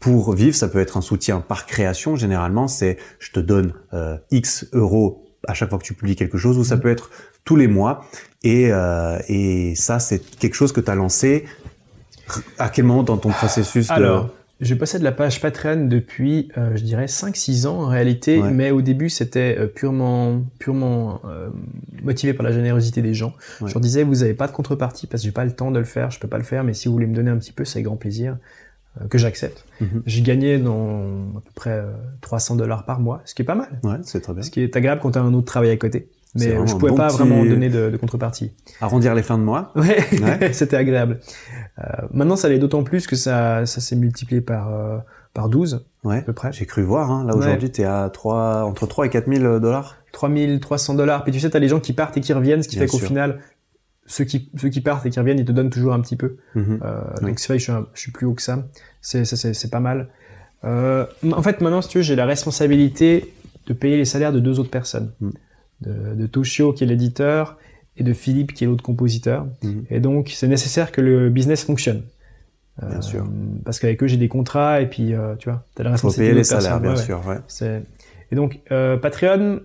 [SPEAKER 1] pour vivre. Ça peut être un soutien par création. Généralement, c'est je te donne euh, X euros à chaque fois que tu publies quelque chose, ou ça
[SPEAKER 2] Mm.
[SPEAKER 1] peut être tous les mois. Et, euh, et ça, c'est quelque chose que tu as lancé. À quel moment dans ton processus de...
[SPEAKER 2] Alors, je possède la page Patreon depuis, euh, je dirais, 5-6 ans en réalité,
[SPEAKER 1] Ouais.
[SPEAKER 2] mais au début c'était euh, purement, purement euh, motivé par la générosité des gens.
[SPEAKER 1] Ouais.
[SPEAKER 2] Je leur disais, vous avez pas de contrepartie parce que j'ai pas le temps de le faire, je peux pas le faire, mais si vous voulez me donner un petit peu, c'est avec grand plaisir euh, que j'accepte.
[SPEAKER 1] Mhm.
[SPEAKER 2] J'ai gagné dans à peu près euh, 300 dollars par mois, ce qui est pas mal,
[SPEAKER 1] Ouais, c'est très bien.
[SPEAKER 2] ce qui est agréable quand tu as un autre travail à côté. Mais je pouvais
[SPEAKER 1] bon
[SPEAKER 2] pas vraiment donner de, de contrepartie.
[SPEAKER 1] Arrondir les fins de mois.
[SPEAKER 2] Ouais,
[SPEAKER 1] Ouais. [laughs]
[SPEAKER 2] c'était agréable. Euh, maintenant, ça l'est d'autant plus que ça, ça s'est multiplié par, euh, par 12,
[SPEAKER 1] Ouais.
[SPEAKER 2] à peu près.
[SPEAKER 1] J'ai cru voir. Hein. Là
[SPEAKER 2] Ouais.
[SPEAKER 1] aujourd'hui, t'es à 3, entre 3 et 4 000 dollars.
[SPEAKER 2] 3300 dollars. Puis tu sais, t'as les gens qui partent et qui reviennent, ce qui
[SPEAKER 1] Bien
[SPEAKER 2] fait qu'au final, ceux qui, ceux qui partent et qui reviennent, ils te donnent toujours un petit peu.
[SPEAKER 1] Mhm.
[SPEAKER 2] Euh,
[SPEAKER 1] Oui.
[SPEAKER 2] Donc c'est vrai que je suis, un- je suis plus haut que ça. C'est, pas mal. En fait, maintenant, si tu veux, j'ai la responsabilité de payer les salaires de deux autres personnes.
[SPEAKER 1] Mm.
[SPEAKER 2] De, de Toshio, qui est l'éditeur, et de Philippe qui est l'autre compositeur.
[SPEAKER 1] Mhm.
[SPEAKER 2] Et donc c'est nécessaire que le business fonctionne.
[SPEAKER 1] Bien sûr.
[SPEAKER 2] Parce qu'avec eux j'ai des contrats et puis euh, tu vois, t'as la
[SPEAKER 1] Faut
[SPEAKER 2] responsabilité
[SPEAKER 1] payer
[SPEAKER 2] de
[SPEAKER 1] les salaires, bien
[SPEAKER 2] Ouais,
[SPEAKER 1] sûr. Ouais.
[SPEAKER 2] C'est- Et donc euh, Patreon,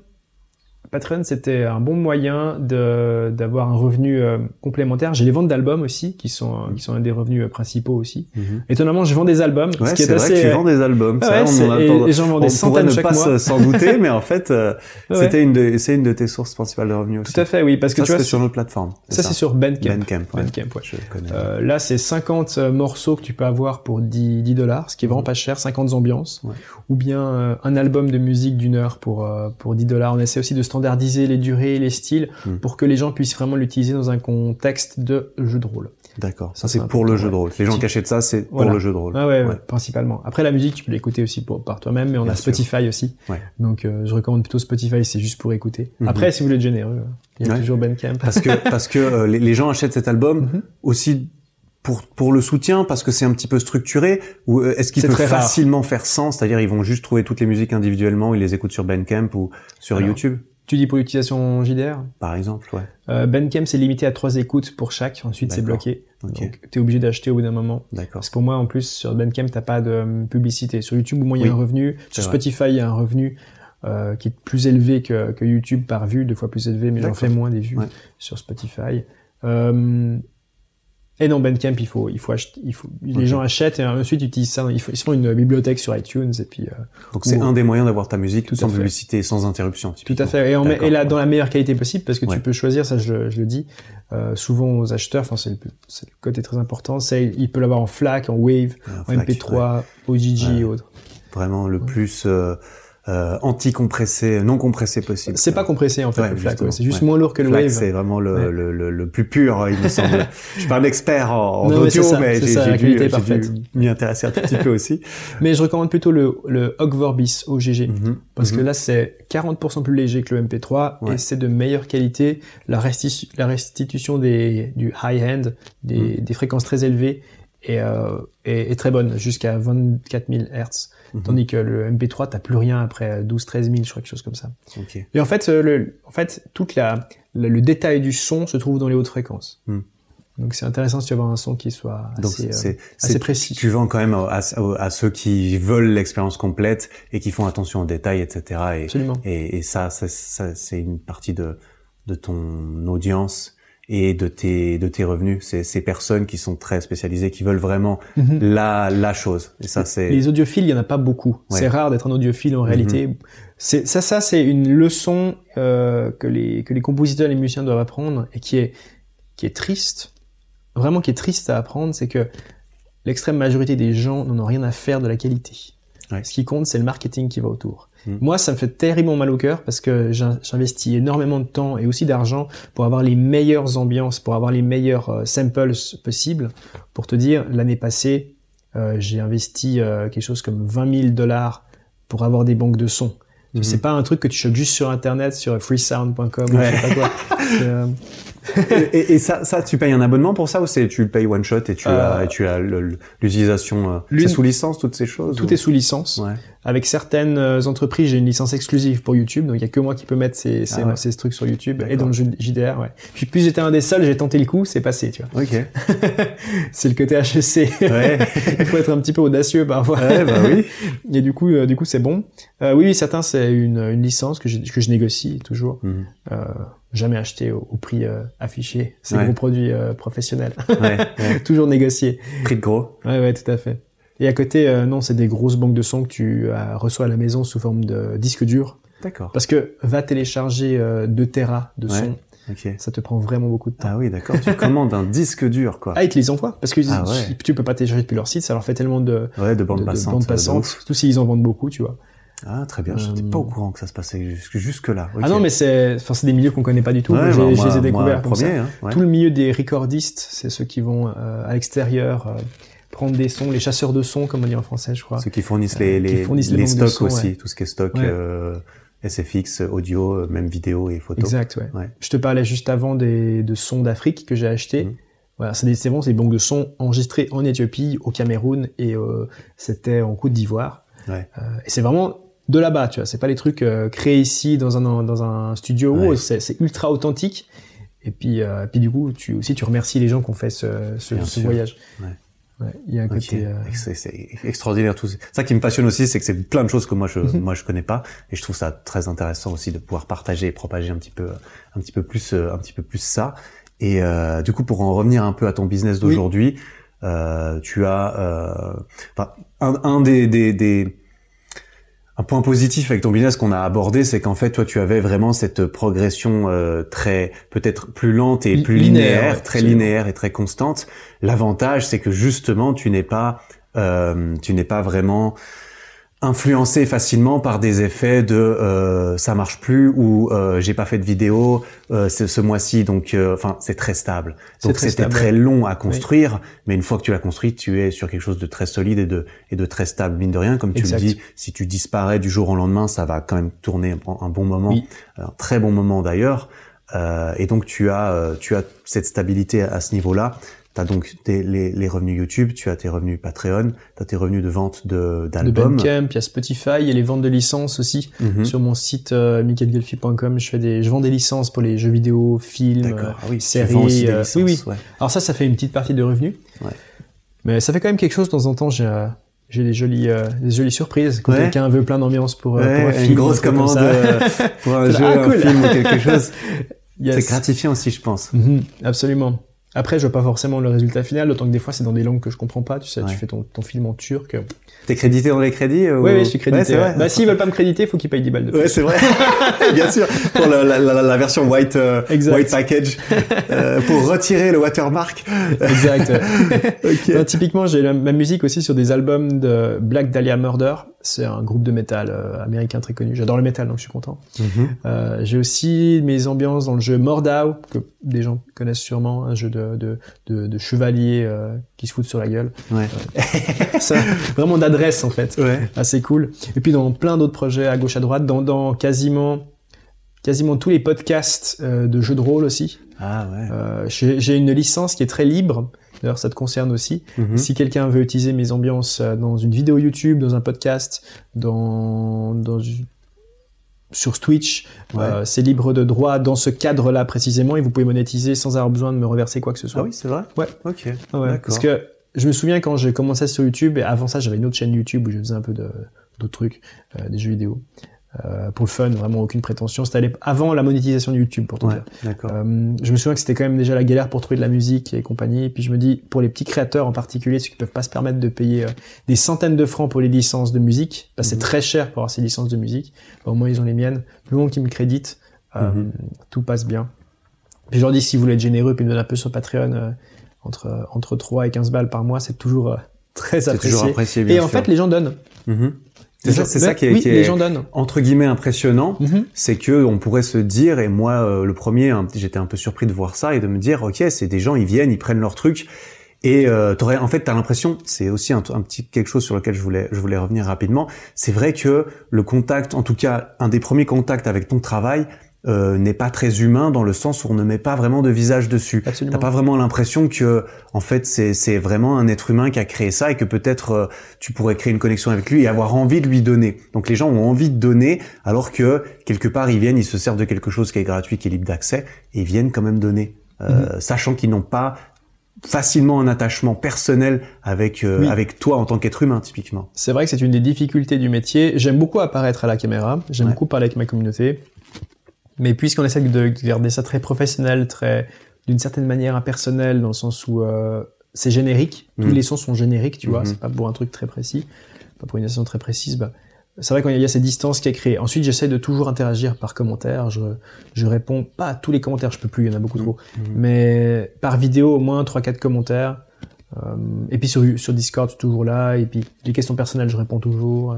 [SPEAKER 2] Patreon c'était un bon moyen d'avoir un revenu euh, complémentaire. J'ai les ventes d'albums aussi qui sont euh, qui sont un des revenus euh, principaux aussi.
[SPEAKER 1] Mhm.
[SPEAKER 2] Étonnamment, je vends des albums,
[SPEAKER 1] Ouais,
[SPEAKER 2] ce qui est,
[SPEAKER 1] c'est vrai
[SPEAKER 2] assez
[SPEAKER 1] que tu vends des albums.
[SPEAKER 2] ouais,
[SPEAKER 1] ça, on en
[SPEAKER 2] et- j'en vends des
[SPEAKER 1] on pourrait
[SPEAKER 2] centaines
[SPEAKER 1] ne
[SPEAKER 2] chaque
[SPEAKER 1] pas
[SPEAKER 2] mois.
[SPEAKER 1] se- s'en douter, mais en fait, euh, [laughs]
[SPEAKER 2] Ouais.
[SPEAKER 1] c'était une de, c'est une de tes sources principales de revenus aussi.
[SPEAKER 2] tout à fait, oui, parce que
[SPEAKER 1] ça,
[SPEAKER 2] tu vois,
[SPEAKER 1] c'est sur notre plateforme.
[SPEAKER 2] ça c'est sur Bandcamp.
[SPEAKER 1] Bandcamp.
[SPEAKER 2] Bandcamp.
[SPEAKER 1] Je connais.
[SPEAKER 2] Euh, là, c'est 50 euh, morceaux que tu peux avoir pour 10, 10 dollars, ce qui est vraiment pas cher, 50 ambiances. Ou bien un album de musique d'une heure pour, pour 10 dollars. On essaie aussi de standardiser les durées les styles
[SPEAKER 1] Mm.
[SPEAKER 2] pour que les gens puissent vraiment l'utiliser dans un contexte de jeu de rôle.
[SPEAKER 1] D'accord. Ça, c'est pour le jeu de rôle. Les gens qui achètent ça, c'est pour le jeu de rôle.
[SPEAKER 2] Ah ouais, ouais,
[SPEAKER 1] Ouais.
[SPEAKER 2] principalement. Après, la musique, tu peux l'écouter aussi pour, par toi-même, mais on
[SPEAKER 1] Bien
[SPEAKER 2] a
[SPEAKER 1] sûr.
[SPEAKER 2] Spotify aussi.
[SPEAKER 1] Ouais.
[SPEAKER 2] Donc, euh, je recommande plutôt Spotify, c'est juste pour écouter.
[SPEAKER 1] Mhm.
[SPEAKER 2] Après, si vous voulez être généreux, il y a
[SPEAKER 1] Ouais.
[SPEAKER 2] toujours Bandcamp.
[SPEAKER 1] Parce que [laughs] parce que euh, les, les gens achètent cet album
[SPEAKER 2] Mhm.
[SPEAKER 1] aussi pour pour le soutien parce que c'est un petit peu structuré ou euh, est-ce qu'il
[SPEAKER 2] C'est
[SPEAKER 1] peut
[SPEAKER 2] très rare.
[SPEAKER 1] facilement faire sens c'est-à-dire ils vont juste trouver toutes les musiques individuellement ils les écoutent sur Bandcamp ou sur
[SPEAKER 2] Alors,
[SPEAKER 1] YouTube?
[SPEAKER 2] Tu dis pour l'utilisation JDR
[SPEAKER 1] par exemple ouais
[SPEAKER 2] euh, Bandcamp, c'est limité à trois écoutes pour chaque. Ensuite, c'est bloqué. Donc, tu es obligé d'acheter au bout d'un moment.
[SPEAKER 1] d'accord
[SPEAKER 2] Parce que pour moi, en plus, sur Bandcamp, t'as pas de euh, publicité. Sur YouTube, au moins, il y a un revenu. Sur
[SPEAKER 1] vrai.
[SPEAKER 2] Spotify, il y a un revenu euh, qui est plus élevé que, que YouTube par vue, deux fois plus élevé, mais j'en fais moins des vues
[SPEAKER 1] Ouais.
[SPEAKER 2] sur Spotify. Euh, et dans Bandcamp, il faut, il faut acheter, il faut, les gens achètent et ensuite ils utilisent ça. Ils, font- ils se font une bibliothèque sur iTunes et puis euh,
[SPEAKER 1] donc c'est un des moyens d'avoir ta musique
[SPEAKER 2] Tout
[SPEAKER 1] sans publicité et sans interruption
[SPEAKER 2] Tout à fait. Et,
[SPEAKER 1] D'accord,
[SPEAKER 2] et là, dans la meilleure qualité possible, parce que
[SPEAKER 1] Ouais.
[SPEAKER 2] tu peux choisir, ça je, je le dis, euh, souvent aux acheteurs, enfin c'est le, côté très important, c'est il peut l'avoir en FLAC, en WAVE,
[SPEAKER 1] Un
[SPEAKER 2] en
[SPEAKER 1] FLAC,
[SPEAKER 2] MP3,
[SPEAKER 1] ouais.
[SPEAKER 2] OGG
[SPEAKER 1] Ouais.
[SPEAKER 2] et autres.
[SPEAKER 1] vraiment le plus euh, euh, anti-compressé non compressé possible
[SPEAKER 2] C'est pas compressé en fait
[SPEAKER 1] Ouais,
[SPEAKER 2] le FLAC, ouais. c'est juste
[SPEAKER 1] ouais.
[SPEAKER 2] moins lourd que le
[SPEAKER 1] FLAC,
[SPEAKER 2] WAVE.
[SPEAKER 1] c'est vraiment le, le, le, le plus pur, il me semble. [laughs] je suis pas un expert en, en
[SPEAKER 2] Non,
[SPEAKER 1] audio, mais j'ai dû, m'y intéresser un tout petit peu aussi. [laughs]
[SPEAKER 2] Mais je recommande plutôt le, le Hog Vorbis OGG.
[SPEAKER 1] Mhm,
[SPEAKER 2] Parce
[SPEAKER 1] mhm.
[SPEAKER 2] que là, c'est 40% plus léger que le MP3
[SPEAKER 1] Ouais.
[SPEAKER 2] et c'est de meilleure qualité. La, restitu- la restitution des, du high-end, des,
[SPEAKER 1] Mm.
[SPEAKER 2] des fréquences très élevées, est, euh, est, est très bonne, jusqu'à 24 000 Hz.
[SPEAKER 1] Mhm.
[SPEAKER 2] Tandis que le MP3, t'as plus rien après 12, 13 000, je crois, quelque chose comme ça.
[SPEAKER 1] Ok.
[SPEAKER 2] Et en fait, euh, le, en fait, toute la, le, le détail du son se trouve dans les hautes fréquences.
[SPEAKER 1] Hmm.
[SPEAKER 2] Donc c'est intéressant si tu veux avoir un son qui soit
[SPEAKER 1] Donc
[SPEAKER 2] assez, euh, assez précis.
[SPEAKER 1] Tu vends quand même à, à- à ceux qui veulent l'expérience complète et qui font attention aux détails, etc. Et,
[SPEAKER 2] Absolument.
[SPEAKER 1] et, et ça, ça, ça, c'est une partie de, de ton audience et de tes, de tes revenus. C'est ces personnes qui sont très spécialisées, qui veulent vraiment
[SPEAKER 2] Mhm.
[SPEAKER 1] la, la chose. Et ça, c'est
[SPEAKER 2] Les audiophiles, il y en a pas beaucoup.
[SPEAKER 1] Ouais.
[SPEAKER 2] C'est rare d'être un audiophile en réalité. C'est ça, ça c'est une leçon euh, que les que les compositeurs, et les musiciens doivent apprendre et qui est qui est triste, vraiment qui est triste à apprendre, c'est que l'extrême majorité des gens n'en ont rien à faire de la qualité.
[SPEAKER 1] Ouais.
[SPEAKER 2] Ce qui compte, c'est le marketing qui va autour.
[SPEAKER 1] Mm.
[SPEAKER 2] Moi, ça me fait terriblement mal au cœur parce que j'in- j'investis énormément de temps et aussi d'argent pour avoir les meilleures ambiances, pour avoir les meilleurs euh, samples possibles. Pour te dire, l'année passée, euh, j'ai investi euh, quelque chose comme 20 000 dollars pour avoir des banques de sons.
[SPEAKER 1] Mhm.
[SPEAKER 2] C'est pas un truc que tu chopes juste sur internet, sur freesound.com ou je sais pas quoi. [laughs] Euh,
[SPEAKER 1] et, et ça, ça, tu payes un abonnement pour ça ou c'est tu le payes one shot et tu
[SPEAKER 2] Euh,
[SPEAKER 1] as, et tu as le- le- l'utilisation euh, c'est sous licence toutes ces choses
[SPEAKER 2] tout
[SPEAKER 1] ou-
[SPEAKER 2] est sous licence.
[SPEAKER 1] Ouais.
[SPEAKER 2] Avec certaines euh, entreprises, j'ai une licence exclusive pour YouTube, donc il y a que moi qui peux mettre ces, ces,
[SPEAKER 1] Ah ouais.
[SPEAKER 2] ces trucs sur YouTube et dans le JDR. Ouais. Puis plus j'étais un des seuls, j'ai tenté le coup, c'est passé, tu vois.
[SPEAKER 1] Ok. [laughs]
[SPEAKER 2] c'est le côté HEC.
[SPEAKER 1] Ouais. [laughs]
[SPEAKER 2] il faut être un petit peu audacieux parfois.
[SPEAKER 1] ouais, bah oui. [laughs]
[SPEAKER 2] Et du coup, euh, du coup, c'est bon. Euh, oui, oui, certains c'est une, une licence que, je négocie toujours. Euh, jamais acheté au, au prix euh, affiché. C'est
[SPEAKER 1] Ouais.
[SPEAKER 2] gros produits euh. [laughs]
[SPEAKER 1] Ouais, ouais. [laughs]
[SPEAKER 2] toujours négocié.
[SPEAKER 1] Prix de gros.
[SPEAKER 2] Ouais, ouais, tout à fait. Et à côté, euh, non, c'est des grosses banques de sons que tu reçois à la maison sous forme de disque dur.
[SPEAKER 1] D'accord.
[SPEAKER 2] Parce que va télécharger euh, 2 Tera de
[SPEAKER 1] Ouais.
[SPEAKER 2] son,
[SPEAKER 1] Ok.
[SPEAKER 2] ça te prend vraiment beaucoup de temps.
[SPEAKER 1] Ah oui, d'accord. Tu commandes un disque dur, quoi. [laughs]
[SPEAKER 2] Ah, ils te les envoient parce que
[SPEAKER 1] Ah
[SPEAKER 2] tu- tu peux pas télécharger depuis leur site, ça leur fait tellement de,
[SPEAKER 1] Ouais, de
[SPEAKER 2] de, de bandes
[SPEAKER 1] de
[SPEAKER 2] passantes,
[SPEAKER 1] ouf.
[SPEAKER 2] surtout s'ils en vendent beaucoup, tu vois.
[SPEAKER 1] Ah, très bien. Je n'étais
[SPEAKER 2] Euh,
[SPEAKER 1] pas au courant que ça se passait jusque, jusque là.
[SPEAKER 2] Ah non, mais c'est, enfin, c'est des milieux qu'on connaît pas du tout.
[SPEAKER 1] ouais,
[SPEAKER 2] J'ai-
[SPEAKER 1] bah, moi,
[SPEAKER 2] les ai découverts comme ça.
[SPEAKER 1] premier, hein, ouais.
[SPEAKER 2] Tout le milieu des recordistes, c'est ceux qui vont euh, à l'extérieur euh, prendre des sons, les chasseurs de sons, comme on dit en français, je crois.
[SPEAKER 1] Ceux qui fournissent les,
[SPEAKER 2] Euh, qui
[SPEAKER 1] les,
[SPEAKER 2] fournissent les
[SPEAKER 1] stocks
[SPEAKER 2] sons,
[SPEAKER 1] aussi,
[SPEAKER 2] ouais.
[SPEAKER 1] tout ce qui est stock euh, SFX, audio, euh, même vidéo et photo.
[SPEAKER 2] Exact, ouais. Je te parlais juste avant des, de sons d'Afrique que j'ai achetés.
[SPEAKER 1] Mhm.
[SPEAKER 2] Voilà, c'est des, c'est bon, c'est des banques de sons enregistrées en Éthiopie, au Cameroun et euh, c'était en Côte d'Ivoire. Euh, et c'est vraiment de là-bas, tu vois. C'est pas les trucs euh, créés ici dans un dans un studio ou
[SPEAKER 1] Ouais.
[SPEAKER 2] C'est, c'est ultra authentique. Et puis, euh, puis du coup, tu aussi tu remercies les gens qui ont fait ce, ce, ce voyage. Ouais. Ouais, il y a un côté. Euh...
[SPEAKER 1] C'est extraordinaire tout. Ça qui me passionne aussi, c'est que c'est plein de choses que moi je mhm. moi je connais pas et je trouve ça très intéressant aussi de pouvoir partager et propager un petit peu un petit peu plus un petit peu plus ça. Et euh, du coup, pour en revenir un peu à ton business d'aujourd'hui, euh, tu as euh, un, un des, des, des un point positif avec ton business qu'on a abordé, c'est qu'en fait, toi, tu avais vraiment cette progression euh, très, peut-être plus lente et plus linéaire, très linéaire et très constante. L'avantage, c'est que justement, tu n'es pas, euh, tu n'es pas vraiment influencé facilement par des effets de euh, ça marche plus ou euh, j'ai pas fait de vidéo euh, ce, ce mois-ci donc euh, enfin c'est très stable. Donc c'était très long à construire mais une fois que tu l'as construit tu es sur quelque chose de très solide et de et de très stable mine de rien. Comme tu le dis si tu disparais du jour au lendemain ça va quand même tourner un, bon moment. Un très bon moment d'ailleurs. Euh, et donc tu as tu as cette stabilité à ce niveau-là tu as donc tes, les, les, revenus YouTube, tu as tes revenus Patreon, tu as tes revenus de vente de d'albums.
[SPEAKER 2] De Bandcamp, il y a Spotify, il y a les ventes de licences aussi. Mhm. Sur mon site euh, je fais des je vends des licences pour les jeux vidéo, films, ah oui, séries. Euh, oui oui. Alors ça ça fait une petite partie de revenus. Ouais. Mais ça fait quand même quelque chose de temps en temps j'ai euh, j'ai des jolies euh, des jolies surprises quand quelqu'un veut plein d'ambiance pour,
[SPEAKER 1] euh,
[SPEAKER 2] pour un
[SPEAKER 1] film, une grosse commande [laughs] pour un jeu, ah, un film ou quelque [laughs] chose. C'est gratifiant aussi, je pense.
[SPEAKER 2] Mhm, absolument. Après, je vois pas forcément le résultat final, d'autant que des fois, c'est dans des langues que je comprends pas. Tu sais, tu fais ton, ton film en turc.
[SPEAKER 1] T'es crédité dans les crédits
[SPEAKER 2] ou... Oui, oui, je suis crédité. Ouais, Bah, s'ils veulent pas me créditer, faut qu'ils payent 10 balles de plus.
[SPEAKER 1] Ouais, c'est vrai. [laughs] Bien sûr. Pour la, la, la, version white, euh, white package. euh, pour retirer le watermark.
[SPEAKER 2] exact. [laughs] okay. typiquement, j'ai ma musique aussi sur des albums de Black Dahlia Murder. C'est un groupe de métal euh, américain très connu. J'adore le métal, donc je suis content. Mm-hmm. euh, j'ai aussi mes ambiances dans le jeu Mordau, que des gens connaissent sûrement, un jeu de, de, de, de chevalier euh, qui se foutent sur la gueule. Ouais. [laughs] ça, vraiment d'adresse en fait. Ouais. Assez cool. Et puis dans plein d'autres projets à gauche à droite, dans, dans quasiment quasiment tous les podcasts euh, de jeux de rôle aussi. Ah ouais. Euh, j'ai une licence qui est très libre. D'ailleurs, ça te concerne aussi. Mm-hmm. Si quelqu'un veut utiliser mes ambiances euh, dans une vidéo YouTube, dans un podcast, dans, dans sur Twitch, euh, c'est libre de droit dans ce cadre-là précisément et vous pouvez monétiser sans avoir besoin de me reverser quoi que ce soit.
[SPEAKER 1] Ah oui, c'est vrai.
[SPEAKER 2] Ouais.
[SPEAKER 1] Ok.
[SPEAKER 2] Ouais. Parce que je me souviens quand j'ai commencé sur YouTube, et avant ça j'avais une autre chaîne YouTube où je faisais un peu d'autres trucs, euh, des jeux vidéo. Euh, pour le fun, vraiment aucune prétention. C'était avant la monétisation de YouTube, pour tout dire. Euh, je me souviens que c'était quand même déjà la galère pour trouver de la musique et compagnie. Et puis je me dis, pour les petits créateurs en particulier, ceux qui peuvent pas se permettre de payer euh, des centaines de francs pour les licences de musique, parce que c'est mhm. très cher pour avoir ces licences de musique. au moins ils ont les miennes. Le moment qu'ils me créditent, euh, mhm. tout passe bien. Puis je leur dis, si vous voulez être généreux, puis me donner un peu sur Patreon, entre entre 3 et 15 balles par mois, c'est toujours [laughs] très apprécié. Toujours apprécié bien et en fait, les gens donnent. Mhm.
[SPEAKER 1] C'est ça, c'est ça qui est, qui est entre guillemets impressionnant, mhm. c'est que on pourrait se dire et moi euh, le premier, j'étais un peu surpris de voir ça et de me dire ok c'est des gens ils viennent ils prennent leur truc. Et euh, t'aurais en fait t'as l'impression c'est aussi un, un, petit quelque chose sur lequel je voulais je voulais revenir rapidement. C'est vrai que le contact en tout cas un des premiers contacts avec ton travail euh, n'est pas très humain dans le sens où on ne met pas vraiment de visage dessus. T'as pas vraiment l'impression que en fait c'est c'est vraiment un être humain qui a créé ça et que peut-être euh, tu pourrais créer une connexion avec lui et avoir envie de lui donner. Donc les gens ont envie de donner alors que quelque part ils viennent, ils se servent de quelque chose qui est gratuit, qui est libre d'accès et ils viennent quand même donner, euh, mhm. sachant qu'ils n'ont pas facilement un attachement personnel avec euh, avec toi en tant qu'être humain typiquement.
[SPEAKER 2] C'est vrai que c'est une des difficultés du métier. J'aime beaucoup apparaître à la caméra, j'aime beaucoup parler avec ma communauté. Mais puisqu'on essaie de garder ça très professionnel, très d'une certaine manière impersonnel, dans le sens où euh, c'est générique, tous mm. les sons sont génériques, tu vois, mm-hmm. c'est pas pour un truc très précis, pas pour une session très précise. Bah, c'est vrai qu'il y a cette distance qui est créée. Ensuite, j'essaie de toujours interagir par commentaire. Je, je réponds pas à tous les commentaires, je peux plus, il y en a beaucoup trop. Mm-hmm. Mais par vidéo, au moins 3-4 commentaires. Euh, et puis sur, sur Discord, je suis toujours là. Et puis les questions personnelles, je réponds toujours.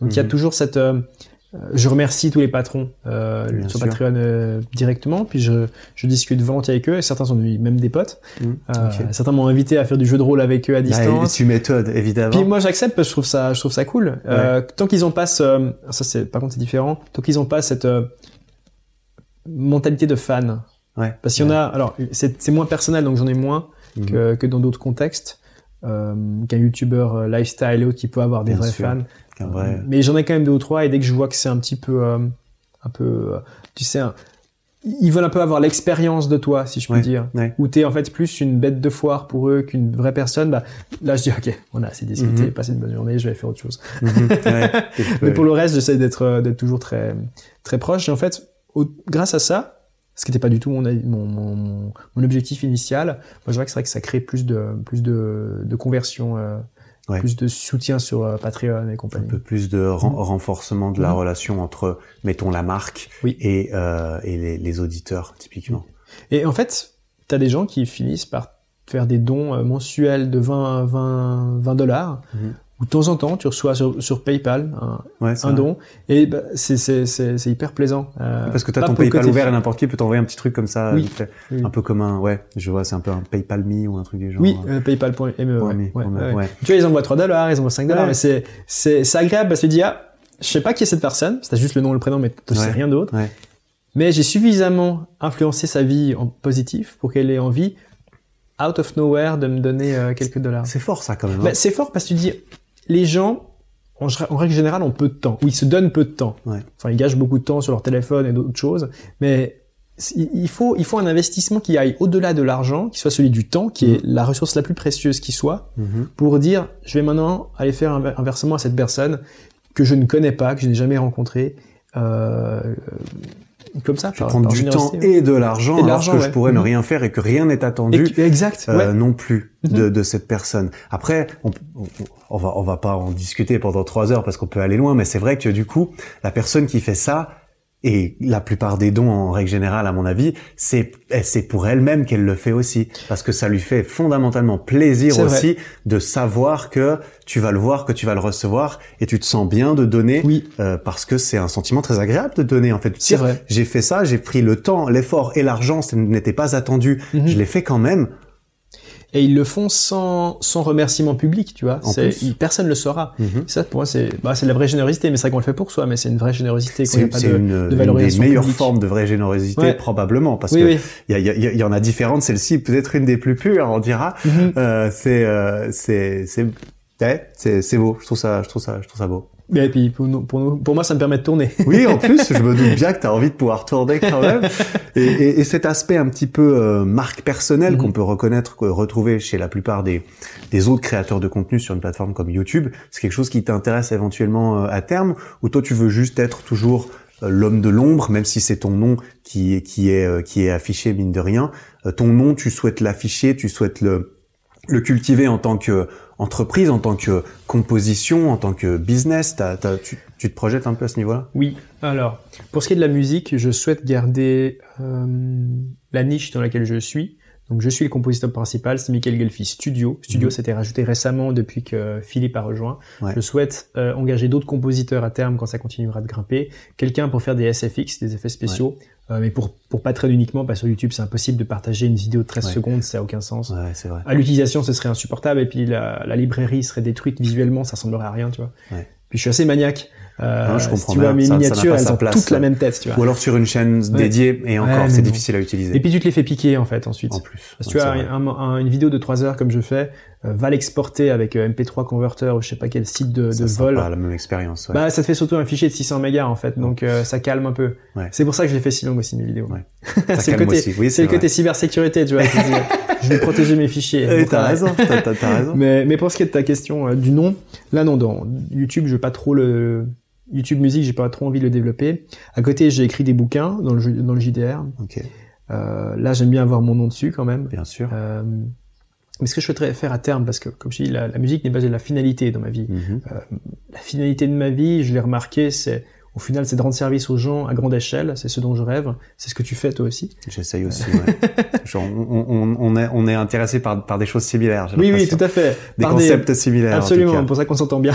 [SPEAKER 2] Donc il y a mm-hmm. toujours cette, euh, je remercie tous les patrons euh, sur Patreon euh, directement, puis je, je discute volontiers avec eux, et certains sont même des potes. Mmh, euh, Certains m'ont invité à faire du jeu de rôle avec eux à bah, distance.
[SPEAKER 1] tu méthodes, évidemment.
[SPEAKER 2] Puis moi j'accepte parce que je trouve ça, je trouve ça cool. Euh, tant qu'ils ont pas ce, ça c'est, par contre c'est différent, tant qu'ils ont pas cette mentalité de fan. Ouais. Parce qu'il y en a, alors c'est moins personnel donc j'en ai moins mmh. que, que dans d'autres contextes. Euh, qu'un youtubeur lifestyle qui peut avoir des vrais fans. Mais j'en ai quand même deux ou trois et dès que je vois que c'est un petit peu, euh, un peu, euh, tu sais, ils veulent un peu avoir l'expérience de toi, si je
[SPEAKER 1] Ouais,
[SPEAKER 2] dire.
[SPEAKER 1] ouais.
[SPEAKER 2] Où t'es en fait plus une bête de foire pour eux qu'une vraie personne. Bah, là, je dis, ok, on a assez discuté,
[SPEAKER 1] Mhm.
[SPEAKER 2] passé une bonne journée, je vais faire autre chose.
[SPEAKER 1] Mhm, ouais. [laughs]
[SPEAKER 2] Mais pour le reste, j'essaie d'être euh, d'être toujours très très proche. Et en fait, au- grâce à ça, ce qui n'était pas du tout mon, mon, mon, mon objectif initial, moi je vois que c'est vrai que ça crée plus de plus de, de conversion, euh,
[SPEAKER 1] Ouais.
[SPEAKER 2] plus de soutien sur euh, Patreon et
[SPEAKER 1] un
[SPEAKER 2] compagnie.
[SPEAKER 1] peu plus de ren- renforcement de la
[SPEAKER 2] Mhm.
[SPEAKER 1] relation entre, mettons, la marque
[SPEAKER 2] Oui.
[SPEAKER 1] et, euh, et les, les auditeurs, typiquement.
[SPEAKER 2] Et en fait, t'as des gens qui finissent par faire des dons euh, mensuels de 20 20 20 dollars. Ou de temps en temps, tu reçois sur, sur PayPal un,
[SPEAKER 1] Ouais,
[SPEAKER 2] don, et bah, c'est hyper plaisant. euh,
[SPEAKER 1] Parce que t'as
[SPEAKER 2] pas
[SPEAKER 1] ton PayPal ouvert et n'importe qui peut t'envoyer un petit truc comme ça,
[SPEAKER 2] Oui. Oui.
[SPEAKER 1] un peu comme un, ouais, je vois, c'est un peu un PayPal Me ou un truc du genre.
[SPEAKER 2] Oui,
[SPEAKER 1] euh,
[SPEAKER 2] PayPal.me. Ouais,
[SPEAKER 1] ouais,
[SPEAKER 2] ouais, ouais. Tu vois, ils envoient 3 dollars, ils envoient 5 dollars, mais c'est, agréable parce que tu dis, ah, je sais pas qui est cette personne, c'est juste le nom le prénom, mais tu sais rien d'autre. Mais j'ai suffisamment influencé sa vie en positif pour qu'elle ait envie, out of nowhere, de me donner euh, quelques dollars.
[SPEAKER 1] C'est fort ça quand même. hein.
[SPEAKER 2] Bah, c'est fort parce que tu dis, les gens, en, règle générale, ont peu de temps. Ou ils se donnent peu de temps.
[SPEAKER 1] Ouais.
[SPEAKER 2] Enfin, ils gâchent beaucoup de temps sur leur téléphone et d'autres choses. Mais il faut, il faut un investissement qui aille au-delà de l'argent, qui soit celui du temps, qui est la ressource la plus précieuse qui soit,
[SPEAKER 1] Mhm.
[SPEAKER 2] pour dire, je vais maintenant aller faire un, un versement à cette personne que je ne connais pas, que je n'ai jamais rencontrée. Euh, comme ça,
[SPEAKER 1] Je vais prendre du temps et de l'argent alors que je pourrais ne
[SPEAKER 2] Mhm.
[SPEAKER 1] rien faire et que rien n'est attendu.
[SPEAKER 2] exact,
[SPEAKER 1] euh,
[SPEAKER 2] ouais.
[SPEAKER 1] non plus
[SPEAKER 2] Mhm.
[SPEAKER 1] de, de cette personne. Après, on, on, on va on va pas en discuter pendant trois heures parce qu'on peut aller loin, mais c'est vrai que du coup, la personne qui fait ça et la plupart des dons en règle générale, à mon avis, c'est eh, c'est pour elle-même qu'elle le fait aussi parce que ça lui fait fondamentalement plaisir
[SPEAKER 2] vrai.
[SPEAKER 1] aussi de savoir que tu vas le voir, que tu vas le recevoir et tu te sens bien de donner
[SPEAKER 2] Oui,
[SPEAKER 1] euh, parce que c'est un sentiment très agréable de donner en fait. Tu
[SPEAKER 2] vrai.
[SPEAKER 1] j'ai fait ça, j'ai pris le temps, l'effort et l'argent, ce n'était pas attendu.
[SPEAKER 2] Mhm.
[SPEAKER 1] Je l'ai fait quand même.
[SPEAKER 2] Et ils le font sans, sans remerciement public, tu vois. Il- personne ne le saura.
[SPEAKER 1] Mhm.
[SPEAKER 2] Ça, pour moi, c'est, bah, c'est de la vraie générosité, mais c'est vrai qu'on le fait pour soi, mais c'est une vraie générosité
[SPEAKER 1] C'est
[SPEAKER 2] de,
[SPEAKER 1] une,
[SPEAKER 2] de
[SPEAKER 1] une des meilleures
[SPEAKER 2] publique.
[SPEAKER 1] formes de vraie générosité
[SPEAKER 2] Ouais.
[SPEAKER 1] probablement parce
[SPEAKER 2] Oui,
[SPEAKER 1] que
[SPEAKER 2] oui.
[SPEAKER 1] y, a, y, a- y en a différentes. Celle-ci peut-être une des plus pures, on dira.
[SPEAKER 2] Mhm.
[SPEAKER 1] Euh, c'est euh, c'est c'est ouais, c'est c'est beau. Je trouve ça je trouve ça je trouve ça beau.
[SPEAKER 2] Et puis, pour, nous, pour, nous, pour moi, ça me permet de tourner. [laughs]
[SPEAKER 1] Oui, en plus, je me doute bien que tu as envie de pouvoir tourner quand même. [laughs] Et, et, et cet aspect un petit peu euh, marque personnelle
[SPEAKER 2] Mhm.
[SPEAKER 1] qu'on peut reconnaître, retrouver chez la plupart des, des autres créateurs de contenu sur une plateforme comme YouTube, c'est quelque chose qui t'intéresse éventuellement euh, à terme, ou toi tu veux juste être toujours euh, l'homme de l'ombre, même si c'est ton nom qui, est- qui, est, qui est affiché mine de rien? Ton nom, tu souhaites l'afficher, tu souhaites le, le cultiver en tant que entreprise, en tant que composition, en tant que business. Tu te projettes un peu à ce niveau-là?
[SPEAKER 2] Oui. Alors, pour ce qui est de la musique, je souhaite garder euh, la niche dans laquelle je suis. Donc, je suis le compositeur principal, c'est Michael Gelfi Studio. Studio,
[SPEAKER 1] Mhm.
[SPEAKER 2] s'était rajouté récemment depuis que Philippe a rejoint.
[SPEAKER 1] Ouais.
[SPEAKER 2] Je souhaite euh, engager d'autres compositeurs à terme quand ça continuera de grimper. Quelqu'un pour faire des SFX, des effets spéciaux, euh, mais pour pour pas traîner uniquement, parce que sur YouTube, c'est impossible de partager une vidéo de 13
[SPEAKER 1] Ouais.
[SPEAKER 2] secondes, ça a aucun sens.
[SPEAKER 1] Vrai.
[SPEAKER 2] À l'utilisation, ce serait insupportable, et puis la, la librairie serait détruite visuellement, ça ressemblerait à rien, tu vois.
[SPEAKER 1] Ouais.
[SPEAKER 2] Puis je suis assez maniaque. Euh,
[SPEAKER 1] Non, je
[SPEAKER 2] si tu vois, mes miniatures, elles ont
[SPEAKER 1] place,
[SPEAKER 2] toutes la même tête, tu vois.
[SPEAKER 1] Ou alors sur une chaîne dédiée et encore,
[SPEAKER 2] Ouais,
[SPEAKER 1] c'est difficile à utiliser.
[SPEAKER 2] Et puis tu te les fais piquer, en fait, ensuite.
[SPEAKER 1] en plus.
[SPEAKER 2] Parce que tu as un- un- une vidéo de 3 heures comme je fais, euh, va l'exporter avec euh, MP3 Converter ou je sais pas quel site de,
[SPEAKER 1] Ça
[SPEAKER 2] de vol.
[SPEAKER 1] pas la même expérience. Ouais.
[SPEAKER 2] Bah, ça te fait surtout un fichier de 600 mégas en fait, donc euh, ça calme un peu.
[SPEAKER 1] Ouais.
[SPEAKER 2] C'est pour ça que je les fais si longues aussi mes vidéos.
[SPEAKER 1] Ouais. [laughs]
[SPEAKER 2] c'est le côté.
[SPEAKER 1] Oui,
[SPEAKER 2] c'est le côté cybersécurité, tu vois. je vais protéger mes fichiers. [laughs]
[SPEAKER 1] T'as raison. [laughs] T'as raison.
[SPEAKER 2] Mais, pour ce qui est de ta question du nom, là non, dans YouTube, je veux pas trop le YouTube musique, j'ai pas trop envie de le développer. À côté, j'ai écrit des bouquins dans le dans le JDR.
[SPEAKER 1] Ok.
[SPEAKER 2] Euh, là, j'aime bien avoir mon nom dessus quand même.
[SPEAKER 1] Bien sûr.
[SPEAKER 2] Euh, mais ce que je souhaiterais faire à terme, parce que comme je dis, la, la musique n'est pas de la finalité dans ma vie.
[SPEAKER 1] Mhm.
[SPEAKER 2] La finalité de ma vie, je l'ai remarqué, c'est au final, c'est de rendre service aux gens à grande échelle. C'est ce dont je rêve. C'est ce que tu fais toi aussi.
[SPEAKER 1] J'essaye aussi. Ouais. [laughs] Genre, on, on, on est on est intéressé par par des choses similaires.
[SPEAKER 2] Oui, oui, tout à fait.
[SPEAKER 1] Des
[SPEAKER 2] Par
[SPEAKER 1] concepts similaires.
[SPEAKER 2] Absolument.
[SPEAKER 1] En tout
[SPEAKER 2] Pour ça qu'on s'entend bien.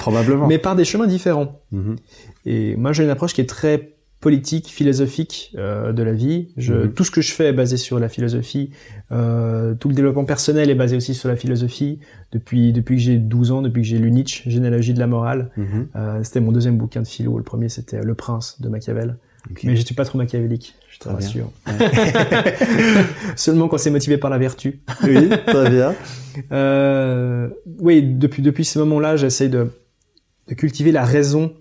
[SPEAKER 1] Probablement. [laughs]
[SPEAKER 2] Mais par des chemins différents.
[SPEAKER 1] Mhm.
[SPEAKER 2] Et moi, j'ai une approche qui est très politique, philosophique euh, de la vie. Je,
[SPEAKER 1] Mhm.
[SPEAKER 2] Tout ce que je fais est basé sur la philosophie. Euh, tout le développement personnel est basé aussi sur la philosophie. Depuis depuis que j'ai 12 ans, depuis que j'ai lu Nietzsche, Généalogie de la morale.
[SPEAKER 1] Mhm.
[SPEAKER 2] Euh, c'était mon deuxième bouquin de philo. Le premier, c'était Le Prince de Machiavel. Mais je suis pas trop machiavélique, je te rassure. [laughs] Seulement quand c'est motivé par la vertu.
[SPEAKER 1] oui, très bien. [laughs]
[SPEAKER 2] Euh, oui, depuis depuis ce moment-là, j'essaie de, de cultiver la raison,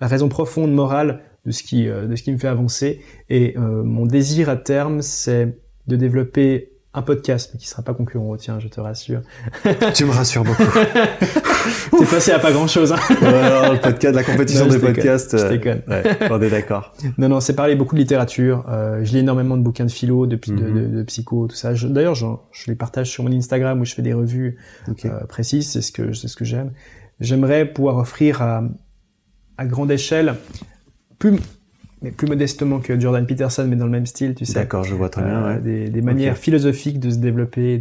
[SPEAKER 2] la raison profonde morale de ce qui de ce qui me fait avancer. Et mon désir à terme, c'est de développer un podcast, mais qui sera pas concurrent au tien, je te rassure.
[SPEAKER 1] tu me rassures beaucoup. [laughs]
[SPEAKER 2] T'es passé à pas grand chose. Hein.
[SPEAKER 1] le podcast, la compétition des podcasts.
[SPEAKER 2] Je euh, déconne.
[SPEAKER 1] Ouais, on est d'accord. [laughs]
[SPEAKER 2] Non, non, c'est parler beaucoup de littérature. Euh, je lis énormément de bouquins de philo, de, de, mhm. de, psycho, tout ça. D'ailleurs, je, je, les partage sur mon Instagram où je fais des revues euh, précises. C'est ce que c'est ce que j'aime. J'aimerais pouvoir offrir à, à grande échelle plus mais plus modestement que Jordan Peterson, mais dans le même style, tu sais.
[SPEAKER 1] D'accord, je vois très bien. Euh,
[SPEAKER 2] ouais. Des, manières philosophiques de se développer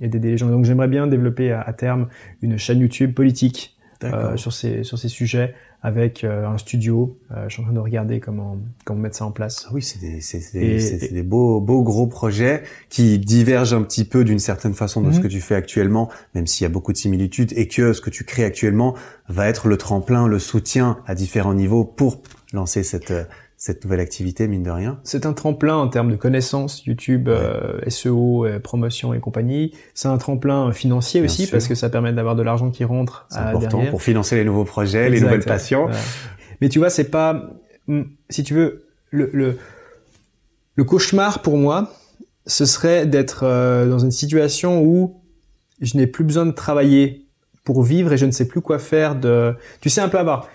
[SPEAKER 2] et d'aider les gens. Donc j'aimerais bien développer à, terme une chaîne YouTube politique euh, sur ces sur ces sujets avec euh, un studio. je suis en train de regarder comment comment mettre ça en place.
[SPEAKER 1] Ah oui, c'est des c'est des, des, beaux beaux gros projets qui divergent un petit peu d'une certaine façon de ce mhm. que tu fais actuellement, même s'il y a beaucoup de similitudes et que ce que tu crées actuellement va être le tremplin, le soutien à différents niveaux pour lancer cette cette nouvelle activité, mine de rien.
[SPEAKER 2] C'est un tremplin en termes de connaissances, YouTube, euh, SEO, euh, promotion et compagnie. C'est un tremplin financier aussi parce que ça permet d'avoir de l'argent qui rentre
[SPEAKER 1] C'est important pour financer les nouveaux projets, les nouvelles passions.
[SPEAKER 2] Mais tu vois, c'est pas, hmm, si tu veux, le, le, le cauchemar pour moi, ce serait d'être euh, dans une situation où je n'ai plus besoin de travailler pour vivre et je ne sais plus quoi faire de, tu sais un peu avoir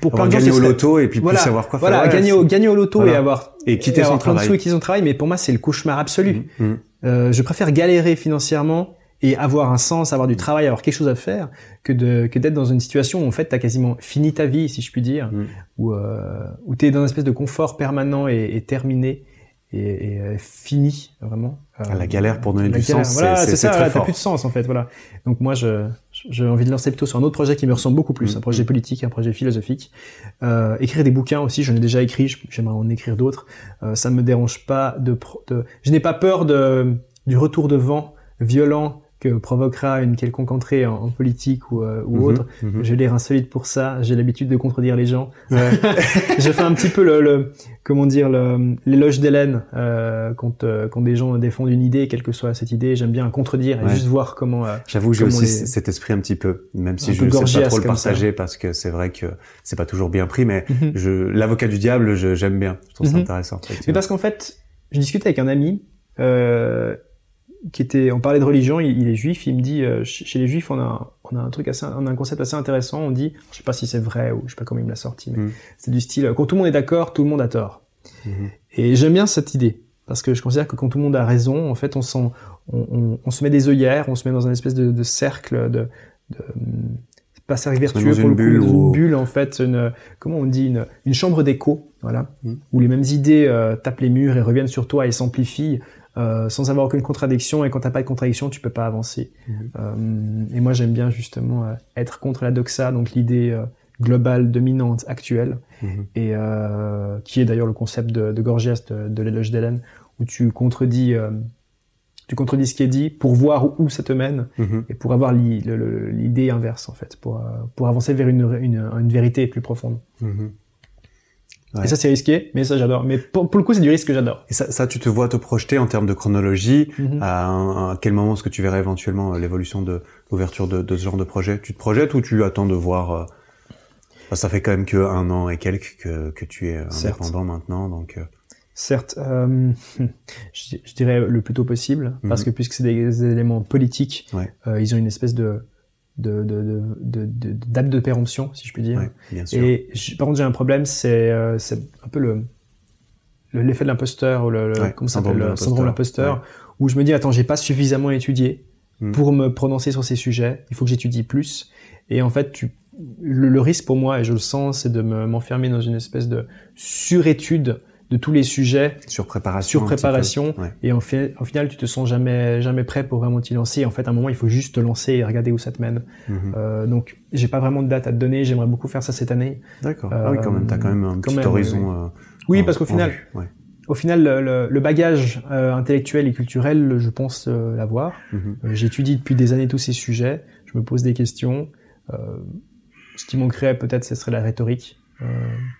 [SPEAKER 1] pour, pour gagner au loto et puis plus savoir quoi
[SPEAKER 2] faire. Voilà, gagner au gagner au loto et avoir
[SPEAKER 1] et quitter son travail.
[SPEAKER 2] et quitter son travail. Mais pour moi, c'est le cauchemar absolu. Mmh, mmh. Euh, je préfère galérer financièrement et avoir un sens, avoir du travail, avoir quelque chose à faire, que de que d'être dans une situation où en fait t'as quasiment fini ta vie, si je puis dire, mmh. où euh, où t'es dans une espèce de confort permanent et, et terminé et, et euh, fini vraiment.
[SPEAKER 1] Euh, la galère pour donner du sens,
[SPEAKER 2] voilà, c'est ça, t'as plus de sens en fait, voilà. Donc moi, je j'ai envie de lancer plutôt sur un autre projet qui me ressemble beaucoup plus, mm. un projet politique, un projet philosophique. Euh, écrire des bouquins aussi, j'en ai déjà écrit, j'aimerais en écrire d'autres. Euh, ça ne me dérange pas de, de je n'ai pas peur de du retour de vent violent que provoquera une quelconque entrée en, politique ou, euh, ou mhm, autre. Mhm. J'ai l'air insolite pour ça. J'ai l'habitude de contredire les gens. Ouais. [laughs] je fais un petit peu le, le comment dire l'éloge d'Hélène euh, quand euh, quand des gens défendent une idée, quelle que soit cette idée. J'aime bien contredire et juste voir comment. Euh,
[SPEAKER 1] J'avoue, j'ai aussi cet esprit un petit peu, même si je ne sais pas trop le partager parce que c'est vrai que c'est pas toujours bien pris, mais mhm. je l'avocat du diable, j'aime bien. Je trouve ça intéressant.
[SPEAKER 2] Mais parce qu'en fait, je discutais avec un ami. Euh, qui était, on parlait de religion, il, est juif, il me dit, euh, chez les juifs, on a, on a un truc assez, on a un concept assez intéressant, on dit, je sais pas si c'est vrai ou je sais pas comment il me l'a sorti, mais mm. c'est du style, quand tout le monde est d'accord, tout le monde a tort. Mm-hmm. Et j'aime bien cette idée, parce que je considère que quand tout le monde a raison, en fait, on, on, on, on se met des œillères, on se met dans un espèce de, de cercle, de, de pas cercle vertueux pour le bulle coup, une bulle en fait, une, comment on dit, une, une chambre d'écho, voilà, mm. où les mêmes idées euh, tapent les murs et reviennent sur toi et s'amplifient euh, sans avoir aucune contradiction. Et quand t'as pas de contradiction, tu peux pas avancer. Mhm. Euh, et moi, j'aime bien justement euh, être contre la doxa, donc l'idée globale dominante actuelle, mhm. et qui est d'ailleurs le concept de, de Gorgias de, de l'éloge d'Hélène, où tu contredis tu contredis ce qui est dit pour voir où ça te mène mhm. et pour avoir l'idée inverse en fait, pour, pour avancer vers une, une, une vérité plus profonde. Et ça, c'est risqué, mais ça, j'adore. Mais pour, le coup, c'est du risque que j'adore.
[SPEAKER 1] Et ça, ça, tu te vois te projeter en termes de chronologie. Mhm. à, quel moment est-ce que tu verrais éventuellement euh, l'évolution de l'ouverture de, de, ce genre de projet? Tu te projettes ou tu attends de voir euh, Ça fait quand même que un an et quelques que, que tu es indépendant maintenant, donc. Euh.
[SPEAKER 2] Certes, euh, [laughs] je, je, dirais le plus tôt possible, parce mhm. que puisque c'est des, éléments politiques, ouais. ils ont une espèce de de, de, de, de, date de péremption, si je puis dire. Et par contre, j'ai un problème, c'est euh, un peu le l'effet de l'imposteur ou le, le comment s'appelle le syndrome de l'imposteur, où je me dis attends, j'ai pas suffisamment étudié hmm. pour me prononcer sur ces sujets. Il faut que j'étudie plus. Et en fait, tu le, le, risque pour moi, et je le sens, c'est de m'enfermer dans une espèce de surétude de tous les sujets
[SPEAKER 1] sur préparation,
[SPEAKER 2] sur préparation, et en, fait, au final tu te sens jamais jamais prêt pour vraiment t'y lancer. En fait, à un moment il faut juste te lancer et regarder où ça te mène. Mhm. euh, donc j'ai pas vraiment de date à te donner. J'aimerais beaucoup faire ça cette année.
[SPEAKER 1] D'accord. ah oui, quand même. T'as quand même un petit horizon.
[SPEAKER 2] Oui, euh, oui parce qu'au final, au final, le, le bagage euh, intellectuel et culturel, je pense euh, l'avoir. Mhm. J'étudie depuis des années tous ces sujets. Je me pose des questions. ce qui manquerait peut-être, ce serait la rhétorique. Euh,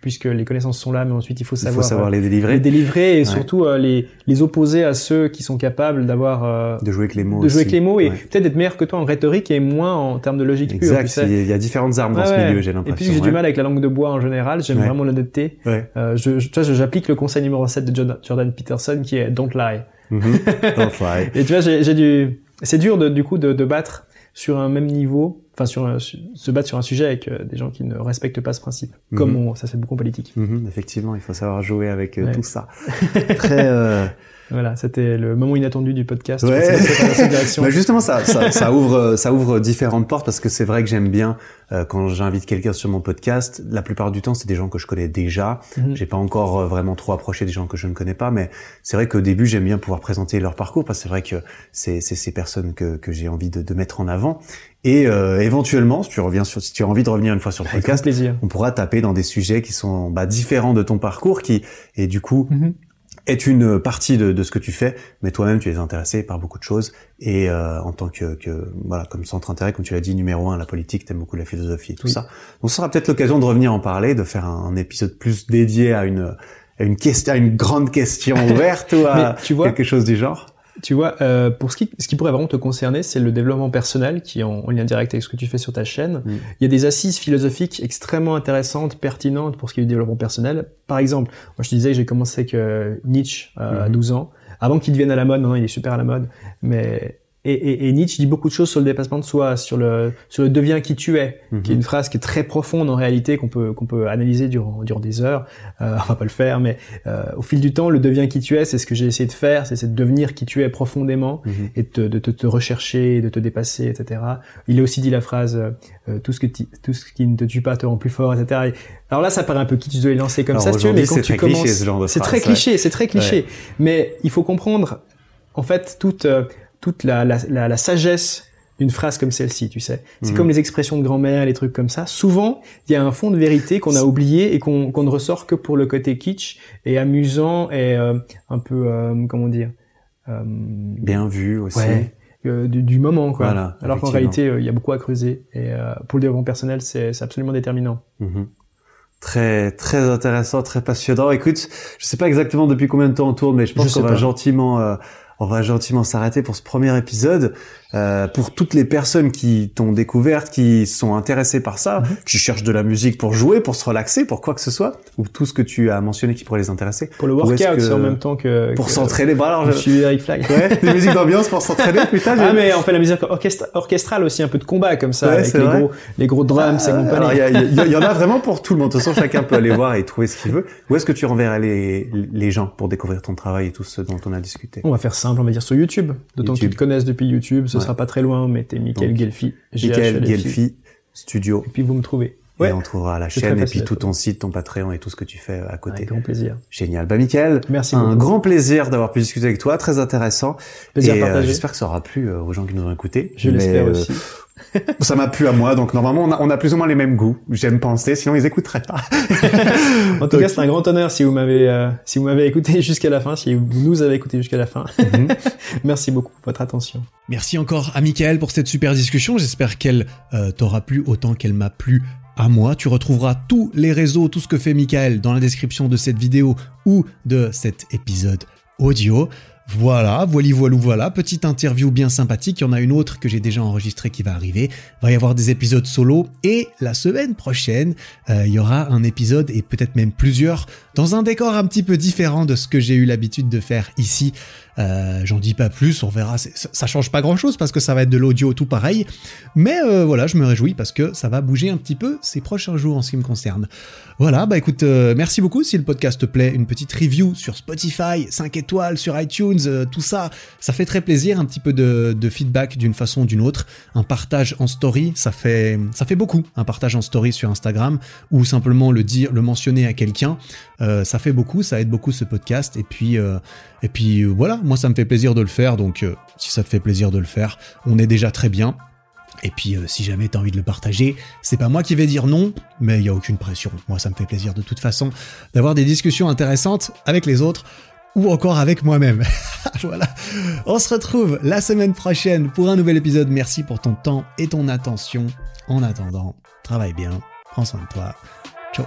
[SPEAKER 2] puisque les connaissances sont là, mais ensuite il faut
[SPEAKER 1] Il
[SPEAKER 2] savoir,
[SPEAKER 1] faut savoir
[SPEAKER 2] euh,
[SPEAKER 1] les délivrer,
[SPEAKER 2] les délivrer et
[SPEAKER 1] Ouais.
[SPEAKER 2] surtout euh, les, les opposer à ceux qui sont capables d'avoir euh,
[SPEAKER 1] de jouer avec les mots.
[SPEAKER 2] de jouer avec
[SPEAKER 1] aussi.
[SPEAKER 2] les mots et
[SPEAKER 1] Ouais.
[SPEAKER 2] peut-être d'être meilleur que toi en rhétorique et moins en termes de logique pure. tu
[SPEAKER 1] Exact. Il y a- il différentes armes dans
[SPEAKER 2] Ouais,
[SPEAKER 1] ce milieu, j'ai
[SPEAKER 2] Et
[SPEAKER 1] l'impression.
[SPEAKER 2] puis j'ai du mal avec la langue de bois en général, j'aime vraiment l'honnêteté.
[SPEAKER 1] Ouais.
[SPEAKER 2] Euh, je, je, j'applique le conseil numéro 7 de Jordan, Jordan Peterson qui est don't lie.
[SPEAKER 1] Mhm. [laughs] Don't lie.
[SPEAKER 2] Et tu vois, j'ai j'ai du, c'est dur de, du coup de, de battre sur un même niveau, enfin sur se battre sur un sujet avec euh, des gens qui ne respectent pas ce principe, comme
[SPEAKER 1] Mhm.
[SPEAKER 2] on, ça c'est beaucoup en politique.
[SPEAKER 1] Mhm, Effectivement, il faut savoir jouer avec euh,
[SPEAKER 2] Ouais.
[SPEAKER 1] tout ça. Très.
[SPEAKER 2] Voilà, c'était le moment inattendu du podcast.
[SPEAKER 1] Ouais. [laughs] Bah justement, ça, ça, ça ouvre, ça ouvre différentes portes parce que c'est vrai que j'aime bien euh, quand j'invite quelqu'un sur mon podcast. La plupart du temps, c'est des gens que je connais déjà.
[SPEAKER 2] Mhm.
[SPEAKER 1] J'ai pas encore euh, vraiment trop approché des gens que je ne connais pas, mais c'est vrai qu'au début, j'aime bien pouvoir présenter leur parcours parce que c'est vrai que c'est ces personnes que, que j'ai envie de, de mettre en avant. Et euh, éventuellement, si tu reviens sur, si tu as envie de revenir une fois sur le podcast,
[SPEAKER 2] plaisir.
[SPEAKER 1] on pourra taper dans des sujets qui sont bah, différents de ton parcours, qui et du coup
[SPEAKER 2] Mhm.
[SPEAKER 1] Est une partie de, de ce que tu fais, mais toi-même tu es intéressé par beaucoup de choses et euh, en tant que, que voilà comme centre intérêt, comme tu l'as dit, numéro un, la politique, t'aimes beaucoup la philosophie et tout
[SPEAKER 2] Oui.
[SPEAKER 1] ça. Donc ce sera peut-être l'occasion de revenir en parler, de faire un, un épisode plus dédié à une à une question, à une grande question [laughs] ouverte ou à
[SPEAKER 2] tu vois,
[SPEAKER 1] quelque chose du genre.
[SPEAKER 2] Tu vois, euh, pour ce qui, ce qui pourrait vraiment te concerner, c'est le développement personnel qui est en, en lien direct avec ce que tu fais sur ta chaîne.
[SPEAKER 1] Mm.
[SPEAKER 2] Il y a des assises philosophiques extrêmement intéressantes, pertinentes pour ce qui est du développement personnel. Par exemple, moi je te disais que j'ai commencé avec euh, Nietzsche euh, à
[SPEAKER 1] Mhm.
[SPEAKER 2] 12 ans, avant qu'il devienne à la mode, maintenant il est super à la mode, mais et, et, et Nietzsche dit beaucoup de choses sur le dépassement de soi, sur le sur le deviens qui tu es, qui est
[SPEAKER 1] Mhm.
[SPEAKER 2] une phrase qui est très profonde en réalité qu'on peut qu'on peut analyser durant durant des heures. Euh, on va pas le faire, mais euh, au fil du temps, le deviens qui tu es, c'est ce que j'ai essayé de faire, c'est de devenir qui tu es profondément
[SPEAKER 1] Mhm.
[SPEAKER 2] et de, te- de, te- rechercher, de te dépasser, etc. Il a aussi dit la phrase euh, euh, tout ce que ti- tout ce qui ne te tue pas te rend plus fort, etc. Et alors là, ça paraît un peu kitsch de les lancer comme
[SPEAKER 1] Alors
[SPEAKER 2] ça, si tu veux, mais quand tu
[SPEAKER 1] très cliché,
[SPEAKER 2] commences,
[SPEAKER 1] ce
[SPEAKER 2] c'est
[SPEAKER 1] phrase,
[SPEAKER 2] très cliché, c'est très cliché. Mais il faut comprendre, en fait, toute toute la, la, la, la sagesse d'une phrase comme celle-ci, tu sais. C'est
[SPEAKER 1] Mhm.
[SPEAKER 2] comme les expressions de grand-mère, les trucs comme ça. Souvent, il y a un fond de vérité qu'on a oublié et qu'on qu'on ne ressort que pour le côté kitsch et amusant et euh, un peu, euh, comment dire, euh,
[SPEAKER 1] Bien vu aussi.
[SPEAKER 2] ouais, du, du moment, quoi.
[SPEAKER 1] Voilà,
[SPEAKER 2] Alors qu'en réalité, il y a beaucoup à creuser et pour le développement personnel, c'est absolument déterminant.
[SPEAKER 1] Mhm. Très très intéressant, très passionnant. Écoute, je sais pas exactement depuis combien de temps on tourne, mais je pense qu'on va gentiment on va gentiment s'arrêter pour ce premier épisode. Euh, pour toutes les personnes qui t'ont découverte, qui sont intéressées par ça,
[SPEAKER 2] Mhm.
[SPEAKER 1] qui cherchent de la musique pour jouer, pour se relaxer, pour quoi que ce soit, ou tout ce que tu as mentionné qui pourrait les intéresser,
[SPEAKER 2] Pour le workout, c'est en même temps que
[SPEAKER 1] pour s'entraîner. Bon alors,
[SPEAKER 2] Je
[SPEAKER 1] je...
[SPEAKER 2] suis Eric Flag.
[SPEAKER 1] ouais, [laughs] des musiques d'ambiance pour s'entraîner, putain.
[SPEAKER 2] Ah mais on fait la musique orchestra- orchestrale aussi, un peu de combat comme ça,
[SPEAKER 1] Ouais,
[SPEAKER 2] avec les
[SPEAKER 1] vrai.
[SPEAKER 2] gros, les gros drums et
[SPEAKER 1] Ah,
[SPEAKER 2] compagnie.
[SPEAKER 1] il y, en a [laughs] vraiment pour tout le monde. De toute façon, chacun peut aller voir et trouver ce qu'il veut. Où est-ce que tu renverrais les, les gens pour découvrir ton travail et tout ce dont on a discuté?
[SPEAKER 2] On va faire simple, on va dire sur YouTube. D'autant qu'ils te connaissent depuis YouTube. Sera pas très loin, mettez Michael
[SPEAKER 1] Donc,
[SPEAKER 2] Gelfi.
[SPEAKER 1] Michael Gelfi Studio.
[SPEAKER 2] Et puis vous me trouvez.
[SPEAKER 1] Et
[SPEAKER 2] Ouais,
[SPEAKER 1] on trouvera la chaîne et puis tout ton site, ton Patreon et tout ce que tu fais à côté.
[SPEAKER 2] avec grand plaisir.
[SPEAKER 1] Génial. Bah, Michael,
[SPEAKER 2] Merci
[SPEAKER 1] un
[SPEAKER 2] beaucoup.
[SPEAKER 1] grand plaisir d'avoir pu discuter avec toi. Très intéressant.
[SPEAKER 2] Plaisir
[SPEAKER 1] et euh, j'espère que ça aura plu euh, aux gens qui nous ont écoutés.
[SPEAKER 2] Je l'espère
[SPEAKER 1] euh,
[SPEAKER 2] aussi.
[SPEAKER 1] Ça m'a plu à moi. Donc, normalement, on a, on a plus ou moins les mêmes goûts. J'aime penser. Sinon, ils écouteraient pas. [laughs]
[SPEAKER 2] En tout
[SPEAKER 1] donc-
[SPEAKER 2] cas, c'est un grand honneur si vous m'avez euh, si vous m'avez écouté [laughs] jusqu'à la fin, si vous nous avez écouté jusqu'à la fin.
[SPEAKER 1] Mhm. [laughs]
[SPEAKER 2] Merci beaucoup pour votre attention.
[SPEAKER 3] Merci encore à Michael pour cette super discussion. J'espère qu'elle euh, t'aura plu autant qu'elle m'a plu à moi. Tu retrouveras tous les réseaux, tout ce que fait Michael dans la description de cette vidéo ou de cet épisode audio. Voilà, voilà, voilà, voilà, petite interview bien sympathique. Il y en a une autre que j'ai déjà enregistrée qui va arriver. Il va y avoir des épisodes solo et la semaine prochaine, euh, il y aura un épisode et peut-être même plusieurs dans un décor un petit peu différent de ce que j'ai eu l'habitude de faire ici. Euh, J'en dis pas plus, on verra. Ça, change pas grand chose parce que ça va être de l'audio tout pareil. Mais euh, voilà, je me réjouis parce que ça va bouger un petit peu ces prochains jours en ce qui me concerne. Voilà, bah écoute, euh, merci beaucoup. Si le podcast te plaît, une petite review sur Spotify, 5 étoiles sur iTunes, tout ça, ça fait très plaisir. Un petit peu de, feedback d'une façon ou d'une autre. Un partage en story, ça fait, beaucoup. Un partage en story sur Instagram ou simplement le dire, le mentionner à quelqu'un, ça fait beaucoup, ça aide beaucoup ce podcast. Et puis, et puis euh, voilà, moi ça me fait plaisir de le faire. Donc euh, si ça te fait plaisir de le faire, on est déjà très bien. Et puis, euh, si jamais t'as envie de le partager, c'est pas moi qui vais dire non, mais il y a aucune pression. Moi, ça me fait plaisir de toute façon d'avoir des discussions intéressantes avec les autres ou encore avec moi-même. [laughs] voilà. On se retrouve la semaine prochaine pour un nouvel épisode. Merci pour ton temps et ton attention. En attendant, travaille bien, prends soin de toi. Ciao.